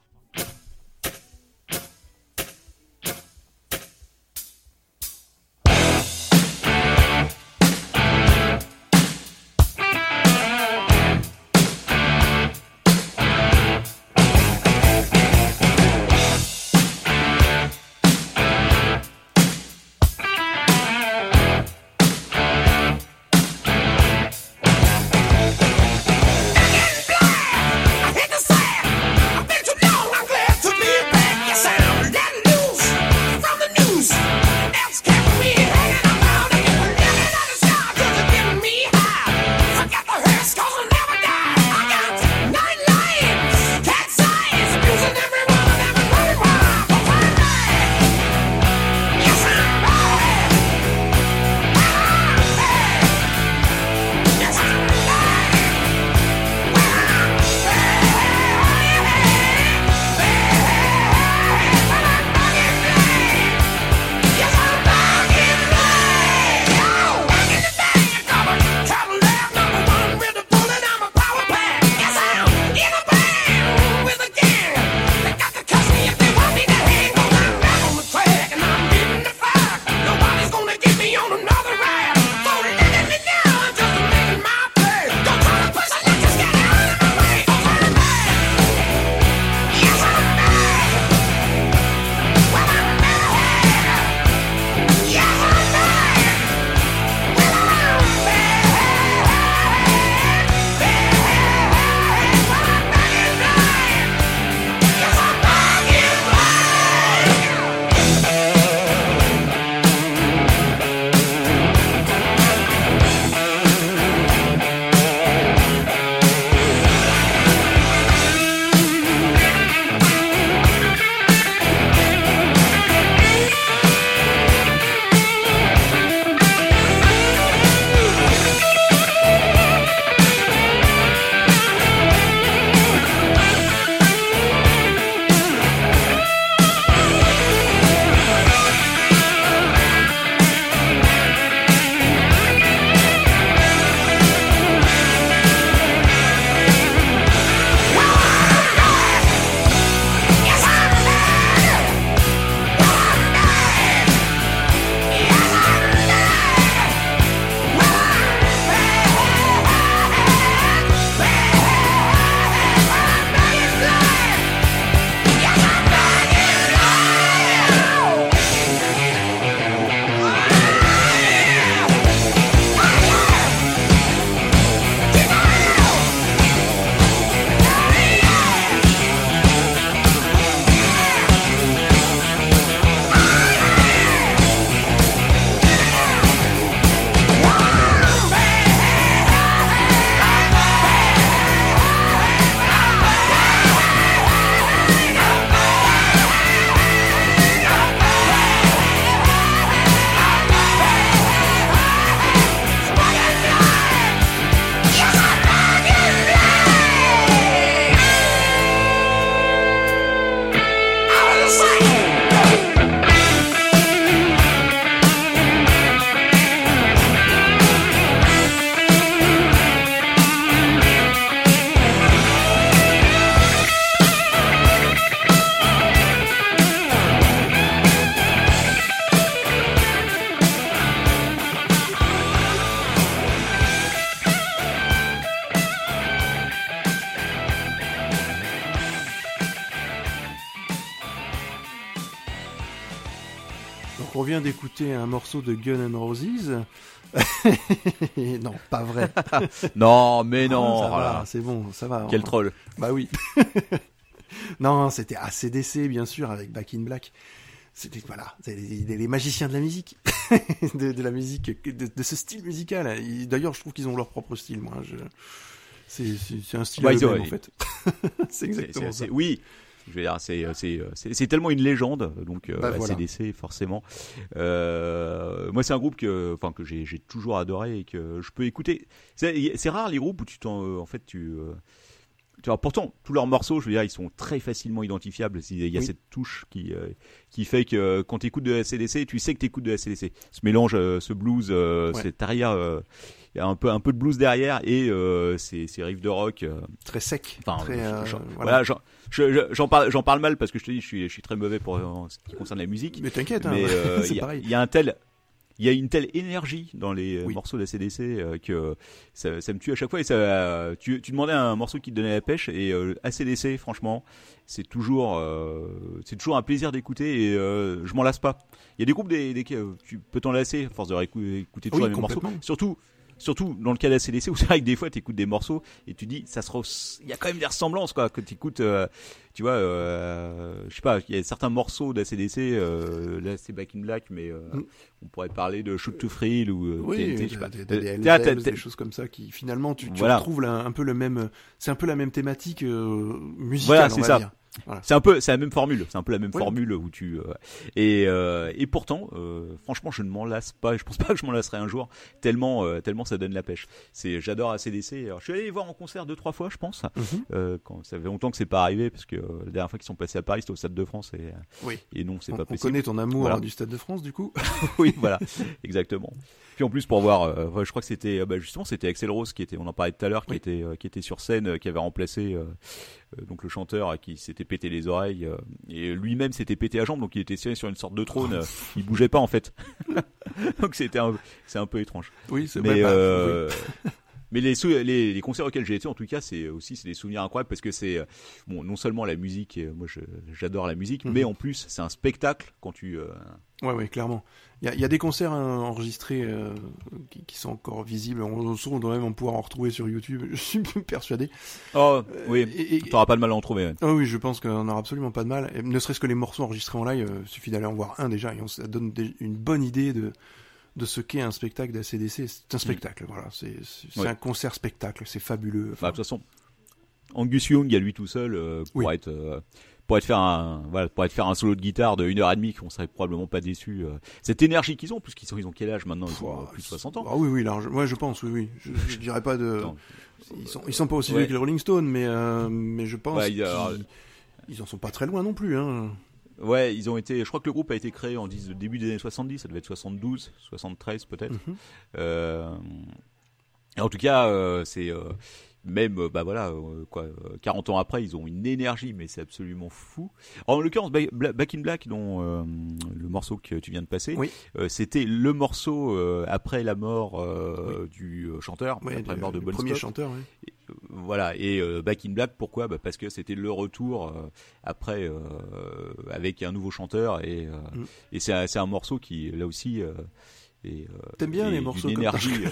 Morceau de Gun N' Roses. non, pas vrai. Non, mais non. voilà. va, c'est bon, ça va. Quel troll. Bah oui. non, c'était ACDC, bien sûr, avec Back in Black. C'était, voilà, c'est les, les- les magiciens de la musique. de, de la musique, de, de ce style musical. D'ailleurs, je trouve qu'ils ont leur propre style, moi. Je... C'est, un style Ouais, en fait. c'est exactement ça. c'est- Oui. Je veux dire, c'est c'est c'est c'est tellement une légende, donc euh, Bah, voilà. ACDC forcément. Euh, moi, c'est un groupe que, enfin, que j'ai j'ai toujours adoré et que je peux écouter. C'est rare les groupes où tu t'en, euh, en fait, tu euh, tu vois, pourtant, tous leurs morceaux, je veux dire, ils sont très facilement identifiables. Il y a Oui. cette touche qui, euh, qui fait que euh, quand tu écoutes de la CDC, tu sais que tu écoutes de la CDC. Ce mélange, euh, ce blues, euh, Ouais. cet arrière, euh, il y a un peu, un peu de blues derrière et euh, ces, ces riffs de rock. euh, Très sec. Enfin, très, je- euh, voilà. voilà, j'en j'en parle, j'en parle mal parce que je te dis, je suis, je suis très mauvais pour ce qui concerne la musique. Mais t'inquiète, hein, euh, il c'est y, a- pareil. il y a un tel, il y a une telle énergie dans les Oui. morceaux de la CDC euh, que ça, ça me tue à chaque fois. Et ça, euh, tu, tu demandais un morceau qui te donnait la pêche et euh, ACDC, franchement, c'est toujours, euh, c'est toujours un plaisir d'écouter et euh, je m'en lasse pas. Il y a des groupes des, des, tu peux t'en lasser à force de réécouter toujours Oui, les morceaux. Surtout. Surtout dans le cas de la CDC où c'est vrai que des fois tu écoutes des morceaux et tu dis ça se il y a quand même des ressemblances quoi que tu écoutes tu vois euh, je sais pas il y a certains morceaux de la CDC euh, là c'est Back in Black mais euh, Mm. on pourrait parler de Shoot to Thrill ou euh, Oui, TNT, je sais des, pas. Euh, choses comme ça qui finalement tu, tu Voilà. retrouves là, un peu le même c'est un peu la même thématique euh, musicale Voilà, on c'est va ça. dire. C'est un peu, c'est la même formule. C'est un peu la même formule où tu euh, et euh, et pourtant, euh, franchement, je ne m'en lasse pas. Je pense pas que je m'en lasserai un jour. Tellement, euh, tellement ça donne la pêche. C'est, j'adore ACDC. Alors, je suis allé les voir en concert deux trois fois, je pense. Euh, quand ça fait longtemps que c'est pas arrivé parce que euh, la dernière fois qu'ils sont passés à Paris, c'était au Stade de France et euh, Oui. et non, c'est On, pas on possible. connaît ton amour Voilà. hein, du Stade de France du coup. oui, voilà, exactement. Puis en plus pour voir, euh, je crois que c'était euh, bah, justement c'était Axel Rose qui était, on en parlait tout à l'heure, qui Oui. était euh, qui était sur scène, euh, qui avait remplacé euh, donc le chanteur qui s'était pété les oreilles euh, et lui-même s'était pété la jambe, donc il était assis sur une sorte de trône, il bougeait pas en fait. donc c'était un, c'est un peu étrange. Oui, c'est Mais ouais, bah, euh, mais les, sou- les les concerts auxquels j'ai été en tout cas c'est aussi c'est des souvenirs incroyables parce que c'est euh, bon non seulement la musique, euh, moi j'adore la musique, Mhm. mais en plus c'est un spectacle quand tu euh, ouais, ouais, clairement. Il y a, il y a des concerts hein, enregistrés euh, qui, qui sont encore visibles. On, on doit même en pouvoir en retrouver sur YouTube. Je suis persuadé. Oh oui, et- t'auras pas de mal à en trouver. ouais. Ah oui, je pense qu'on n'aura absolument pas de mal. Et ne serait-ce que les morceaux enregistrés en live, euh, suffit d'aller en voir un déjà, et on, ça donne des- une bonne idée de, de ce qu'est un spectacle d'ACDC. C'est un spectacle, voilà. C'est Mm. Ouais. un concert spectacle, c'est fabuleux. Bah, Enfin, de toute façon, Angus Young, à lui tout seul, euh, pour Oui. être euh, pour être faire un voilà pour être faire un solo de guitare de une heure et demie, qu'on serait probablement pas déçu. euh. Cette énergie qu'ils ont, puisqu'ils sont ils ont quel âge maintenant? Ils ont Pouah, euh, plus de 60 ans. Ah oui, oui, large. Ouais, je pense, oui, oui. Je, je dirais pas de. Non. Ils sont, ils sont pas aussi Ouais. vieux que les Rolling Stones, mais, mais je pense qu'ils ils en sont pas très loin non plus. Hein. Ouais, ils ont été. Je crois que le groupe a été créé en 10 début des années 70. Ça devait être 72, 73 peut-être. Mhm. Euh, en tout cas, euh, c'est euh, même bah voilà quoi, euh, 40 ans après, ils ont une énergie, mais c'est absolument fou. En l'occurrence, Back in Black, dont le morceau que tu viens de passer, Oui. c'était le morceau après la mort du chanteur, après la mort de Bon premier Scott. chanteur. ouais. Voilà, et euh, Back in Black, pourquoi? Bah Parce que c'était le retour euh, après euh, avec un nouveau chanteur et, euh, Mm. et c'est un, c'est un morceau qui là aussi T'aimes bien est les morceaux comme énergie.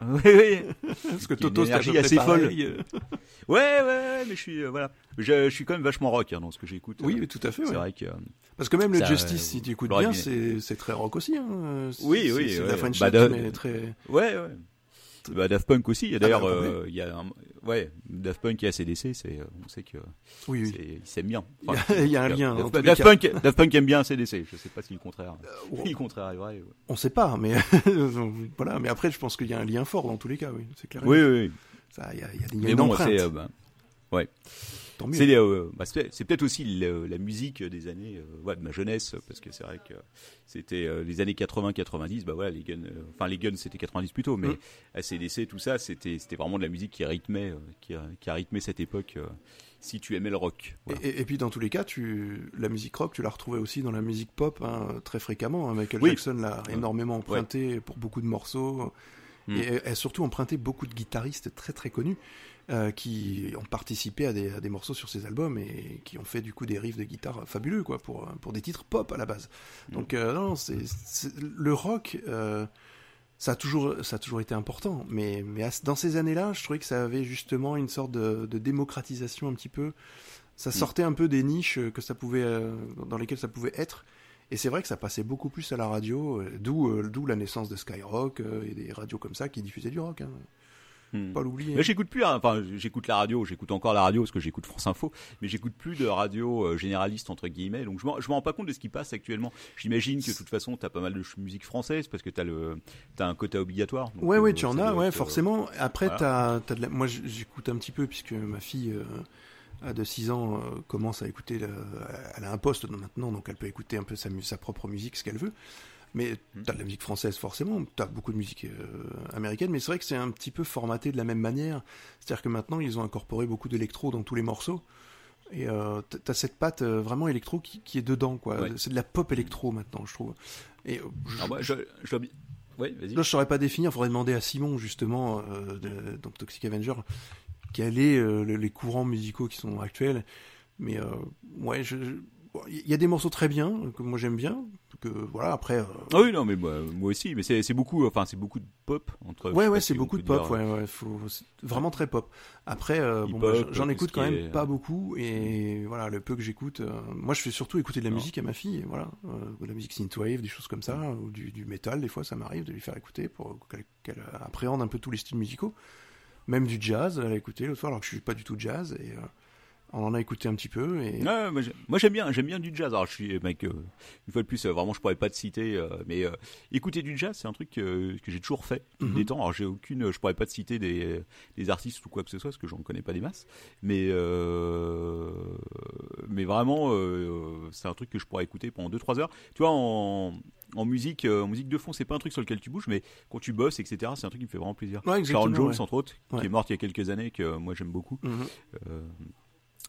oui, oui. Parce que Toto, c'est assez folle. Ouais, ouais, ouais, mais je suis voilà, je, je suis quand même vachement rock hein, dans ce que j'écoute. Oui, mais tout à fait. c'est ouais. vrai que Parce que même le Justice, si tu écoutes bien, c'est c'est très rock aussi. Hein. Oui, c'est- oui, C'est la French Bah, de- mais très. ouais, ouais. Bah, Daft Punk aussi. Il y a Ah, d'ailleurs, euh, il y a un, ouais, Daft Punk et ACDC, c'est, euh, on sait que Oui, oui. ils s'aiment bien. Il y a- il y a un lien, en Daft, Daft. Punk, Daft Punk aime bien ACDC. Je sais pas si le contraire, oh. si le contraire est vrai. ouais. On sait pas, mais voilà. Mais après, je pense qu'il y a un lien fort dans tous les cas. Oui, c'est clair. Oui, oui. Ça, il y a, y a, Mais une bon, empreinte. c'est, euh, bah, Tant mieux. C'est, les, euh, bah, c'est, peut-être aussi le- la musique des années, euh, ouais, de ma jeunesse, parce que c'est vrai que c'était euh, les années 80-90, bah voilà, les guns, enfin les guns c'était 90 plutôt, mais Mm. ACDC, tout ça, c'était, c'était vraiment de la musique qui rythmait, qui, a, qui a rythmé cette époque. si tu aimais le rock. Voilà. Et, et- et puis dans tous les cas, tu, la musique rock, tu l'as retrouvée aussi dans la musique pop hein, très fréquemment. hein. Michael Oui. Jackson l'a énormément emprunté pour beaucoup de morceaux. Et elle a surtout emprunté beaucoup de guitaristes très très connus euh, qui ont participé à des, à des morceaux sur ses albums et qui ont fait du coup des riffs de guitare fabuleux quoi pour pour des titres pop à la base. Donc euh, non, c'est le rock. euh, ça a toujours, ça a toujours été important, mais, mais à- dans ces années-là, je trouvais que ça avait justement une sorte de, de démocratisation un petit peu. Ça sortait un peu des niches que ça pouvait, euh, dans lesquelles ça pouvait être. Et c'est vrai que ça passait beaucoup plus à la radio, euh, d'où euh, d'où la naissance de Skyrock euh, et des radios comme ça qui diffusaient du rock. Hein. Hmm. Pas l'oublier. Mais j'écoute plus, hein. enfin j'écoute la radio, j'écoute encore la radio parce que j'écoute France Info, mais j'écoute plus de radio euh, généraliste entre guillemets, donc je me rends pas compte de ce qui passe actuellement. J'imagine que de toute façon t'as pas mal de musique française parce que t'as le t'as un quota obligatoire. donc, Ouais, ouais, euh, tu en as, ouais, être, euh, forcément. Après, voilà. t'as, t'as de la... moi, j'écoute un petit peu puisque ma fille euh, de 6 ans euh, commence à écouter. le- Elle a un poste maintenant, donc elle peut écouter un peu sa, sa propre musique, ce qu'elle veut. Mais Hmm. t'as de la musique française forcément, t'as beaucoup de musique euh, américaine, mais c'est vrai que c'est un petit peu formaté de la même manière. C'est-à-dire que maintenant ils ont incorporé beaucoup d'électro dans tous les morceaux. Et euh, t'as cette patte euh, vraiment électro qui, qui est dedans, quoi. Ouais. C'est de la pop électro maintenant, je trouve. Et euh, je- Alors moi, je, je Ouais, vas-y. Là, je saurais pas définir. Faudrait demander à Simon justement, euh, de, donc Toxic Avenger, quels est euh, le- les courants musicaux qui sont actuels. Mais euh, ouais, je- bon, il y a des morceaux très bien euh, que moi j'aime bien. Que voilà, après. euh, Ah oui, non, mais moi, moi aussi, mais c'est c'est beaucoup, enfin c'est beaucoup de pop entre. Ouais, ouais, c'est beaucoup de pop, dire, ouais, ouais, faut, c'est vraiment très pop. Après, euh, bon, bah, j'en écoute quand même est- pas beaucoup, et voilà, le peu que j'écoute, euh, moi je fais surtout écouter de la Non. musique à ma fille, et voilà, de la musique synthwave, des choses comme ça, ou du, du metal, des fois ça m'arrive de lui faire écouter pour qu'elle appréhende un peu tous les styles musicaux, même du jazz, elle a écouté l'autre fois, alors que je suis pas du tout jazz, et on en a écouté un petit peu, et Ouais, moi, j'ai- moi, j'aime bien, j'aime bien du jazz. Alors je suis mec, euh, une fois de plus, euh, vraiment je pourrais pas te citer, euh, mais euh, écouter du jazz, c'est un truc euh, que j'ai toujours fait. me Mhm. détend. Alors j'ai aucune, je pourrais pas te citer des, des artistes ou quoi que ce soit, parce que j'en connais pas des masses. Mais euh, mais vraiment, euh, c'est un truc que je pourrais écouter pendant 2-3 heures. Tu vois, en en musique, euh, en musique de fond, c'est pas un truc sur lequel tu bouges, mais quand tu bosses, etc., c'est un truc qui me fait vraiment plaisir. Ouais, Sharon Jones, ouais. entre autres, Ouais. qui est morte il y a quelques années, que euh, moi j'aime beaucoup. Mhm. Euh,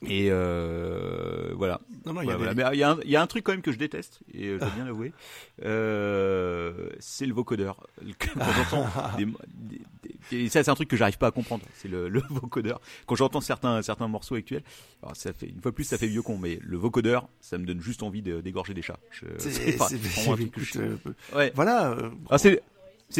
et euh, voilà. non, non, il y a Ouais, des- voilà. Mais il y, a un- il y a un truc quand même que je déteste, et euh, je dois bien l'avouer, euh, c'est le vocodeur. Quand j'entends des, et ça c'est un truc que j'arrive pas à comprendre, c'est le, le vocodeur. Quand j'entends certains certains morceaux actuels, alors ça fait une fois plus ça fait vieux con, mais le vocodeur, ça me donne juste envie de- d'égorger des chats. C'est- pas un truc que écoute, je- euh, Ouais. voilà, euh, Ah, c'est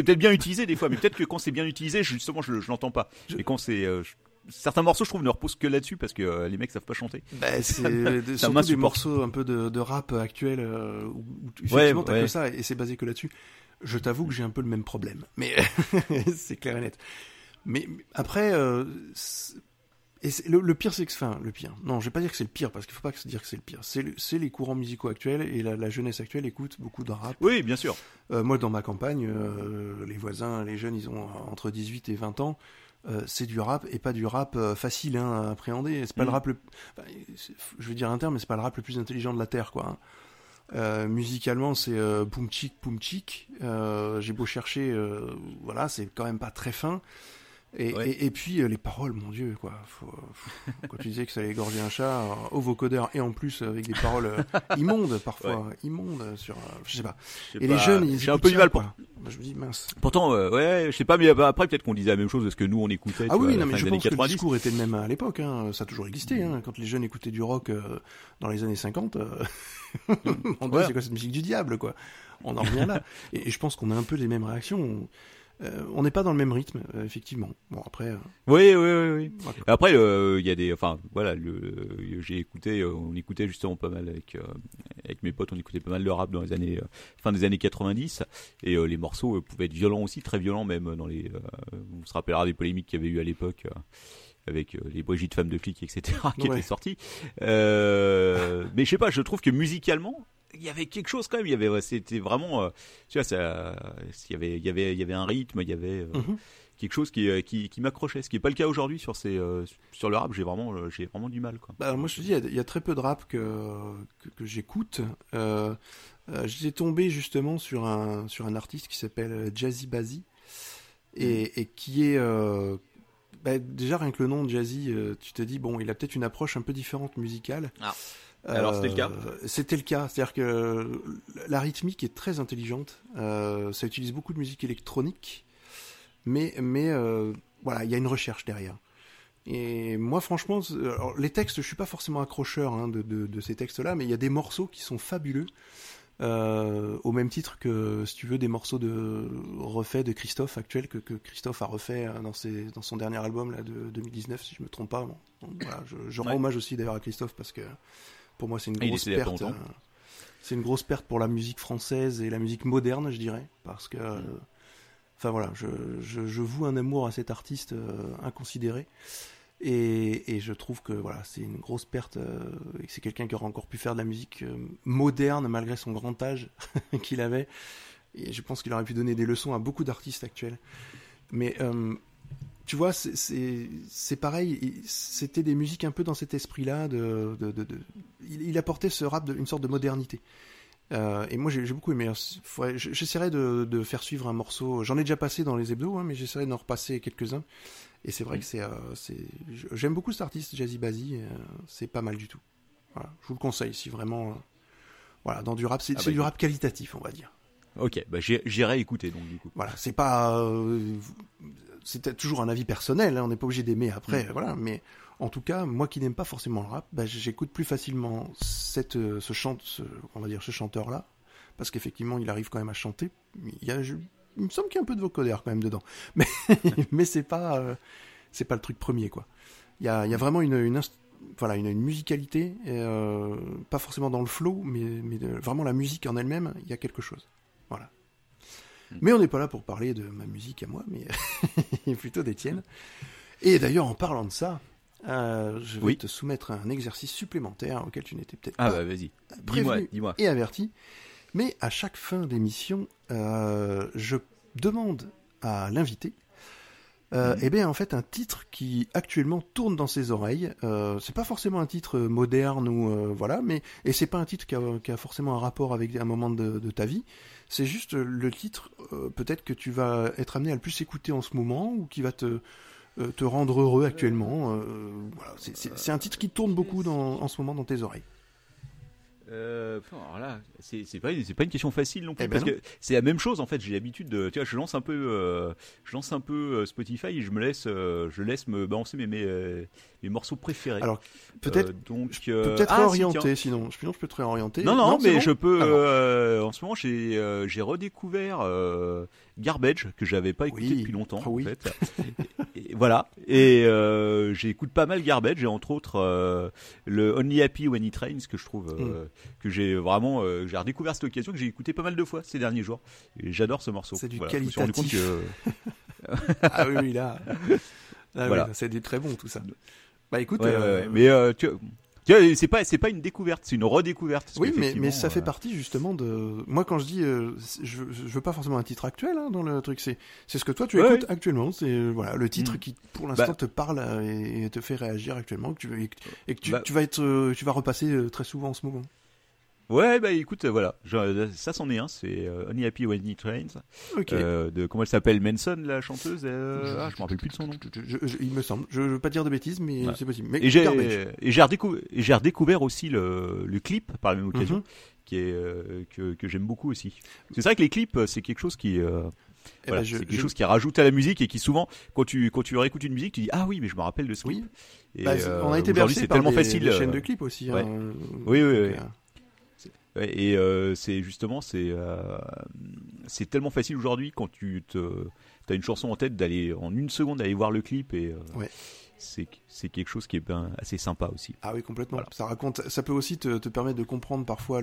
peut-être bien utilisé des fois, mais peut-être que quand c'est bien utilisé, justement, je, je l'entends pas. Et quand c'est euh, je- certains morceaux, je trouve, ne reposent que là-dessus parce que euh, les mecs savent pas chanter. Bah, c'est surtout des morceaux un peu de, de rap actuel euh, où, où tu- effectivement t'as ouais. que ça et c'est basé que là-dessus. Je t'avoue que j'ai un peu le même problème, mais c'est clair et net. Mais après, euh, et le, le pire c'est que, enfin, le pire. Non, je vais pas dire que c'est le pire parce qu'il faut pas se dire que c'est le pire. C'est le- c'est les courants musicaux actuels et la, la jeunesse actuelle écoute beaucoup de rap. Oui, bien sûr. Moi, dans ma campagne, les voisins, les jeunes, ils ont entre 18 et 20 ans. Euh, c'est du rap et pas du rap euh, facile hein, à appréhender. C'est pas Mm. le rap le, enfin, je veux dire un terme, mais c'est pas le rap le plus intelligent de la terre, quoi. hein. Euh, musicalement, c'est euh, poum chic, poum chic. J'ai beau chercher, voilà, c'est quand même pas très fin. Et, Ouais. et, et puis euh, les paroles, mon Dieu, quoi. Faut, quand tu disais que ça allait égorger un chat, euh, au vocodeur et en plus avec des paroles euh, immondes parfois, immondes sur, euh, je sais pas. Et les jeunes, ils J'ai un peu du mal pour. je me dis mince. Pourtant, euh, ouais, je sais pas, mais euh, après peut-être qu'on disait la même chose parce que nous on écoutait. Ah vois, oui, non, mais je pense que le 90. discours était le même à l'époque. Hein. Ça a toujours existé. Hein. Quand les jeunes écoutaient du rock euh, dans les années 50, euh... mon Dieu, Ouais. c'est quoi cette musique du diable, quoi On en revient là. Et, et je pense qu'on a un peu les mêmes réactions. On- euh, on n'est pas dans le même rythme, euh, effectivement. Bon, après, euh, Oui, oui, oui. Après, il y a des, enfin, voilà, j'ai écouté, on écoutait justement pas mal avec avec mes potes, on écoutait pas mal de rap dans les années fin des années 90, et les morceaux pouvaient être violents aussi, très violents même dans les. on se rappellera des polémiques qu'il y avait eu à l'époque. avec les Brigitte femmes de flics, etc., qui Ouais. étaient sortis. Euh, mais je sais pas, je trouve que musicalement, il y avait quelque chose quand même. Il y avait, c'était vraiment, euh, tu vois, ça, il y avait, il y avait, il y avait un rythme, il y avait. euh, Mhm. quelque chose qui, euh, qui, qui m'accrochait, ce qui n'est pas le cas aujourd'hui sur, ces, euh, sur le rap, j'ai vraiment, j'ai vraiment du mal. Quoi. Bah, moi, je te dis, il y a- il y, a très peu de rap que, que, que j'écoute. Euh, euh, J'étais tombé justement sur un, sur un artiste qui s'appelle Jazzy Bazzy et, et qui est. euh, bah, déjà, rien que le nom Jazzy, euh, tu te dis, bon, il a peut-être une approche un peu différente musicale. Ah. Alors, c'était le cas Euh, C'était le cas. C'est-à-dire que la rythmique est très intelligente. Euh, ça utilise beaucoup de musique électronique. mais mais euh, voilà, il y a une recherche derrière. Et moi, franchement, alors, les textes, je suis pas forcément accrocheur hein, de, de, de ces textes-là, mais il y a des morceaux qui sont fabuleux. Euh, au même titre que, si tu veux, des morceaux de refaits de Christophe actuel que, que Christophe a refait euh, dans, ses, dans son dernier album là, de 2019, si je me trompe pas. Bon, donc, voilà, je, je rends Ouais. hommage aussi d'ailleurs à Christophe parce que pour moi c'est une Ah, grosse perte. euh, c'est une grosse perte pour la musique française et la musique moderne, je dirais, parce que, Mm. euh, enfin voilà, je, je, je voue un amour à cet artiste euh, inconsidéré. Et, et je trouve que voilà, c'est une grosse perte euh, et que c'est quelqu'un qui aurait encore pu faire de la musique euh, moderne malgré son grand âge qu'il avait. Et je pense qu'il aurait pu donner des leçons à beaucoup d'artistes actuels. Mais euh, tu vois, c'est- pareil. il- C'était des musiques un peu dans cet esprit-là. De, de, de- de- il, apportait ce rap de, une sorte de modernité. Euh, et moi j'ai beaucoup aimé. Faudrait- J'essaierai de, de faire suivre un morceau. J'en ai déjà passé dans les hebdos, hein, mais j'essaierai d'en repasser quelques-uns. Et c'est vrai que c'est, euh, j'aime beaucoup cet artiste, Jazzy Bazi. euh, c'est pas mal du tout. Voilà, je vous le conseille si vraiment. voilà, dans du rap, c'est Ah bah, du rap qualitatif, on va dire. Ok, bah j'irai écouter donc du coup. Voilà, c'est pas. C'était toujours un avis personnel, hein, on n'est pas obligé d'aimer après, Mm. voilà. Mais en tout cas, moi qui n'aime pas forcément le rap, bah, j'écoute plus facilement cette, euh, ce chant, ce, on va dire ce chanteur-là, parce qu'effectivement, il arrive quand même à chanter. Il, y a, je- il me semble qu'il y a un peu de vocodeur quand même dedans, mais, mais c'est pas, euh, c'est pas le truc premier, quoi. Il y a, il y a vraiment une, une, voilà, une, une musicalité, et, euh, pas forcément dans le flow, mais, mais de- vraiment la musique en elle-même, il y a quelque chose. Voilà. Mais on n'est pas là pour parler de ma musique à moi, mais plutôt des tiennes. Et d'ailleurs, en parlant de ça, euh, je vais Oui. te soumettre un exercice supplémentaire auquel tu n'étais peut-être Ah pas bah vas-y. prévenu Dis-moi, dis-moi. et averti. Mais à chaque fin d'émission, euh, je demande à l'invité, euh, Mhm. eh bien en fait un titre qui actuellement tourne dans ses oreilles. Euh, c'est pas forcément un titre moderne ou voilà, mais et c'est pas un titre qui a, qui a forcément un rapport avec un moment de, de ta vie. C'est juste le titre euh, peut-être que tu vas être amené à le plus écouter en ce moment ou qui va te euh, te rendre heureux actuellement. Euh, voilà, c'est- un titre qui tourne beaucoup dans, en ce moment dans tes oreilles. Euh, alors là, c'est pas, c'est pas une question facile non plus Eh ben parce que c'est la même chose en fait. J'ai l'habitude de, tu vois, je lance un peu, euh, je lance un peu euh, Spotify et je me laisse, euh, je laisse me balancer mes mes, mes morceaux préférés. Alors, peut-être donc peut-être ah, si, tiens. sinon. Sinon, je peux te réorienter. Non, non, mais bon je peux. En ce moment, j'ai j'ai redécouvert Garbage que j'avais pas écouté Oui. depuis longtemps. Ah oui. En fait. voilà. Et euh, j'écoute pas mal Garbage et entre autres euh, le Only Happy When It Rains que je trouve Mm. euh, que j'ai vraiment j'ai redécouvert cette occasion que j'ai écouté pas mal de fois ces derniers jours. Et j'adore ce morceau. C'est du Voilà, je me suis rendu compte qualitatif. que Ah oui, là. Là, Voilà. oui, c'est du très bon, tout ça. Bah écoute, Ouais, ouais, ouais. mais tu c'est pas c'est pas une découverte, c'est une redécouverte. oui, mais, mais ça fait euh, partie justement de. Moi, quand je dis, euh, je, je veux pas forcément un titre actuel hein, dans le truc. C'est, c'est ce que toi tu Ouais, écoutes actuellement. C'est euh, voilà le titre Mm. qui, pour l'instant, Bah. te parle euh, et, et te fait réagir actuellement. Que tu veux, et que, et que tu, Bah. tu vas être, tu vas repasser très souvent en ce moment. Ouais, bah écoute, euh, voilà, Je- ça c'en est un, c'est euh, Only Happy When It Rains, euh, de comment elle s'appelle, Manson, la chanteuse. euh, ah, je me rappelle plus de son nom. Je- je- il me semble. Je, je veux pas dire de bêtises, mais Ouais. c'est possible. Mais Et j'ai redécouvert, aussi le, le clip par la même occasion, Mhm. qui est euh, que, que j'aime beaucoup aussi. C'est vrai que les clips, euh, c'est quelque chose qui euh, Eh voilà, ben, c'est quelque je- chose qui rajoute à la musique et qui souvent, quand tu quand tu réécoutes une musique, tu dis ah oui, mais je me rappelle de ce clip. Oui. Et, Bah, euh, on a été bercé c'est par tellement des, facile. des chaînes euh, de clips aussi. ouais. hein. Oui, oui, oui. euh, et euh, c'est justement c'est euh, c'est tellement facile aujourd'hui quand tu te as une chanson en tête d'aller en une seconde aller voir le clip et euh. C'est quelque chose qui est ben, assez sympa aussi. Ah oui, complètement. Voilà. Ça raconte, ça peut aussi te, te permettre de comprendre parfois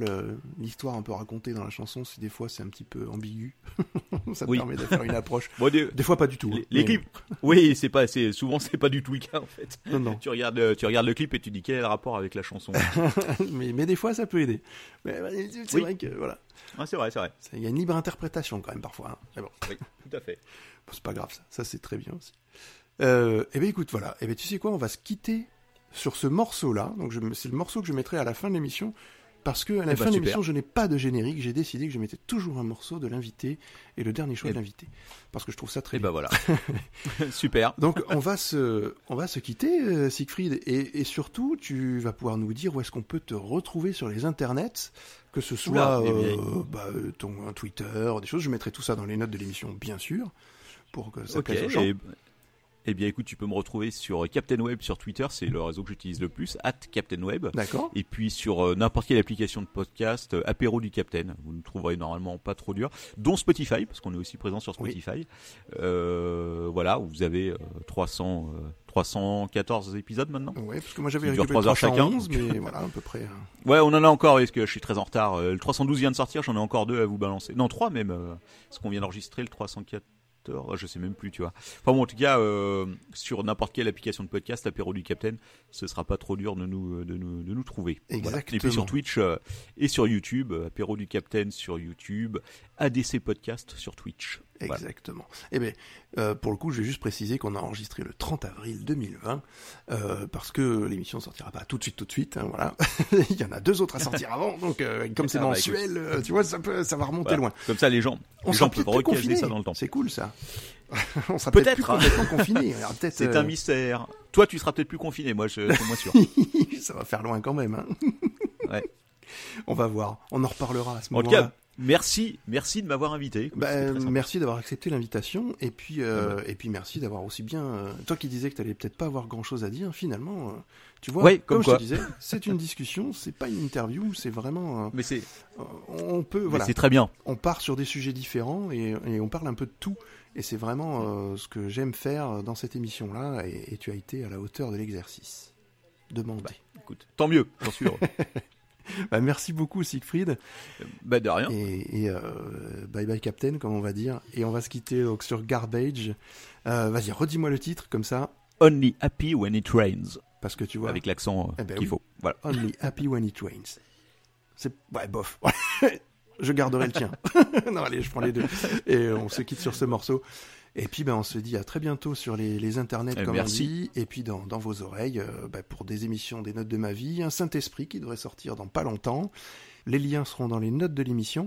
l'histoire un peu racontée dans la chanson, si des fois c'est un petit peu ambigu. ça te Oui. permet de faire une approche. Bon, des, Des fois pas du tout. les, hein, les mais- clips, oui, c'est pas c'est souvent c'est pas du tout le cas en fait. Non, non. Tu regardes euh, tu regardes le clip et tu dis quel est le rapport avec la chanson? mais, mais des fois ça peut aider. Mais c'est Oui. vrai que voilà, ah, c'est vrai, c'est vrai. Il y a une libre interprétation quand même parfois. hein. Mais bon, Oui, tout à fait. Bon, c'est pas grave ça. Ça c'est très bien aussi. Euh, eh bien écoute, voilà. Eh bien tu sais quoi, on va se quitter sur ce morceau-là. Donc c'est le morceau que je mettrai à la fin de l'émission. Parce que à la Eh ben, fin de l'émission, je n'ai pas de générique. J'ai décidé que je mettais toujours un morceau de l'invité et le dernier choix Eh de l'invité. Parce que je trouve ça très Et bien. ben voilà. Super. Donc on va se, on va se quitter, euh, Siegfried, et, et surtout tu vas pouvoir nous dire où est-ce qu'on peut te retrouver sur les internets, que ce soit Oula, eh bien. euh, bah, ton Twitter, des choses. Je mettrai tout ça dans les notes de l'émission, bien sûr. pour que ça Ok, plaise aux gens. et- eh bien écoute, tu peux me retrouver sur Captain Web sur Twitter, c'est le réseau que j'utilise le plus, at Captain Web. D'accord. Et puis sur euh, n'importe quelle application de podcast, euh, apéro du Captain, vous nous trouverez normalement pas trop dur, dont Spotify, parce qu'on est aussi présent sur Oui. Spotify. Euh, voilà, où vous avez euh, 300, euh, 314 épisodes maintenant. Ouais, parce que moi j'avais récupéré trois heures chacun, 311, donc. mais voilà, à peu près. euh. Ouais, on en a encore, parce que je suis très en retard. Le 312 vient de sortir, j'en ai encore deux à vous balancer. Non, trois même, parce qu'on vient d'enregistrer le 314. Je sais même plus, tu vois. Enfin bon, en tout cas, euh, sur n'importe quelle application de podcast, l'apéro du Capitaine, ce sera pas trop dur de nous, de nous, de nous trouver. Voilà. Et Exactement. puis sur Twitch euh, et sur YouTube, euh, apéro du Capitaine sur YouTube, ADC Podcast sur Twitch. Voilà. Exactement. Eh bien, euh, pour le coup, je vais juste préciser qu'on a enregistré le 30 avril 2020, euh, parce que l'émission sortira pas tout de suite, tout de suite. hein, voilà, il y en a deux autres à sortir avant, donc euh, comme c'est Ah, bah, mensuel, tu vois, ça peut, ça va remonter Voilà. loin. Comme ça, les gens, On les gens peuvent recaser ça dans le temps. C'est cool ça. On sera peut-être plus complètement C'est un mystère. Toi, tu seras peut-être plus confiné. Moi, je suis moins sûr. ça va faire loin quand même. hein. Ouais. On va voir. On en reparlera à ce En tout moment-là. Merci, merci de m'avoir invité. Écoute, Bah, merci d'avoir accepté l'invitation et puis euh, et puis merci d'avoir aussi bien euh, toi qui disais que t'allais peut-être pas avoir grand chose à dire finalement euh, tu vois Ouais, comme, comme je te disais c'est une discussion c'est pas une interview c'est vraiment euh, Mais c'est, on peut voilà c'est très bien. on part sur des sujets différents et, et on parle un peu de tout et c'est vraiment ce que j'aime faire dans cette émission là et, et tu as été à la hauteur de l'exercice demandé Écoute, tant mieux, j'en suis heureux. bah, merci beaucoup Siegfried bah, de rien. Et, et, euh, bye bye Captain, comme on va dire. Et on va se quitter donc, sur Garbage. Euh, Vas-y, redis-moi le titre, comme ça, Only happy when it rains. parce que tu vois. Avec l'accent euh, Eh ben qu'il oui. faut. Voilà. Only happy when it rains. C'est. Ouais, bof. je garderai le tien. non, allez, je prends les deux. Et on se quitte sur ce morceau. Et puis, ben, on se dit à très bientôt sur les, les internets, Eh, comme merci. on dit. Et puis, dans, dans vos oreilles, euh, ben, pour des émissions des notes de ma vie, un Saint-Esprit qui devrait sortir dans pas longtemps. Les liens seront dans les notes de l'émission.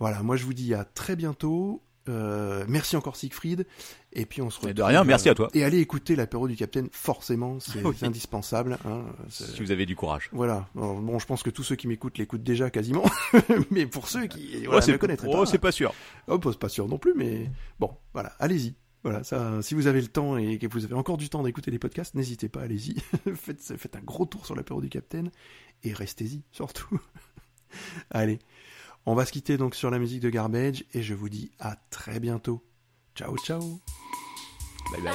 Voilà, moi, je vous dis à très bientôt. Euh, merci encore Siegfried. Et puis on se retrouve. de rien, merci à toi. Et allez écouter l'apéro du Capitaine, forcément, c'est Oui. indispensable. hein, Si vous avez du courage. voilà. Bon, je pense que tous ceux qui m'écoutent l'écoutent déjà quasiment, mais pour ceux qui Oh, voilà, ne connaîtraient oh, pas, c'est pas sûr. oh, bah, c'est pas sûr non plus, mais bon, voilà, allez-y. Voilà, ça, si vous avez le temps et que vous avez encore du temps d'écouter les podcasts, n'hésitez pas, allez-y. faites, faites un gros tour sur l'apéro du Capitaine et restez-y surtout. allez, on va se quitter donc sur la musique de Garbage et je vous dis à très bientôt. Ciao, ciao. Bye bye.